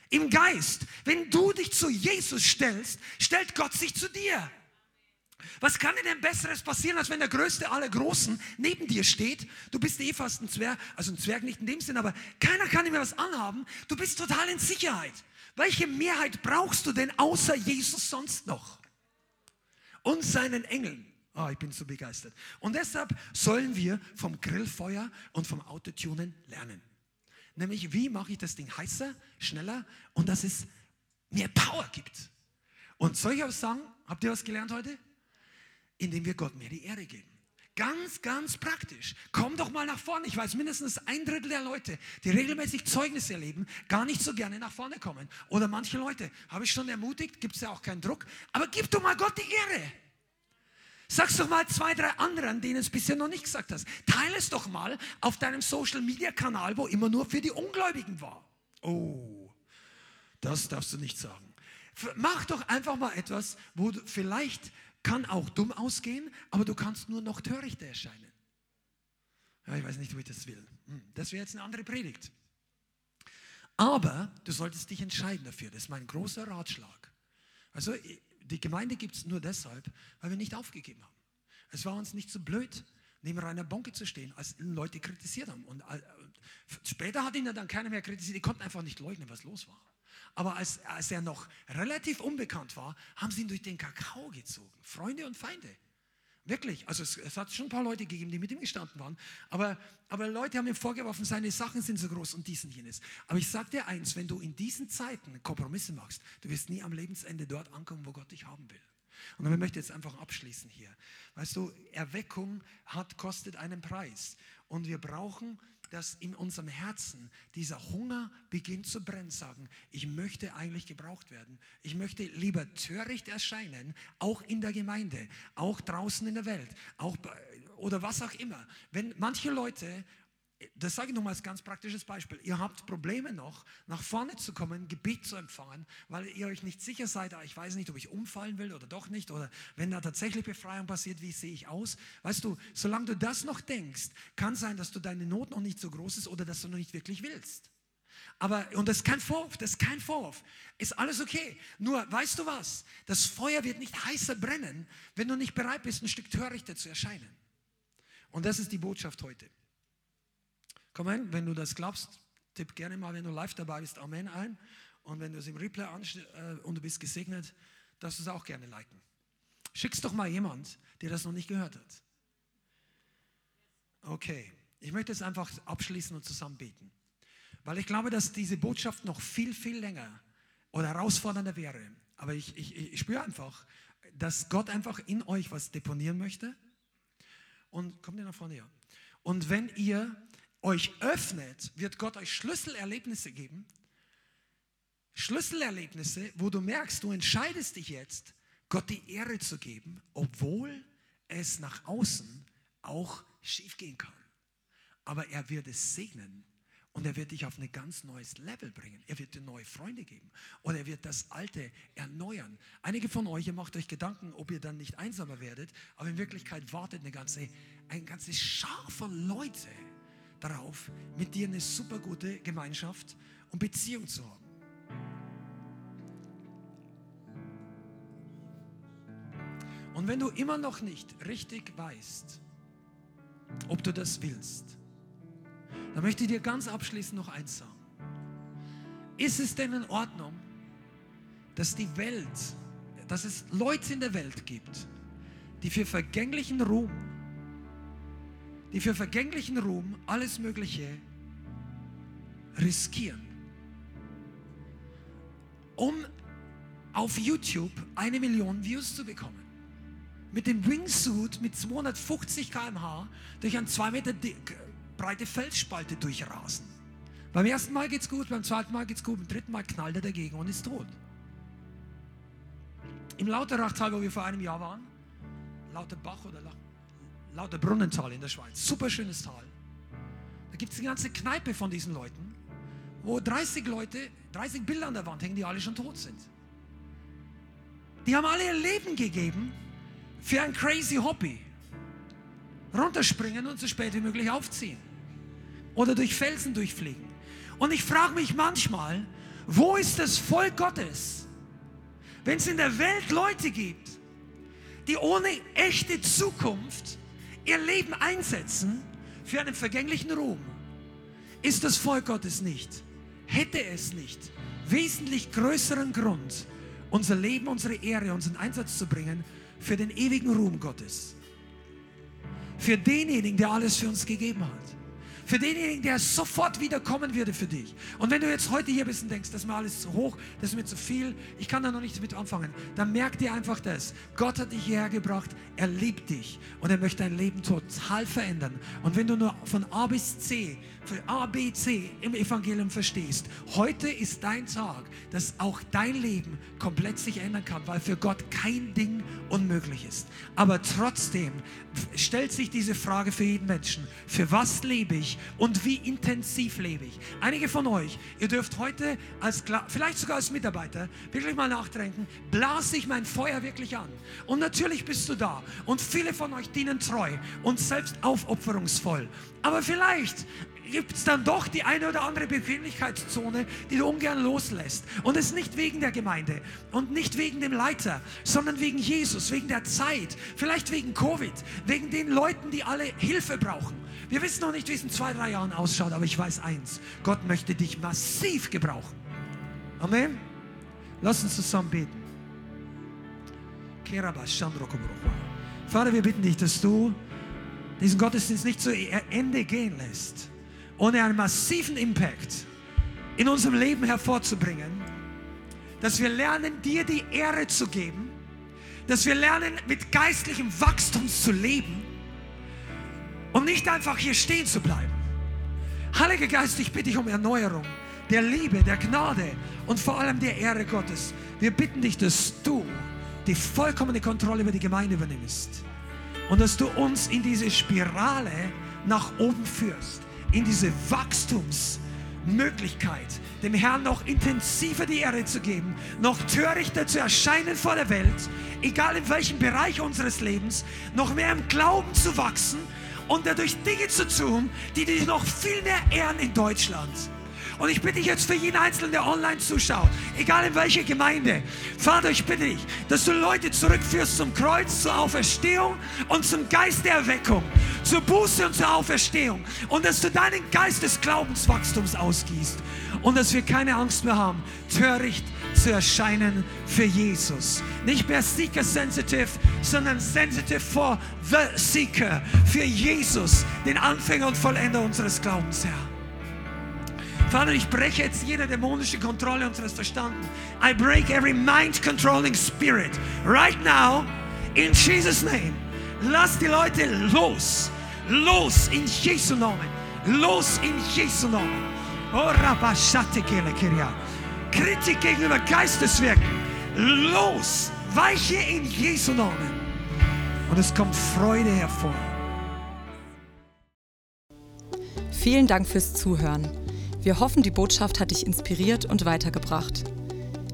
Im Geist. Wenn du dich zu Jesus stellst, stellt Gott sich zu dir. Was kann dir denn Besseres passieren, als wenn der Größte aller Großen neben dir steht? Du bist eh fast ein Zwerg, also ein Zwerg nicht in dem Sinn, aber keiner kann dir mehr was anhaben. Du bist total in Sicherheit. Welche Mehrheit brauchst du denn außer Jesus sonst noch? Und seinen Engeln. Oh, ich bin so begeistert. Und deshalb sollen wir vom Grillfeuer und vom Autotunen lernen. Nämlich, wie mache ich das Ding heißer, schneller und dass es mehr Power gibt. Und soll ich auch sagen, habt ihr was gelernt heute? Indem wir Gott mehr die Ehre geben. Ganz, ganz praktisch. Komm doch mal nach vorne. Ich weiß, mindestens ein Drittel der Leute, die regelmäßig Zeugnisse erleben, gar nicht so gerne nach vorne kommen. Oder manche Leute, habe ich schon ermutigt, gibt es ja auch keinen Druck, aber gib doch mal Gott die Ehre. Sag's doch mal zwei, drei anderen, denen es bisher noch nicht gesagt hast. Teile es doch mal auf deinem Social Media Kanal, wo immer nur für die Ungläubigen war. Oh, das darfst du nicht sagen. Mach doch einfach mal etwas, wo du vielleicht kann auch dumm ausgehen, aber du kannst nur noch törichter erscheinen. Ja, ich weiß nicht, wo ich das will. Hm, das wäre jetzt eine andere Predigt. Aber du solltest dich entscheiden dafür. Das ist mein großer Ratschlag. Also die Gemeinde gibt es nur deshalb, weil wir nicht aufgegeben haben. Es war uns nicht so blöd, neben Rainer Bonke zu stehen, als Leute kritisiert haben. Und äh, später hat ihn dann keiner mehr kritisiert. Die konnten einfach nicht leugnen, was los war. Aber als, als er noch relativ unbekannt war, haben sie ihn durch den Kakao gezogen. Freunde und Feinde. Wirklich. Also es, es, hat schon ein paar Leute gegeben, die mit ihm gestanden waren. Aber, aber Leute haben ihm vorgeworfen, seine Sachen sind so groß und dies und jenes. Aber ich sage dir eins, wenn du in diesen Zeiten Kompromisse machst, du wirst nie am Lebensende dort ankommen, wo Gott dich haben will. Und ich möchte jetzt einfach abschließen hier. Weißt du, Erweckung hat, kostet einen Preis. Und wir brauchen dass in unserem Herzen dieser Hunger beginnt zu brennen, sagen, ich möchte eigentlich gebraucht werden. Ich möchte lieber töricht erscheinen, auch in der Gemeinde, auch draußen in der Welt, auch oder was auch immer. Wenn manche Leute das sage ich nochmal als ganz praktisches Beispiel. Ihr habt Probleme noch, nach vorne zu kommen, Gebet zu empfangen, weil ihr euch nicht sicher seid, ah, ich weiß nicht, ob ich umfallen will oder doch nicht, oder wenn da tatsächlich Befreiung passiert, wie sehe ich aus? Weißt du, solange du das noch denkst, kann sein, dass du deine Not noch nicht so groß ist oder dass du noch nicht wirklich willst. Aber, und das ist kein Vorwurf, das ist kein Vorwurf. Ist alles okay. Nur, weißt du was? Das Feuer wird nicht heißer brennen, wenn du nicht bereit bist, ein Stück törichter zu erscheinen. Und das ist die Botschaft heute. Komm ein, wenn du das glaubst, tipp gerne mal, wenn du live dabei bist, Amen ein. Und wenn du es im Replay äh, und du bist gesegnet, darfst du es auch gerne liken. Schick's doch mal jemand, der das noch nicht gehört hat. Okay, ich möchte jetzt einfach abschließen und zusammen beten. Weil ich glaube, dass diese Botschaft noch viel, viel länger oder herausfordernder wäre. Aber ich, ich, ich spüre einfach, dass Gott einfach in euch was deponieren möchte. Und kommt ihr nach vorne, ja. Und wenn ihr euch öffnet, wird Gott euch Schlüsselerlebnisse geben. Schlüsselerlebnisse, wo du merkst, du entscheidest dich jetzt, Gott die Ehre zu geben, obwohl es nach außen auch schief gehen kann. Aber er wird es segnen und er wird dich auf ein ganz neues Level bringen. Er wird dir neue Freunde geben oder er wird das Alte erneuern. Einige von euch, ihr macht euch Gedanken, ob ihr dann nicht einsamer werdet, aber in Wirklichkeit wartet eine ganze, ein ganzes Schar von Leute darauf, mit dir eine super gute Gemeinschaft und Beziehung zu haben. Und wenn du immer noch nicht richtig weißt, ob du das willst, dann möchte ich dir ganz abschließend noch eins sagen. Ist es denn in Ordnung, dass die Welt, dass es Leute in der Welt gibt, die für vergänglichen Ruhm die für vergänglichen Ruhm alles Mögliche riskieren, um auf YouTube eine Million Views zu bekommen. Mit dem Wingsuit mit 250 km/h durch eine 2 Meter breite Felsspalte durchrasen. Beim ersten Mal geht's gut, beim zweiten Mal geht's gut, beim dritten Mal knallt er dagegen und ist tot. Im Lauterachtal, wo wir vor einem Jahr waren, Lauterbach oder Lach, lauter Brunnental in der Schweiz. Super schönes Tal. Da gibt es eine ganze Kneipe von diesen Leuten, wo 30 Leute, 30 Bilder an der Wand hängen, die alle schon tot sind. Die haben alle ihr Leben gegeben für ein crazy Hobby. Runterspringen und so spät wie möglich aufziehen. Oder durch Felsen durchfliegen. Und ich frage mich manchmal, wo ist das Volk Gottes, wenn es in der Welt Leute gibt, die ohne echte Zukunft ihr Leben einsetzen für einen vergänglichen Ruhm, ist das Volk Gottes nicht, hätte es nicht wesentlich größeren Grund, unser Leben, unsere Ehre, unseren Einsatz zu bringen für den ewigen Ruhm Gottes. Für denjenigen, der alles für uns gegeben hat. Für denjenigen, der sofort wieder kommen würde für dich. Und wenn du jetzt heute hier bist und denkst, das ist mir alles zu hoch, das ist mir zu viel, ich kann da noch nichts mit anfangen, dann merk dir einfach das. Gott hat dich hierher gebracht, er liebt dich und er möchte dein Leben total verändern. Und wenn du nur von A bis C, für A, B, C im Evangelium verstehst, heute ist dein Tag, dass auch dein Leben komplett sich ändern kann, weil für Gott kein Ding unmöglich ist. Aber trotzdem stellt sich diese Frage für jeden Menschen. Für was lebe ich und wie intensiv lebe ich? Einige von euch, ihr dürft heute als, vielleicht sogar als Mitarbeiter wirklich mal nachdenken, blase ich mein Feuer wirklich an? Und natürlich bist du da und viele von euch dienen treu und selbst aufopferungsvoll. Aber vielleicht gibt es dann doch die eine oder andere Bequemlichkeitszone, die du ungern loslässt. Und es nicht wegen der Gemeinde und nicht wegen dem Leiter, sondern wegen Jesus, wegen der Zeit, vielleicht wegen Covid, wegen den Leuten, die alle Hilfe brauchen. Wir wissen noch nicht, wie es in zwei, drei Jahren ausschaut, aber ich weiß eins, Gott möchte dich massiv gebrauchen. Amen. Lass uns zusammen beten. Vater, wir bitten dich, dass du diesen Gottesdienst nicht zu Ende gehen lässt, ohne einen massiven Impact in unserem Leben hervorzubringen, dass wir lernen, dir die Ehre zu geben, dass wir lernen, mit geistlichem Wachstum zu leben, um nicht einfach hier stehen zu bleiben. Heiliger Geist, ich bitte dich um Erneuerung der Liebe, der Gnade und vor allem der Ehre Gottes. Wir bitten dich, dass du die vollkommene Kontrolle über die Gemeinde übernimmst und dass du uns in diese Spirale nach oben führst, in diese Wachstumsmöglichkeit, dem Herrn noch intensiver die Ehre zu geben, noch törichter zu erscheinen vor der Welt, egal in welchem Bereich unseres Lebens, noch mehr im Glauben zu wachsen und dadurch Dinge zu tun, die dich noch viel mehr ehren in Deutschland. Und ich bitte dich jetzt für jeden Einzelnen, der online zuschaut, egal in welcher Gemeinde, Vater, ich bitte dich, dass du Leute zurückführst zum Kreuz, zur Auferstehung und zum Geist der Erweckung, zur Buße und zur Auferstehung. Und dass du deinen Geist des Glaubenswachstums ausgießt. Und dass wir keine Angst mehr haben, töricht zu erscheinen für Jesus. Nicht mehr seeker sensitive, sondern sensitive for the seeker, für Jesus, den Anfänger und Vollender unseres Glaubens, Herr. Vater, ich breche jetzt jede dämonische Kontrolle unseres Verstandes. I break every mind controlling spirit right now in Jesus name. Lass die Leute los. Los in Jesu Namen. Los in Jesu Namen. Oh, Kritik gegenüber Geisteswirken. Los. Weiche in Jesu Namen. Und es kommt Freude hervor. Vielen Dank fürs Zuhören. Wir hoffen, die Botschaft hat dich inspiriert und weitergebracht.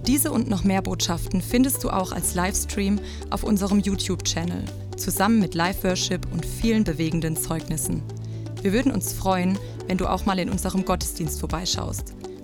Diese und noch mehr Botschaften findest du auch als Livestream auf unserem YouTube-Channel, zusammen mit Live-Worship und vielen bewegenden Zeugnissen. Wir würden uns freuen, wenn du auch mal in unserem Gottesdienst vorbeischaust.